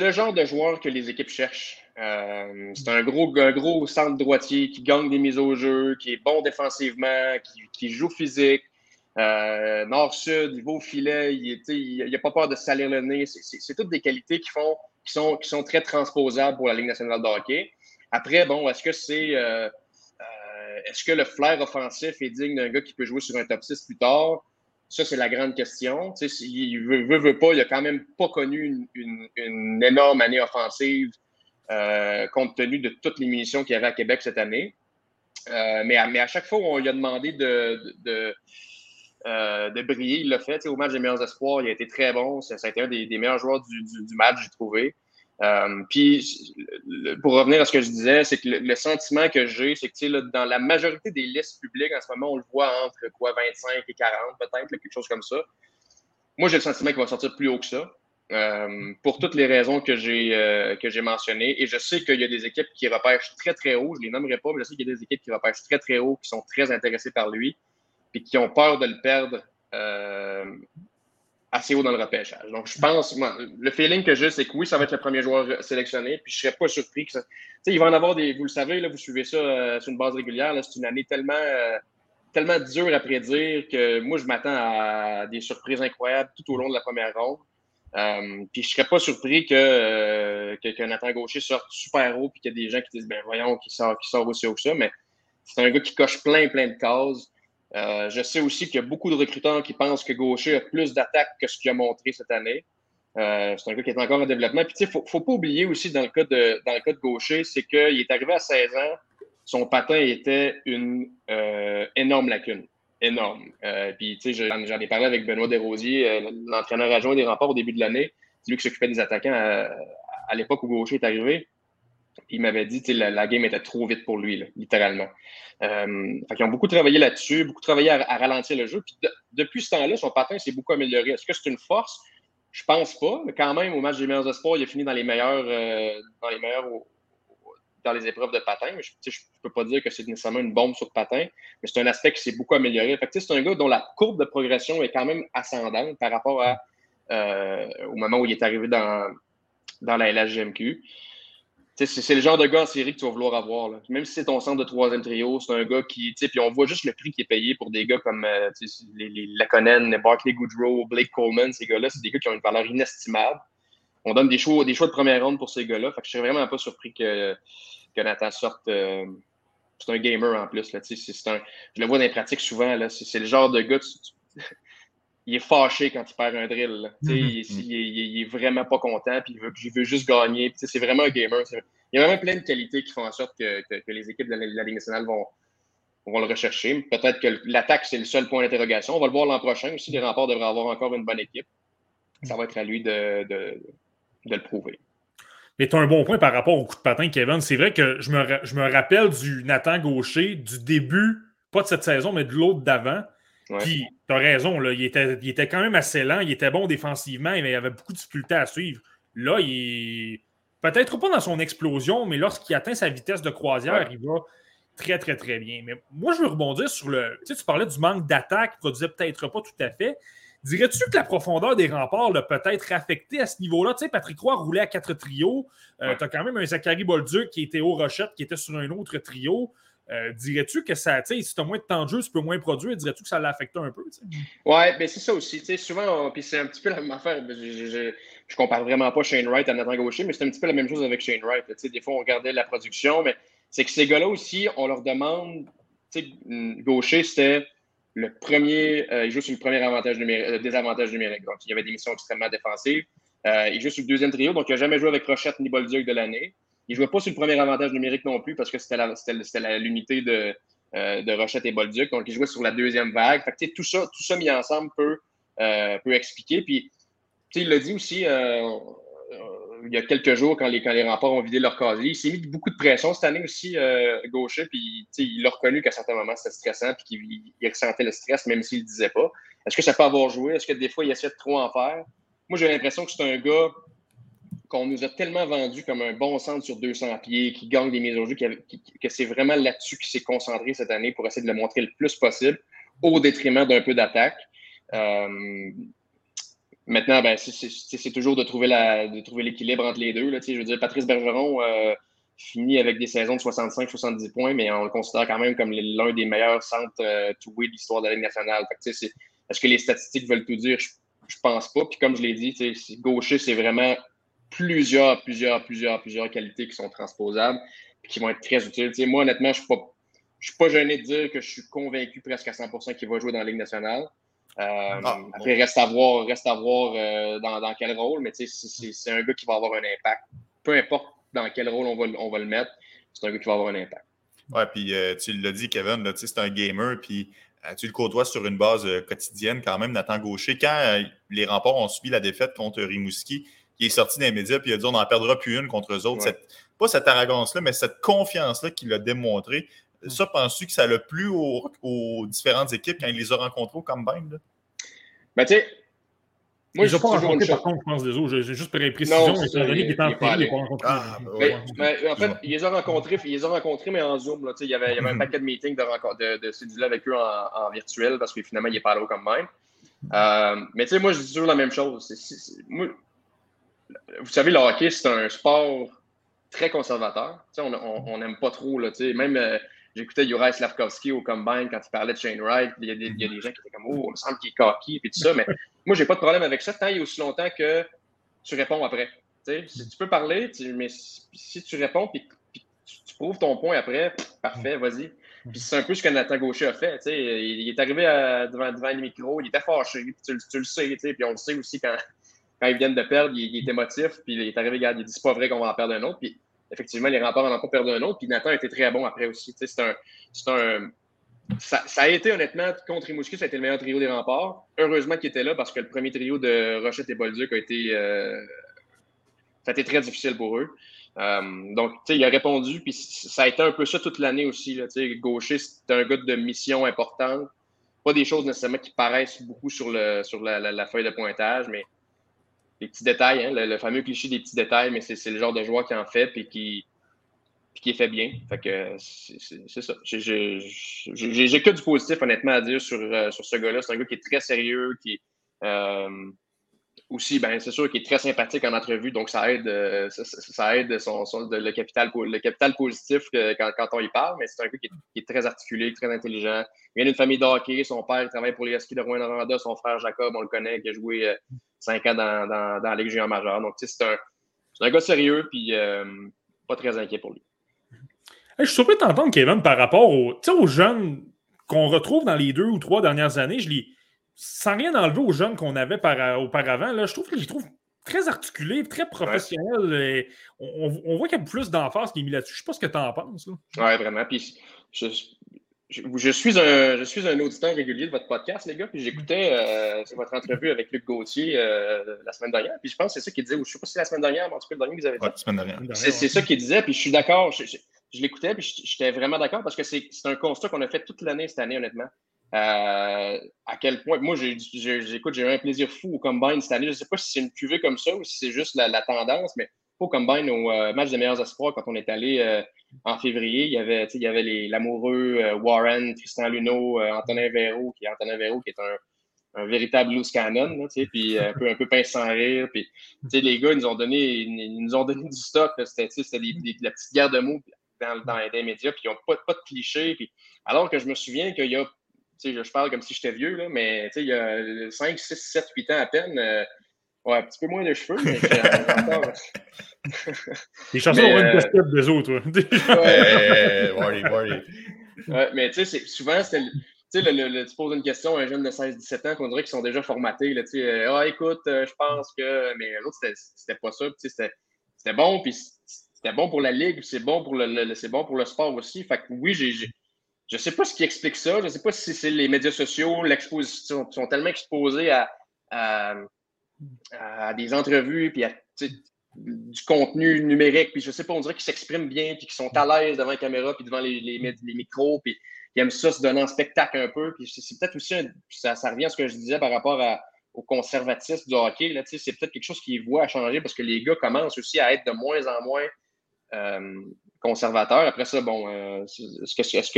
le, genre de joueur que les équipes cherchent. Euh, c'est un gros, centre droitier qui gagne des mises au jeu, qui est bon défensivement, qui, joue physique. Euh, Nord-Sud, il va au filet, il n'a pas peur de salir le nez. C'est toutes des qualités qui, sont, très transposables pour la Ligue nationale de hockey. Après, bon, est-ce que c'est. Euh, est-ce que le flair offensif est digne d'un gars qui peut jouer sur un top 6 plus tard? Ça, c'est la grande question. Tu sais, il veut, veut, pas, il a quand même pas connu une, énorme année offensive euh, compte tenu de toutes les munitions qu'il y avait à Québec cette année. Euh, mais, à, chaque fois, on lui a demandé de, euh, briller. Il l'a fait au match des meilleurs espoirs. Il a été très bon. Ça, un des, meilleurs joueurs du match, j'ai trouvé. Euh, puis, pour revenir à ce que je disais, c'est que le, sentiment que j'ai, c'est que dans la majorité des listes publiques en ce moment, on le voit entre quoi, 25 et 40 peut-être, quelque chose comme ça. Moi, j'ai le sentiment qu'il va sortir plus haut que ça. Euh, pour toutes les raisons que j'ai euh, que j'ai mentionnées. Et je sais qu'il y a des équipes qui repêchent très, très haut. Je ne les nommerai pas, mais je sais qu'il y a des équipes qui repêchent très, très haut, qui sont très intéressées par lui, puis qui ont peur de le perdre assez haut dans le repêchage. Donc, je pense, le feeling que j'ai, c'est que oui, ça va être le premier joueur sélectionné, puis je ne serais pas surpris que ça. Tu sais, il va en avoir des. Vous le savez, là, vous suivez ça sur une base régulière. C'est une année tellement tellement dur à prédire que moi, je m'attends à des surprises incroyables tout au long de la première ronde. Euh, puis je serais pas surpris que, euh, que, Nathan Gaucher sorte super haut puis qu'il y a des gens qui disent ben voyons qu'il sort, sort aussi haut que ça, mais c'est un gars qui coche plein, plein de cases. Euh, je sais aussi qu'il y a beaucoup de recruteurs qui pensent que Gaucher a plus d'attaques que ce qu'il a montré cette année. Euh, c'est un gars qui est encore en développement. Puis, il ne faut, pas oublier aussi dans le cas de, Gaucher, c'est qu'il est arrivé à 16 ans, son patin était une énorme lacune énorme. Euh, puis, tu sais, j'en ai parlé avec Benoît Desrosiers, euh, l'entraîneur adjoint des remparts au début de l'année. C'est lui qui s'occupait des attaquants à, l'époque où Gaucher est arrivé. Il m'avait dit que la, game était trop vite pour lui, littéralement. Euh, ils ont beaucoup travaillé là-dessus, beaucoup travaillé à, ralentir le jeu. Puis depuis ce temps-là, son patin s'est beaucoup amélioré. Est-ce que c'est une force? Je pense pas, mais quand même, au match des meilleurs espoirs, il a fini dans les meilleurs, euh, dans les dans les épreuves de patin. Je ne peux pas dire que c'est nécessairement une bombe sur le patin, mais c'est un aspect qui s'est beaucoup amélioré. c'est un gars dont la courbe de progression est quand même ascendante par rapport euh, au moment où il est arrivé dans, dans la LHGMQ. C'est le genre de gars en série que tu vas vouloir avoir. Même si c'est ton centre de troisième trio, c'est un gars qui. Puis on voit juste le prix qui est payé pour des gars comme euh, les, les Laconen, Barclay Goodrow, Blake Coleman. Ces gars-là, c'est des gars qui ont une valeur inestimable. On donne des choix, des choix de première ronde pour ces gars-là. Fait que je suis vraiment pas surpris que, que Nathan sorte. Euh, c'est un gamer en plus. Là, un, je le vois dans les pratiques souvent. C'est, le genre de gars. Il est fâché quand il perd un drill. Mm-hmm. il, est vraiment pas content, puis il veut, veut juste gagner. C'est vraiment un gamer. Il y a vraiment plein de qualités qui font en sorte que, les équipes de la, Ligue nationale vont, vont le rechercher. Peut-être que l'attaque, c'est le seul point d'interrogation. On va le voir l'an prochain aussi. Les remparts devraient avoir encore une bonne équipe. Ça va être à lui de, de le prouver. Mais tu as un bon point par rapport au coup de patin, Kevin. C'est vrai que je me, je me rappelle du Nathan Gaucher du début, pas de cette saison, mais de l'autre d'avant. Puis, tu as raison, là, il, était, il était quand même assez lent, il était bon défensivement, mais il avait beaucoup de difficultés à suivre. Là, il est peut-être pas dans son explosion, mais lorsqu'il atteint sa vitesse de croisière, il va très, très, très bien. Mais moi, je veux rebondir sur le. Tu sais, tu parlais du manque d'attaque, il produisait peut-être pas tout à fait. Dirais-tu que la profondeur des remparts l'a peut-être affecté à ce niveau-là? Tu sais, Patrick Roy roulait à quatre trios. Euh, tu as quand même un Zachary Bolduc qui était au Rochette, qui était sur un autre trio. Euh, dirais-tu que ça, si tu as moins de temps de jeu, tu peux moins produire, dirais-tu que ça l'a affecté un peu? Oui, mais c'est ça aussi. Souvent, puis c'est un petit peu la même affaire. Je, je, je, compare vraiment pas Shane Wright à Nathan Gaucher, mais c'est un petit peu la même chose avec Shane Wright. Des fois, on regardait la production, mais c'est que ces gars-là aussi, on leur demande. Gaucher, c'était le premier, euh, il joue sur le premier avantage numérique, euh, désavantage numérique. Donc, il y avait des missions extrêmement défensives. Euh, il joue sur le deuxième trio, donc il n'a jamais joué avec Rochette ni Bolduc de l'année. Il ne jouait pas sur le premier avantage numérique non plus parce que c'était l'unité de, de Rochette et Bolduc. Donc, il jouait sur la deuxième vague. Fait tout, ça, tout ça mis ensemble peut, peut expliquer. Puis, il l'a dit aussi, il y a quelques jours, quand les, quand les remparts ont vidé leur casier. Il s'est mis beaucoup de pression cette année aussi, euh, Gaucher, puis il a reconnu qu'à certains moments, c'était stressant, puis qu'il ressentait le stress, même s'il ne le disait pas. Est-ce que ça peut avoir joué? Est-ce que des fois, il essaie de trop en faire? Moi, j'ai l'impression que c'est un gars qu'on nous a tellement vendu comme un bon centre sur 200 pieds, qui gagne des mises au jeu, que c'est vraiment là-dessus qu'il s'est concentré cette année pour essayer de le montrer le plus possible, au détriment d'un peu d'attaque. Euh, Maintenant, ben, c'est toujours de trouver l'équilibre entre les deux. Là. Je veux dire, Patrice Bergeron euh, finit avec des saisons de 65-70 points, mais on le considère quand même comme l'un des meilleurs centres euh, de l'histoire de la Ligue nationale. Est-ce que les statistiques veulent tout dire? Je, je pense pas. Puis comme je l'ai dit, gaucher, c'est vraiment plusieurs, plusieurs, plusieurs, plusieurs qualités qui sont transposables et qui vont être très utiles. moi, honnêtement, je ne suis pas gêné de dire que je suis convaincu presque à 100% qu'il va jouer dans la Ligue nationale. Euh, ah, après, reste à voir, reste à voir euh, dans, dans, quel rôle, mais c'est un gars qui va avoir un impact. Peu importe dans quel rôle on va, on va le mettre, c'est un gars qui va avoir un impact. Ouais, puis euh, tu l'as dit, Kevin, c'est un gamer, puis tu le côtoies sur une base quotidienne quand même, Nathan Gaucher. Quand les remports ont subi la défaite contre Rimouski, qui est sorti dans les médias, puis il a dit on n'en perdra plus une contre eux autres. pas cette arrogance-là, mais cette confiance-là qu'il a démontré. Ça, penses-tu que ça l'a plu aux, différentes équipes quand il les a rencontrés au Combine? Là? Ben, tu sais, moi, je n'ai pas rencontré, par contre, je pense, des autres. J'ai juste pris précision, mais c'est donné qu'il était en il n'est pas rencontré. Ah, mais, mais, en fait, il les a rencontrés, il les a rencontrés mais en Zoom. Là, il, y avait, il y avait un mm-hmm. paquet de meetings de, de, avec eux en, en, virtuel parce que finalement, il est pas là comme même. Euh, mais tu sais, moi, je dis toujours la même chose. moi, vous savez, le hockey, c'est un sport très conservateur. on n'aime pas trop. Là, même euh, j'écoutais Juraj Slavkovski au Combine quand il parlait de Shane Wright. Il y, a des, il y a des gens qui étaient comme Oh, il me semble qu'il est cocky et tout ça. Mais moi, j'ai pas de problème avec ça tant a aussi longtemps que tu réponds après. Si tu peux parler, mais si tu réponds et tu, prouves ton point après, parfait, vas-y. Puis c'est un peu ce que Nathan Gaucher a fait. Il, il est arrivé devant, devant le micro, il était fâché, tu, tu le sais, puis on le sait aussi quand, quand ils viennent de perdre, il, est émotif, puis il est arrivé, regarde, il dit c'est pas vrai qu'on va en perdre un autre. Puis effectivement, les remparts n'en ont pas perdu un autre. Puis Nathan été très bon après aussi. C'est un, un ça, a été honnêtement, contre Rimouski, ça a été le meilleur trio des remparts. Heureusement qu'il était là parce que le premier trio de Rochette et Bolduc a été. Euh, ça a été très difficile pour eux. Euh, donc, tu sais, il a répondu, puis ça a été un peu ça toute l'année aussi. Là, Gaucher, c'est un gars de mission importante. Pas des choses nécessairement qui paraissent beaucoup sur, le, sur la feuille de pointage, mais les petits détails, hein, le, fameux cliché des petits détails, mais c'est le genre de joueur qui en fait et qui, qui est fait bien. Fait que c'est ça. J'ai que du positif, honnêtement, à dire sur, euh, sur ce gars-là. C'est un gars qui est très sérieux, qui euh, aussi, ben, c'est sûr qu'il est très sympathique en entrevue, donc ça aide, euh, ça, aide son, le, capital, le capital positif quand, quand, on y parle, mais c'est un gars qui est, très articulé, très intelligent. Il vient d'une famille de hockey, son père travaille pour les Huskies de Rouen-Noranda, son frère Jacob, on le connaît, qui a joué euh, cinq ans dans, dans, dans la Ligue junior majeure. Donc, c'est un, un gars sérieux, puis euh, pas très inquiet pour lui. je suis surpris d'entendre, Kevin, par rapport aux, aux jeunes qu'on retrouve dans les deux ou trois dernières années. Je lis sans rien enlever aux jeunes qu'on avait auparavant, là, je trouve que je trouve très articulé, très professionnel. on, voit qu'il y a plus d'emphase qui est mis là-dessus. Je ne sais pas ce que tu en penses. Oui, vraiment. Puis je, je, suis un, je suis un auditeur régulier de votre podcast, les gars. Puis j'écoutais euh, votre entrevue avec Luc Gauthier euh, la semaine dernière. Puis je pense que c'est ça qu'il disait. Je ne sais pas si c'est la semaine dernière, mais en tout cas, le dernier que vous avez dit. la semaine dernière. C'est ça qu'il disait. Puis je suis d'accord. Je, je l'écoutais. Puis j'étais vraiment d'accord parce que c'est un constat qu'on a fait toute l'année cette année, honnêtement. Euh, à quel point. Moi, j'écoute, j'ai eu un plaisir fou au Combine cette année. Je ne sais pas si c'est une cuvée comme ça ou si c'est juste la, tendance, mais au Combine, au euh, match des meilleurs espoirs, quand on est allé euh, en février, il y avait, il y avait l'amoureux Warren, Tristan Luneau, Antonin Véro, qui est Antonin Véro, qui est un, véritable loose cannon, puis un peu, un peu pince sans rire. Les gars, ils nous ont donné, ils nous ont donné du stock. C'était la petite guerre de mots dans, dans les médias, puis ils n'ont pas, pas de clichés. Alors que je me souviens qu'il y a je, parle comme si j'étais vieux, là, mais il y a 5, 6, 7, 8 ans à peine. Euh, ouais, un petit peu moins de cheveux, mais encore. Les chansons ont une casquette des autres. ouais, worry, worry. Ouais, mais tu sais, souvent. Tu sais, le, tu poses une question à un jeune de 16-17 ans qu'on dirait qu'ils sont déjà formatés. Là, euh, ah, écoute, euh, je pense que. Mais l'autre, c'était pas ça. C'était bon, puis c'était bon pour la ligue, c'est bon, pour le, c'est bon pour le sport aussi. Fait que oui, j'ai je ne sais pas ce qui explique ça. Je ne sais pas si c'est les médias sociaux, l'exposition, sont tellement exposés à, à, des entrevues, puis à du contenu numérique, puis je sais pas, on dirait qu'ils s'expriment bien, puis qu'ils sont à l'aise devant la caméra, puis devant les, micros, puis ils aiment ça se donner en spectacle un peu. Puis c'est peut-être aussi, ça, revient à ce que je disais par rapport au conservatisme du hockey. C'est peut-être quelque chose qui voit à changer parce que les gars commencent aussi à être de moins en moins euh, conservateurs. Après ça, bon, euh, est-ce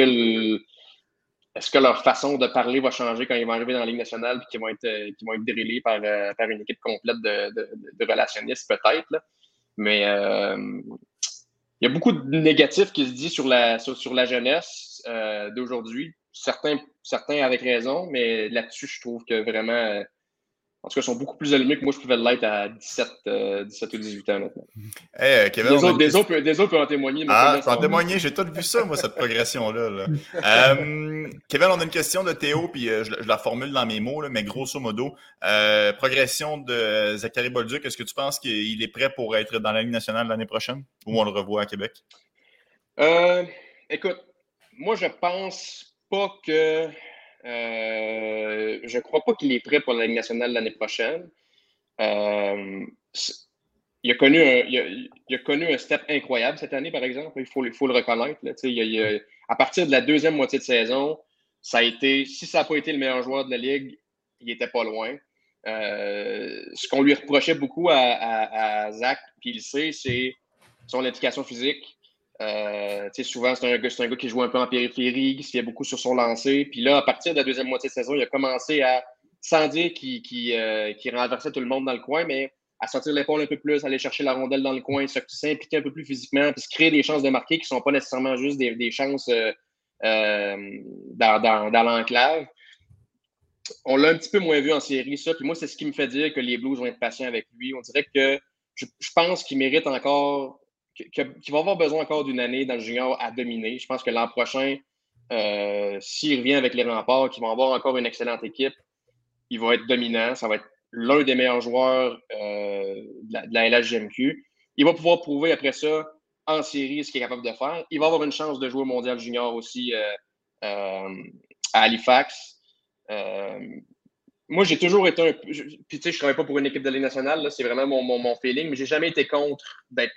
que, leur façon de parler va changer quand ils vont arriver dans la Ligue nationale et qu'ils vont être, euh, être drillés par, par une équipe complète de, relationnistes, peut-être. Mais il y a beaucoup de négatifs qui se disent sur la, jeunesse d'aujourd'hui. Certains avec raison, mais là-dessus, je trouve que vraiment en tout cas, ils sont beaucoup plus allumés que moi, je pouvais l'être à 17, 17 euh, ou 18 ans, maintenant. Hey, Kevin, des, autres, des, autres, des, autres, peuvent en témoigner. Ah, peux en témoigner, j'ai tout vu ça, moi, cette progression-là. euh, Kevin, on a une question de Théo, puis euh, je, la formule dans mes mots, là, mais grosso modo, euh, progression de Zachary Bolduc, est-ce que tu penses qu'il est prêt pour être dans la Ligue nationale l'année prochaine ou on le revoit à Québec? écoute, moi, je pense pas que euh, je ne crois pas qu'il est prêt pour la Ligue nationale l'année prochaine. Euh, il a, connu un, il, a, connu un step incroyable cette année, par exemple. Il faut, le reconnaître. À partir de la deuxième moitié de saison, ça a été, si ça n'a pas été le meilleur joueur de la Ligue, il n'était pas loin. Euh, ce qu'on lui reprochait beaucoup à, Zach, puis il le sait, c'est son éducation physique. Euh, souvent, c'est un, gars qui joue un peu en périphérie, qui se fait beaucoup sur son lancer. Puis là, à partir de la deuxième moitié de saison, il a commencé à, sans dire qu'il euh, renversait tout le monde dans le coin, mais à sortir l'épaule un peu plus, aller chercher la rondelle dans le coin, s'impliquer un peu plus physiquement, puis se créer des chances de marquer qui ne sont pas nécessairement juste des, chances euh, dans, dans l'enclave on l'a un petit peu moins vu en série, ça. Puis moi, c'est ce qui me fait dire que les Blues vont être patients avec lui. On dirait que je, pense qu'il mérite encore, qu'il va avoir besoin encore d'une année dans le junior à dominer. Je pense que l'an prochain, euh, s'il revient avec les remparts, qu'il va avoir encore une excellente équipe, il va être dominant. Ça va être l'un des meilleurs joueurs euh, de, la, LHGMQ. Il va pouvoir prouver après ça en série ce qu'il est capable de faire. Il va avoir une chance de jouer au mondial junior aussi euh, à Halifax. Moi, j'ai toujours été un. Puis, tu sais, je ne travaille pas pour une équipe de l'année nationale, c'est vraiment mon, mon, feeling, mais j'ai jamais été contre d'être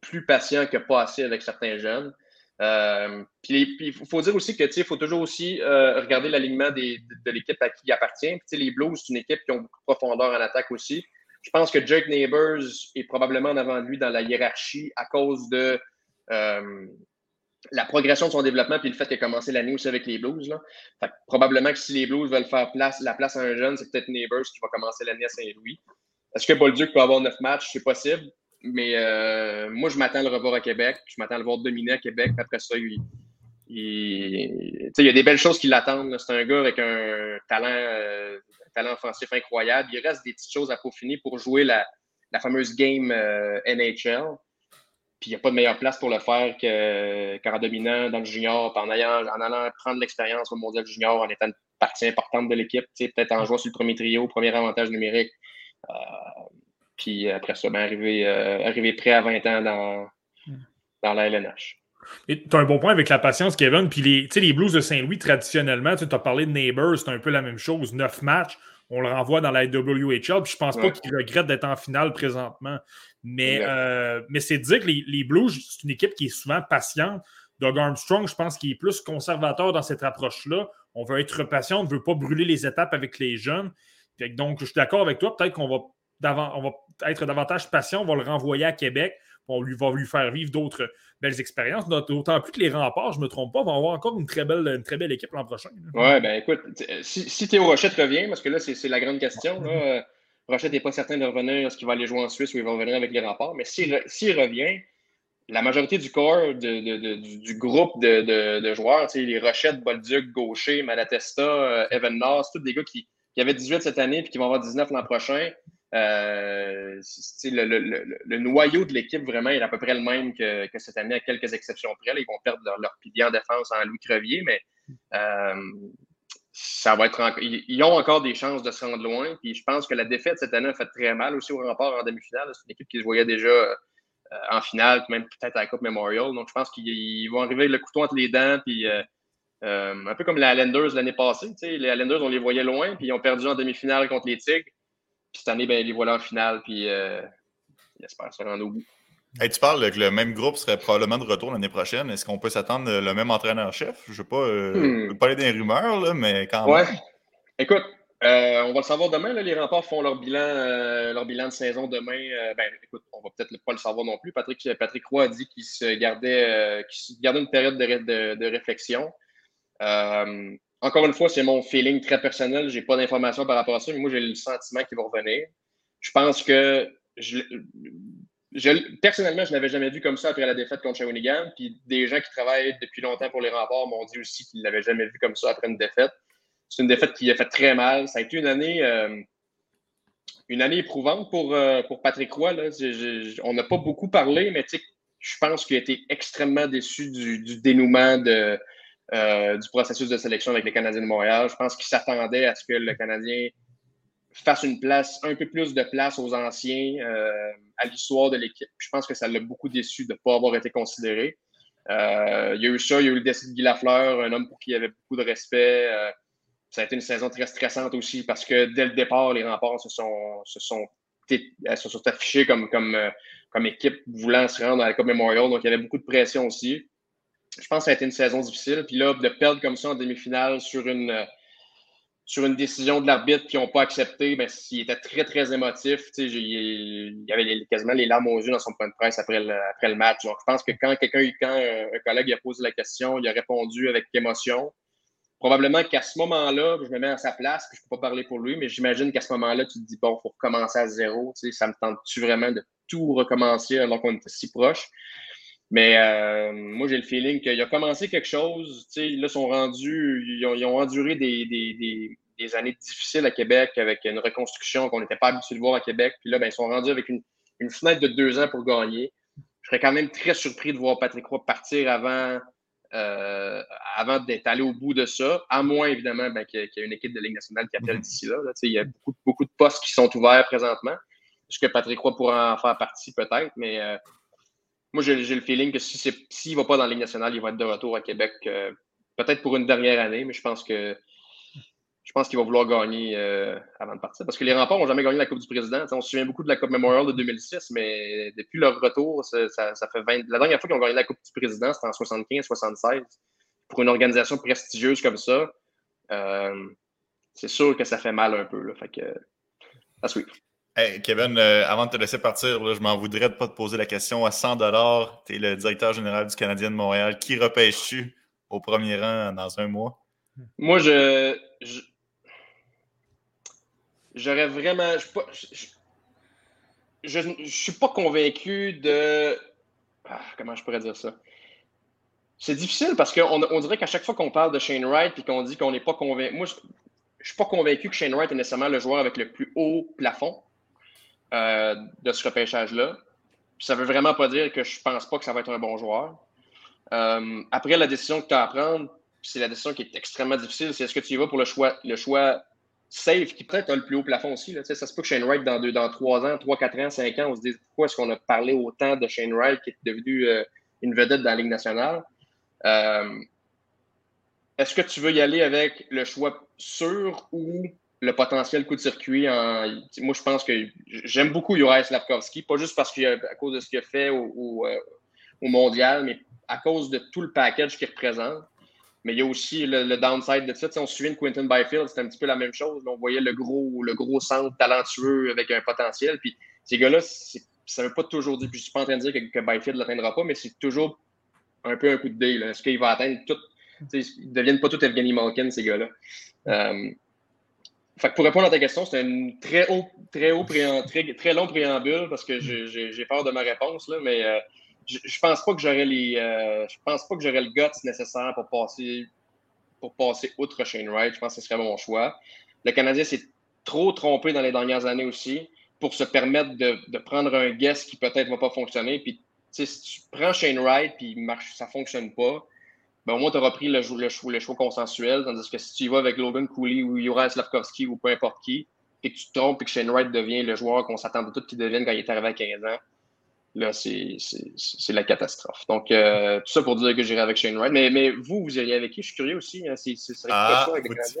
plus patient que pas assez avec certains jeunes. Euh, puis il faut dire aussi que il faut toujours aussi euh, regarder l'alignement de, l'équipe à qui il appartient. Les Blues, c'est une équipe qui ont beaucoup de profondeur en attaque aussi. Je pense que Jake Neighbors est probablement en avant de lui dans la hiérarchie à cause de la progression de son développement puis le fait qu'il a commencé l'année aussi avec les Blues. Là. probablement que si les Blues veulent faire place, la place à un jeune, c'est peut-être Neighbors qui va commencer l'année à Saint-Louis. Est-ce que Bolduc peut avoir neuf matchs? C'est possible. Mais euh, moi, je m'attends à le revoir à Québec. Je m'attends à le voir dominer à Québec. Après ça, il, il, il y a des belles choses qui l'attendent. C'est un gars avec un talent, euh, talent offensif incroyable. Il reste des petites choses à peaufiner pour jouer la, la fameuse game euh, NHL. Puis il n'y a pas de meilleure place pour le faire qu'en dominant dans le junior, en, en allant prendre l'expérience au mondial junior, en étant une partie importante de l'équipe, peut-être en jouant sur le premier trio, premier avantage numérique. Euh, puis après ça, ben, arriver, euh, arriver prêt à 20 ans dans, dans la LNH. Tu as un bon point avec la patience, Kevin. Puis les, les Blues de Saint-Louis, traditionnellement, tu as parlé de Neighbors, c'est un peu la même chose. Neuf matchs, on le renvoie dans la WHL. Puis je pense pas qu'il regrette d'être en finale présentement. Mais, euh, mais c'est dire que les, Blues, c'est une équipe qui est souvent patiente. Doug Armstrong, je pense qu'il est plus conservateur dans cette approche-là. On veut être patient, on ne veut pas brûler les étapes avec les jeunes. donc, je suis d'accord avec toi. Peut-être qu'on va, on va être davantage patient, on va le renvoyer à Québec. On lui, va lui faire vivre d'autres belles expériences. D'autant plus que les remparts, je ne me trompe pas, vont avoir encore une très belle, une très belle équipe l'an prochain. Oui, ben écoute, si, si Théo Rochette revient, parce que là, c'est la grande question, là, Rochette n'est pas certain de revenir, est-ce qu'il va aller jouer en Suisse ou il va revenir avec les remparts. Mais s'il revient, la majorité du corps, du, groupe de, joueurs, les Rochette, Bolduc, Gaucher, Malatesta, euh, Evan Noss, tous des gars qui, avaient 18 cette année et qui vont avoir 19 l'an prochain. Euh, le, noyau de l'équipe vraiment est à peu près le même que, cette année, à quelques exceptions près. ils vont perdre leur, pilier en défense en Louis Crevier, mais euh, ça va être ils, ont encore des chances de se rendre loin. Puis je pense que la défaite cette année a fait très mal aussi au rempart en demi-finale. C'est une équipe qui se voyait déjà euh, en finale, même peut-être à la Coupe Memorial. Donc je pense qu'ils vont arriver avec le couteau entre les dents. Puis un peu comme les Islanders l'année passée. Les Islanders, on les voyait loin, puis ils ont perdu en demi-finale contre les Tigres. Puis cette année, ben, les voilà en finale, puis ils espèrent se rendre au bout tu parles que le même groupe serait probablement de retour l'année prochaine. Est-ce qu'on peut s'attendre le même entraîneur-chef? Je ne veux pas, euh, hmm. parler des rumeurs, mais quand même. Ouais. Écoute, euh, on va le savoir demain. les remparts font leur bilan, euh, leur bilan de saison demain. ben, écoute, on va peut-être pas le savoir non plus. Patrick, Patrick Roy a dit qu'il se gardait, gardait une période de, de réflexion. Encore une fois, c'est mon feeling très personnel. Je n'ai pas d'informations par rapport à ça, mais moi, j'ai le sentiment qu'il va revenir. Je pense que je, personnellement, je n'avais jamais vu comme ça après la défaite contre Shawinigan. Puis des gens qui travaillent depuis longtemps pour les remparts m'ont dit aussi qu'ils ne l'avaient jamais vu comme ça après une défaite. C'est une défaite qui a fait très mal. Ça a été une année, euh, une année éprouvante pour, euh, pour Patrick Roy. on n'a pas beaucoup parlé, mais je pense qu'il a été extrêmement déçu du, dénouement de, euh, du processus de sélection avec les Canadiens de Montréal. Je pense qu'il s'attendait à ce que le Canadien fasse une place, un peu plus de place aux anciens euh, à l'histoire de l'équipe. Je pense que ça l'a beaucoup déçu de ne pas avoir été considéré. Euh, il y a eu ça, il y a eu le décès de Guy Lafleur, un homme pour qui il y avait beaucoup de respect. Ça a été une saison très stressante aussi parce que dès le départ, les remparts se sont, affichées comme, comme, équipe voulant se rendre dans la Coupe Memorial. Donc, il y avait beaucoup de pression aussi. Je pense que ça a été une saison difficile. Puis là, de perdre comme ça en demi-finale sur une, euh, sur une décision de l'arbitre qu'ils n'ont pas accepté, ben, il était très, très émotif. Il y avait quasiment les larmes aux yeux dans son point de presse après le, après le match. Donc, je pense que quand quelqu'un, quand un collègue a posé la question, il a répondu avec émotion probablement qu'à ce moment-là, je me mets à sa place, puis je ne peux pas parler pour lui, mais j'imagine qu'à ce moment-là, tu te dis, bon, il faut recommencer à zéro. Tu sais, ça me tente-tu vraiment de tout recommencer alors qu'on était si proche? Mais euh, moi, j'ai le feeling qu'il a commencé quelque chose. Là, sont rendus, ils ont, ils ont enduré des, des, des, des, années difficiles à Québec avec une reconstruction qu'on n'était pas habitué de voir à Québec. Puis là, ben, ils sont rendus avec une, une fenêtre de deux ans pour gagner. Je serais quand même très surpris de voir Patrick Roy partir avant euh, avant d'être allé au bout de ça, à moins évidemment ben, qu'il y ait une équipe de Ligue nationale qui appelle d'ici là. Il y a beaucoup, beaucoup, de postes qui sont ouverts présentement. Est-ce que Patrick Roy pourra en faire partie peut-être, mais euh, moi j'ai le feeling que s'il si ne va pas dans la Ligue nationale, il va être de retour à Québec, euh, peut-être pour une dernière année, mais je pense que je pense qu'il va vouloir gagner euh, avant de partir. Parce que les remparts n'ont jamais gagné la Coupe du Président. on se souvient beaucoup de la Coupe Memorial de 2006, mais depuis leur retour, ça, fait 20... La dernière fois qu'ils ont gagné la Coupe du Président, c'était en 75-76. Pour une organisation prestigieuse comme ça, euh, c'est sûr que ça fait mal un peu. Là. Fait que, à suivre. Kevin, euh, avant de te laisser partir, je m'en voudrais de pas te poser la question à 100 Tu es le directeur général du Canadien de Montréal. Qui repêches-tu au premier rang dans un mois? Moi, je, j'aurais vraiment. Je ne suis pas convaincu de. Ah, comment je pourrais dire ça? C'est difficile parce qu'on on dirait qu'à chaque fois qu'on parle de Shane Wright et qu'on dit qu'on n'est pas convaincu. Moi, je ne suis pas convaincu que Shane Wright est nécessairement le joueur avec le plus haut plafond euh, de ce repêchage-là. Ça ne veut vraiment pas dire que je pense pas que ça va être un bon joueur. Euh, après, la décision que tu as à prendre, c'est la décision qui est extrêmement difficile, c'est est-ce que tu y vas pour le choix, le choix safe qui peut-être a le plus haut plafond aussi. Ça se peut que Shane Wright, dans, deux, dans 3 ans, 3, 4 ans, 5 ans, on se dise pourquoi est-ce qu'on a parlé autant de Shane Wright qui est devenu euh, une vedette dans la Ligue nationale. Est-ce que tu veux y aller avec le choix sûr ou le potentiel coup de circuit en... Moi, je pense que j'aime beaucoup Juraj Slavkovski, pas juste parce qu'à cause de ce qu'il a fait au, euh, au, mondial, mais à cause de tout le package qu'il représente. Mais il y a aussi le, downside de ça. on se souvient de Quentin Byfield, c'était un petit peu la même chose. on voyait le gros, le gros centre talentueux avec un potentiel. Puis ces gars-là, ça ne veut pas toujours dire, je ne suis pas en train de dire que, Byfield ne l'atteindra pas, mais c'est toujours un peu un coup de dé. Est-ce qu'il va atteindre tout? Ils ne deviennent pas tout Evgeny Malkin, ces gars-là. Euh, pour répondre à ta question, c'est un très haut, très haut très, long préambule parce que j'ai peur de ma réponse, là, mais euh, je, pense pas que j'aurais les. Euh, je pense pas que j'aurais le guts nécessaire pour passer pour passer outre Shane Wright. Je pense que ce serait mon choix. Le Canadien s'est trop trompé dans les dernières années aussi pour se permettre de, prendre un guest qui peut-être ne va pas fonctionner. Puis, si tu prends Shane Wright puis marche, ça ne fonctionne pas, ben, au moins, tu auras pris le, le, choix, le choix consensuel. Tandis que si tu y vas avec Logan Cooley ou Juraj Slavkovski ou peu importe qui, puis que tu te trompes et que Shane Wright devient le joueur qu'on s'attendait tout qu'il devienne quand il est arrivé à 15 ans, là, c'est la catastrophe. Donc, euh, tout ça pour dire que j'irai avec Shane Wright. Mais, mais, vous, vous iriez avec qui? Je suis curieux aussi. Hein. Ah, faut,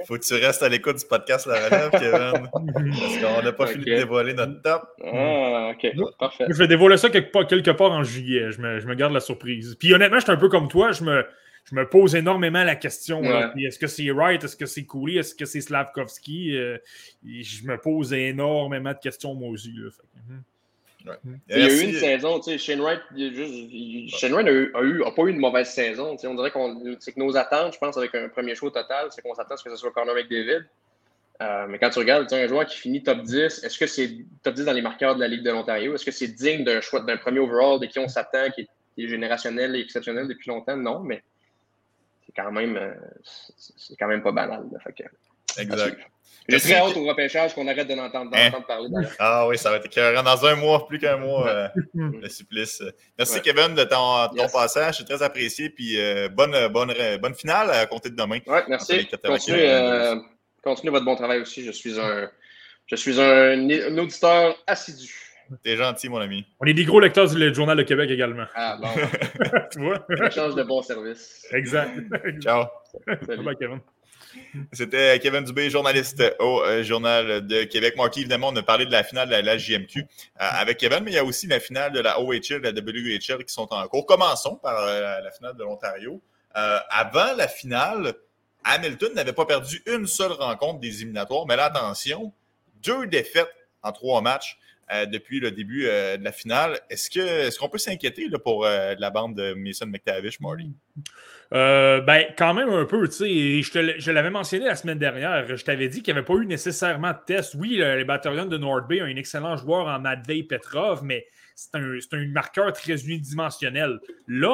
faut, que tu restes à l'écoute du podcast La Relève, Kevin. parce qu'on n'a pas fini de dévoiler notre top. Ah, OK. Parfait. Je vais dévoiler ça quelque part, quelque part en juillet. Je me, je me, garde la surprise. Puis honnêtement, je suis un peu comme toi. Je me, je me pose énormément la question. Est-ce que c'est Wright? Est-ce que c'est Cooley? Est-ce que c'est Slavkovski? Euh, je me pose énormément de questions moi aussi. Là. Mhm. Il y a eu une saison, tu sais, Shane Wright, Shane Wright a, eu, a, pas eu une mauvaise saison. On dirait qu'on, que nos attentes, je pense, avec un premier choix total, c'est qu'on s'attend à ce que ce soit Connor McDavid. Euh, mais quand tu regardes un joueur qui finit top 10, est-ce que c'est top 10 dans les marqueurs de la Ligue de l'Ontario? Est-ce que c'est digne d'un choix d'un premier overall de qui on s'attend, qui, est générationnel et exceptionnel depuis longtemps? Non, mais c'est quand même euh, c'est quand même pas banal. exact. J'ai très hâte au repêchage qu'on arrête de l'entendre hein? parler. Ah oui, ça va être écœurant. Dans un mois, plus qu'un mois, euh, le supplice. Merci Kevin de ton, ton passage. C'est très apprécié. Puis euh, bonne, bonne, bonne finale à compter de demain. Oui, merci. Continuez, euh, continuez, votre bon travail aussi. Je suis un, je suis un, auditeur assidu. T'es gentil, mon ami. On est des gros lecteurs du Journal de Québec également. Ah bon. tu vois? Échange de bons services. Exact. Ciao. Salut. Bye, Kevin. C'était Kevin Dubé, journaliste au euh, Journal de Québec. Marty, évidemment, on a parlé de la finale de la, JMQ euh, avec Kevin, mais il y a aussi la finale de la OHL, de la WHL qui sont en cours. Commençons par la finale de l'Ontario. avant la finale, Hamilton n'avait pas perdu une seule rencontre des éliminatoires, mais là, attention, deux défaites en trois matchs. Euh, depuis le début euh, de la finale. Est-ce qu'on est peut s'inquiéter pour euh, la bande de Mason McTavish, Marty? ben, quand même un peu, tu sais. Je, l'avais mentionné la semaine dernière. Je t'avais dit qu'il n'y avait pas eu nécessairement de test. Oui, les bataillons de North Bay ont un excellent joueur en Matvey Petrov, mais c'est un, marqueur très unidimensionnel. Là,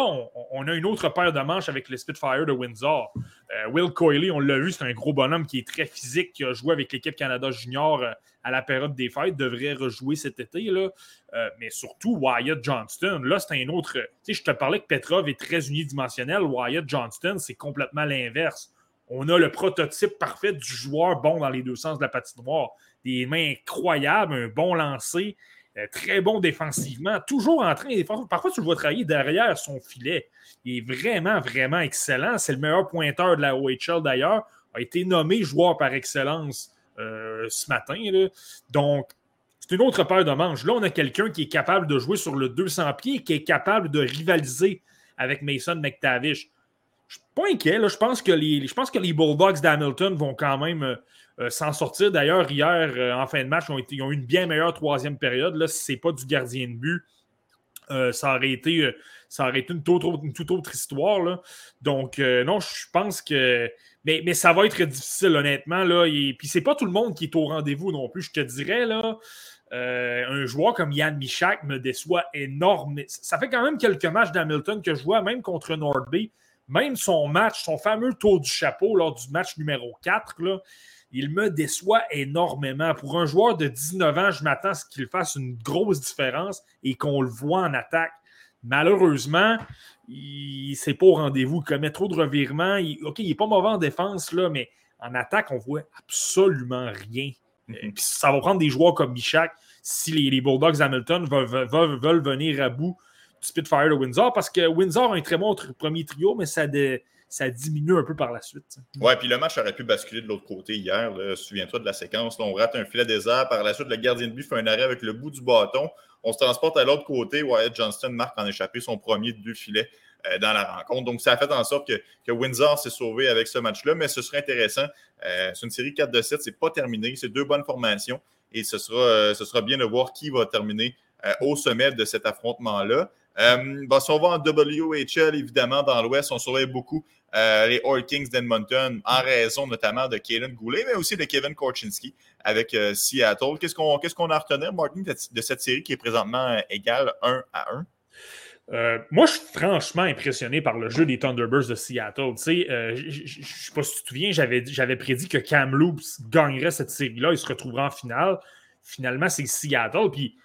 on, a une autre paire de manches avec le Spitfire de Windsor. Will Coyley, on l'a vu, c'est un gros bonhomme qui est très physique, qui a joué avec l'équipe Canada Junior à la période des fêtes, devrait rejouer cet été. Là. Euh, mais surtout, Wyatt Johnston, là, c'est un autre. Tu sais, je te parlais que Petrov est très unidimensionnel. Wyatt Johnston, c'est complètement l'inverse. On a le prototype parfait du joueur bon dans les deux sens de la patinoire. Des mains incroyables, un bon lancer, euh, très bon défensivement, toujours en train. Parfois, tu le vois travailler derrière son filet. Il est vraiment, vraiment excellent. C'est le meilleur pointeur de la OHL d'ailleurs. A été nommé joueur par excellence euh, ce matin. Donc, c'est une autre paire de manches. Là, on a quelqu'un qui est capable de jouer sur le 200 pieds, qui est capable de rivaliser avec Mason McTavish. Je ne suis pas inquiet. Je, pense que les, je pense que les Bulldogs d'Hamilton vont quand même euh, euh, s'en sortir. D'ailleurs, hier, en fin de match, ils ont, eu une bien meilleure troisième période. Là, si ce n'est pas du gardien de but, ça, aurait été, ça aurait été une toute autre, toute autre histoire. Donc, non, je pense que mais, ça va être difficile, honnêtement. Là. Et, puis, c'est pas tout le monde qui est au rendez-vous non plus. Je te dirais, là, euh, un joueur comme Yann Michak me déçoit énormément. Ça fait quand même quelques matchs d'Hamilton que je vois, même contre Nord Bay. Même son match, son fameux tour du chapeau lors du match numéro 4, là, il me déçoit énormément. Pour un joueur de 19 ans, je m'attends à ce qu'il fasse une grosse différence et qu'on le voit en attaque. Malheureusement, il c'est pas au rendez-vous. Il commet trop de revirements. OK, il n'est pas mauvais en défense, là, mais en attaque, on voit absolument rien. Mhm. ça va prendre des joueurs comme Michak si les, Bulldogs Hamilton veulent, venir à bout du Spitfire de Windsor parce que Windsor a un très bon premier trio, mais ça, ça diminue un peu par la suite. Ouais, puis le match aurait pu basculer de l'autre côté hier. Souviens-toi de la séquence. on rate un filet désert. Par la suite, le gardien de but fait un arrêt avec le bout du bâton. On se transporte à l'autre côté. Wyatt Johnston marque en échappé son premier de deux filets euh, dans la rencontre. Donc, ça a fait en sorte que, Windsor s'est sauvé avec ce match-là, mais ce serait intéressant. Euh, c'est une série 4 de 7, c'est pas terminé. C'est deux bonnes formations et ce sera, euh, ce sera bien de voir qui va terminer au sommet de cet affrontement-là. si on va en WHL, évidemment, dans l'Ouest, on surveille beaucoup les Oil Kings d'Edmonton en raison notamment de Kaden Goulet, mais aussi de Kevin Korchinski avec Seattle. Qu'est-ce qu'on qu'est-ce qu'on a à retenir, Martin, de, cette série qui est présentement égale 1 à 1? Euh, moi, je suis franchement impressionné par le jeu des Thunderbirds de Seattle. Euh, je ne sais pas si tu te souviens, j'avais prédit que Cam Loops gagnerait cette série-là, il se retrouverait en finale. Finalement, c'est Seattle. Puis,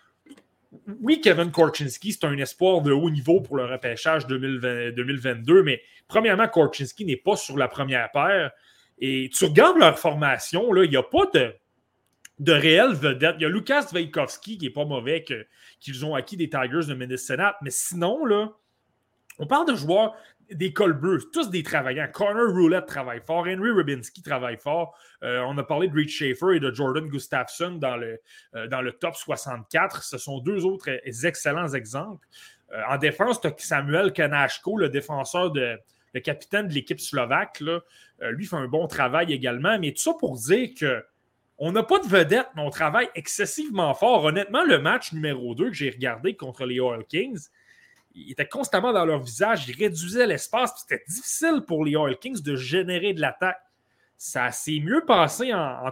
oui, Kevin Korchinski, c'est un espoir de haut niveau pour le repêchage 2022, mais premièrement, Korchinski n'est pas sur la première paire. Et tu regardes leur formation, il n'y a pas de de réelles vedettes. Il y a Lucas Vejkovski qui n'est pas mauvais, qu'ils ont acquis des Tigers de Minnesota. Mais sinon, là, on parle de joueurs des Colbeux, tous des travaillants. Connor Roulette travaille fort, Henry Rubinski travaille fort. Euh, on a parlé de Reed Schaefer et de Jordan Gustafsson dans le, euh, dans le top 64. Ce sont deux autres excellents exemples. Euh, en défense, tu as Samuel Kanashko, le défenseur de, le capitaine de l'équipe slovaque. Lui fait un bon travail également. Mais tout ça pour dire que on n'a pas de vedette, mais on travaille excessivement fort. Honnêtement, le match numéro 2 que j'ai regardé contre les Oil Kings, il était constamment dans leur visage, ils réduisaient l'espace, c'était difficile pour les Oil Kings de générer de l'attaque. Ça s'est mieux passé en,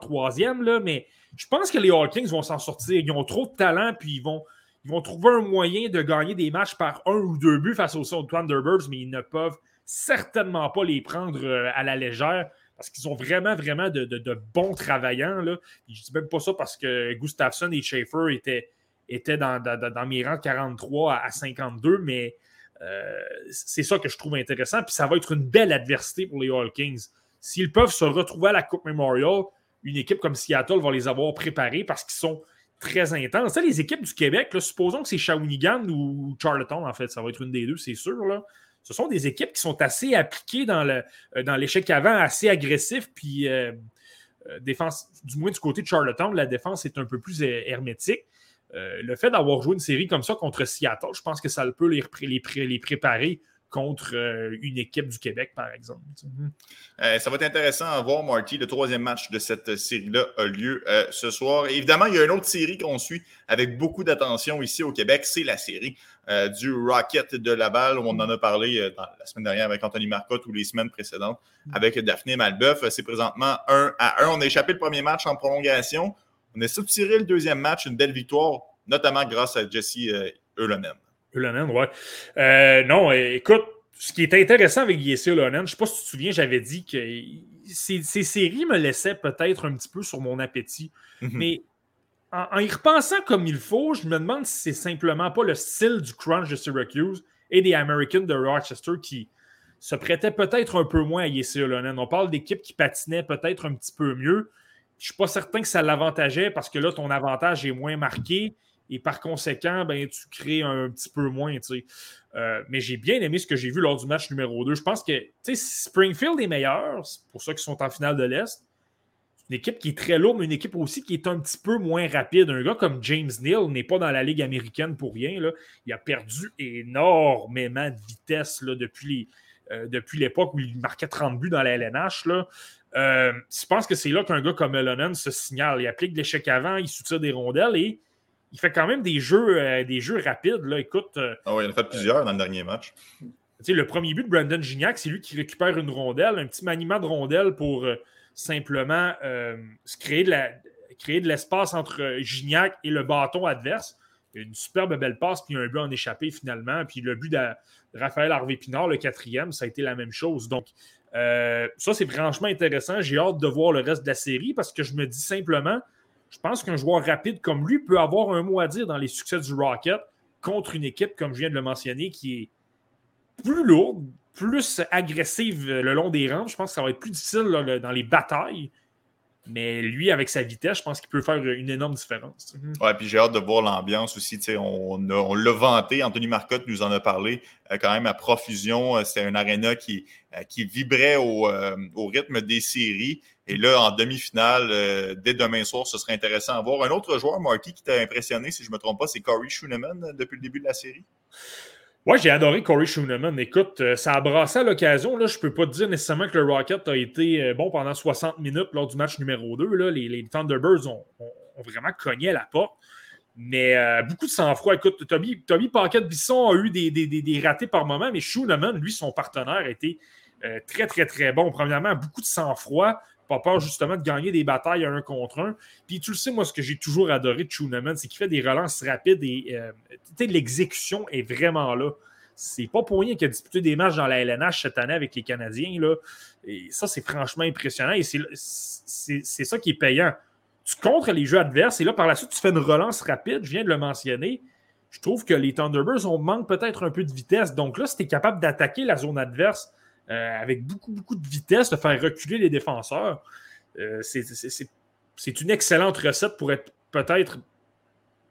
troisième, là, mais je pense que les All Kings vont s'en sortir. Ils ont trop de talent, puis ils vont, ils vont trouver un moyen de gagner des matchs par un ou deux buts face aux Thunderbirds, mais ils ne peuvent certainement pas les prendre euh, à la légère parce qu'ils ont vraiment, vraiment de, bons travaillants. Là. Je ne dis même pas ça parce que Gustafsson et Schaefer étaient, étaient dans, mes rangs 43 à, 52, mais euh, c'est ça que je trouve intéressant. Puis ça va être une belle adversité pour les All Kings. S'ils peuvent se retrouver à la Coupe Memorial, une équipe comme Seattle va les avoir préparés parce qu'ils sont très intenses. les équipes du Québec, supposons que c'est Shawinigan ou Charlottetown, en fait, ça va être une des deux, c'est sûr. Là ce sont des équipes qui sont assez appliquées dans, le, dans l'échec avant, assez agressifs, puis défense, du moins du côté de Charlottetown, la défense est un peu plus hermétique. Le fait d'avoir joué une série comme ça contre Seattle, je pense que ça peut les, les, les préparer contre euh, une équipe du Québec, par exemple. Mhm. Euh, ça va être intéressant à voir, Marty. Le troisième match de cette série-là a lieu euh, ce soir. évidemment, il y a une autre série qu'on suit avec beaucoup d'attention ici au Québec. C'est la série du Rocket de Laval. On en a parlé la semaine dernière avec Anthony Marcotte ou les semaines précédentes mhm. avec Daphné Malbeuf. C'est présentement 1 à 1. On a échappé le premier match en prolongation. On a subtiré le deuxième match, une belle victoire, notamment grâce à Jesse Eulonen. Ulonen, ouais. Euh, non, écoute, ce qui est intéressant avec Yessi Ulonen, je ne sais pas si tu te souviens, j'avais dit que ces, séries me laissaient peut-être un petit peu sur mon appétit. Mhm. Mais en, y repensant comme il faut, je me demande si c'est simplement pas le style du crunch de Syracuse et des Americans de Rochester qui se prêtaient peut-être un peu moins à Yessi Ulonen. On parle d'équipes qui patinaient peut-être un petit peu mieux. Je ne suis pas certain que ça l'avantageait parce que là, ton avantage est moins marqué et par conséquent, ben, tu crées un petit peu moins. Euh, mais j'ai bien aimé ce que j'ai vu lors du match numéro 2. Je pense que Springfield est meilleur, pour ceux qui sont en finale de l'Est. C'est une équipe qui est très lourde, mais une équipe aussi qui est un petit peu moins rapide. Un gars comme James Neal n'est pas dans la Ligue américaine pour rien. Il a perdu énormément de vitesse euh, depuis l'époque où il marquait 30 buts dans la LNH. Euh, je pense que c'est là qu'un gars comme Elonen se signale. Il applique l'échec avant, il soutient des rondelles et il fait quand même des jeux, euh, des jeux rapides. Là. Écoute. Euh, ah oui, il en a fait plusieurs dans le dernier match. le premier but de Brandon Gignac, c'est lui qui récupère une rondelle, un petit maniement de rondelle pour simplement se créer de, la, créer de l'espace entre Gignac et le bâton adverse. Une superbe belle passe, puis un but en échappé finalement. Puis le but de Raphaël Harvey-Pinard, le quatrième, ça a été la même chose. Donc, ça, c'est franchement intéressant. J'ai hâte de voir le reste de la série parce que je me dis simplement, je pense qu'un joueur rapide comme lui peut avoir un mot à dire dans les succès du Rocket contre une équipe, comme je viens de le mentionner, qui est plus lourde, plus agressive le long des rangs. Je pense que ça va être plus difficile dans les batailles. Mais lui, avec sa vitesse, je pense qu'il peut faire une énorme différence. Mhm. Ouais, puis j'ai hâte de voir l'ambiance aussi. On, on l'a vanté, Anthony Marcotte nous en a parlé euh, quand même à profusion. Euh, c'était un aréna qui, euh, qui vibrait au, au, rythme des séries. Et là, en demi-finale, dès demain soir, ce serait intéressant à voir. Un autre joueur, Marty, qui t'a impressionné, si je ne me trompe pas, c'est Corey Schooneman depuis le début de la série? Moi, j'ai adoré Corey Schooneman. Écoute, euh, ça a brassé à l'occasion. Je ne peux pas te dire nécessairement que le Rocket a été euh, bon pendant 60 minutes lors du match numéro 2. Là. Les, Thunderbirds ont, vraiment cogné la porte. Mais euh, beaucoup de sang-froid. Écoute, Toby, Toby Paquette-Bisson a eu des, ratés par moment, mais Schooneman, lui, son partenaire, a été très, très, très bon. Premièrement, beaucoup de sang-froid pas peur justement de gagner des batailles un contre un. Puis tu le sais, moi, ce que j'ai toujours adoré de Schooneman, c'est qu'il fait des relances rapides et euh, l'exécution est vraiment là. C'est pas pour rien qu'il a disputé des matchs dans la LNH cette année avec les Canadiens. Là. Et ça, c'est franchement impressionnant. Et c'est ça qui est payant. Tu contres les jeux adverses et là, par la suite, tu fais une relance rapide. Je viens de le mentionner. Je trouve que les Thunderbirds, on manque peut-être un peu de vitesse. Donc là, si tu es capable d'attaquer la zone adverse euh, avec beaucoup, beaucoup de vitesse, de faire reculer les défenseurs. Euh, c'est une excellente recette pour être peut-être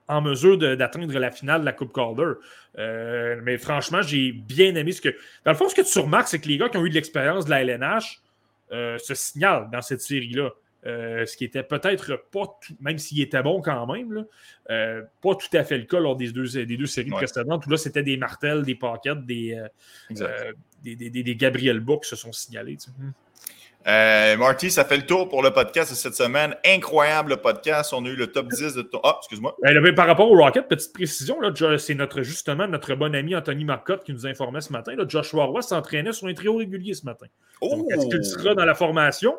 en mesure d'atteindre la finale de la Coupe Calder. Euh, mais franchement, j'ai bien aimé ce que. Dans le fond, ce que tu remarques, c'est que les gars qui ont eu de l'expérience de la LNH se signalent dans cette série-là. ce qui était peut-être pas, même s'il était bon quand même, pas tout à fait le cas lors des deux, des deux séries précédentes où là, c'était des martels, des paquettes, des, des, Gabriel Book se sont signalés. Euh, Marty, ça fait le tour pour le podcast de cette semaine. Incroyable podcast. On a eu le top 10 de ton. Ah, excuse-moi. Ben, par rapport au Rocket, petite précision, c'est notre, justement notre bon ami Anthony Marcotte qui nous informait ce matin. Là, Joshua Roy s'entraînait sur un trio régulier ce matin. est-ce qu'il sera dans la formation?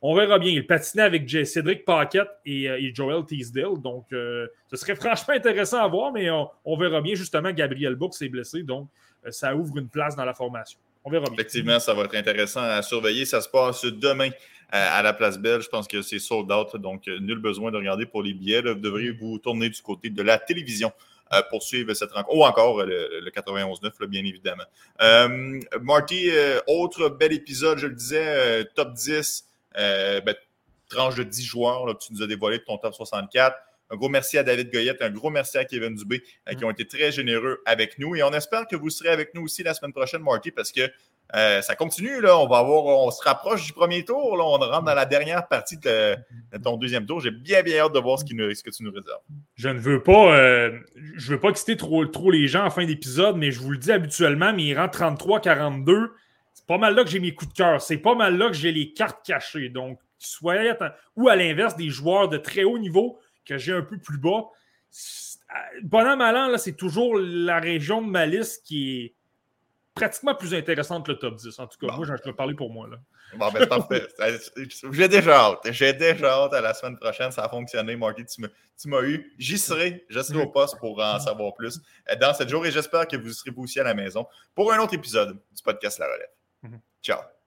On verra bien. Il patinait avec Cédric Paquette et, euh, Joel Teasdale. Donc, euh, ce serait franchement intéressant à voir, mais on, verra bien. Justement, Gabriel Book s'est blessé. Donc, euh, ça ouvre une place dans la formation. On verra bien. Effectivement, ça va être intéressant à surveiller. Ça se passe demain à la place Belle. Je pense que c'est sold out, donc nul besoin de regarder pour les billets. Vous devriez vous tourner du côté de la télévision pour suivre cette rencontre. Ou encore le, 91-9, bien évidemment. Marty, autre bel épisode, je le disais, top 10 euh, ben, tranche de 10 joueurs, tu nous as dévoilé ton top 64. Un gros merci à David Goyette, un gros merci à Kevin Dubé euh, qui ont été très généreux avec nous. Et on espère que vous serez avec nous aussi la semaine prochaine, Marty, parce que euh, ça continue. Là. On va avoir, on se rapproche du premier tour. Là. On rentre dans la dernière partie de, ton deuxième tour. J'ai bien, bien hâte de voir ce, qui ce, que tu nous réserves. Je ne veux pas, euh, je veux pas exciter trop, trop les gens en fin d'épisode, mais je vous le dis habituellement, mais il rentre 33-42. C'est pas mal là que j'ai mes coups de cœur. C'est pas mal là que j'ai les cartes cachées. Donc, soyez Ou à l'inverse, des joueurs de très haut niveau que j'ai un peu plus bas. Bon an, là, c'est toujours la région de ma liste qui est pratiquement plus intéressante que le top 10. En tout cas, moi, je vais parler pour moi. Là. Bon, ben, parfait. J'ai déjà hâte. J'ai déjà hâte à la semaine prochaine. Ça a fonctionné, Marty. Tu m'as eu. J'y serai. Je serai au poste pour en savoir plus dans cette journée. Et j'espère que vous serez vous aussi à la maison pour un autre épisode du podcast La Relève. Mhm. Ciao.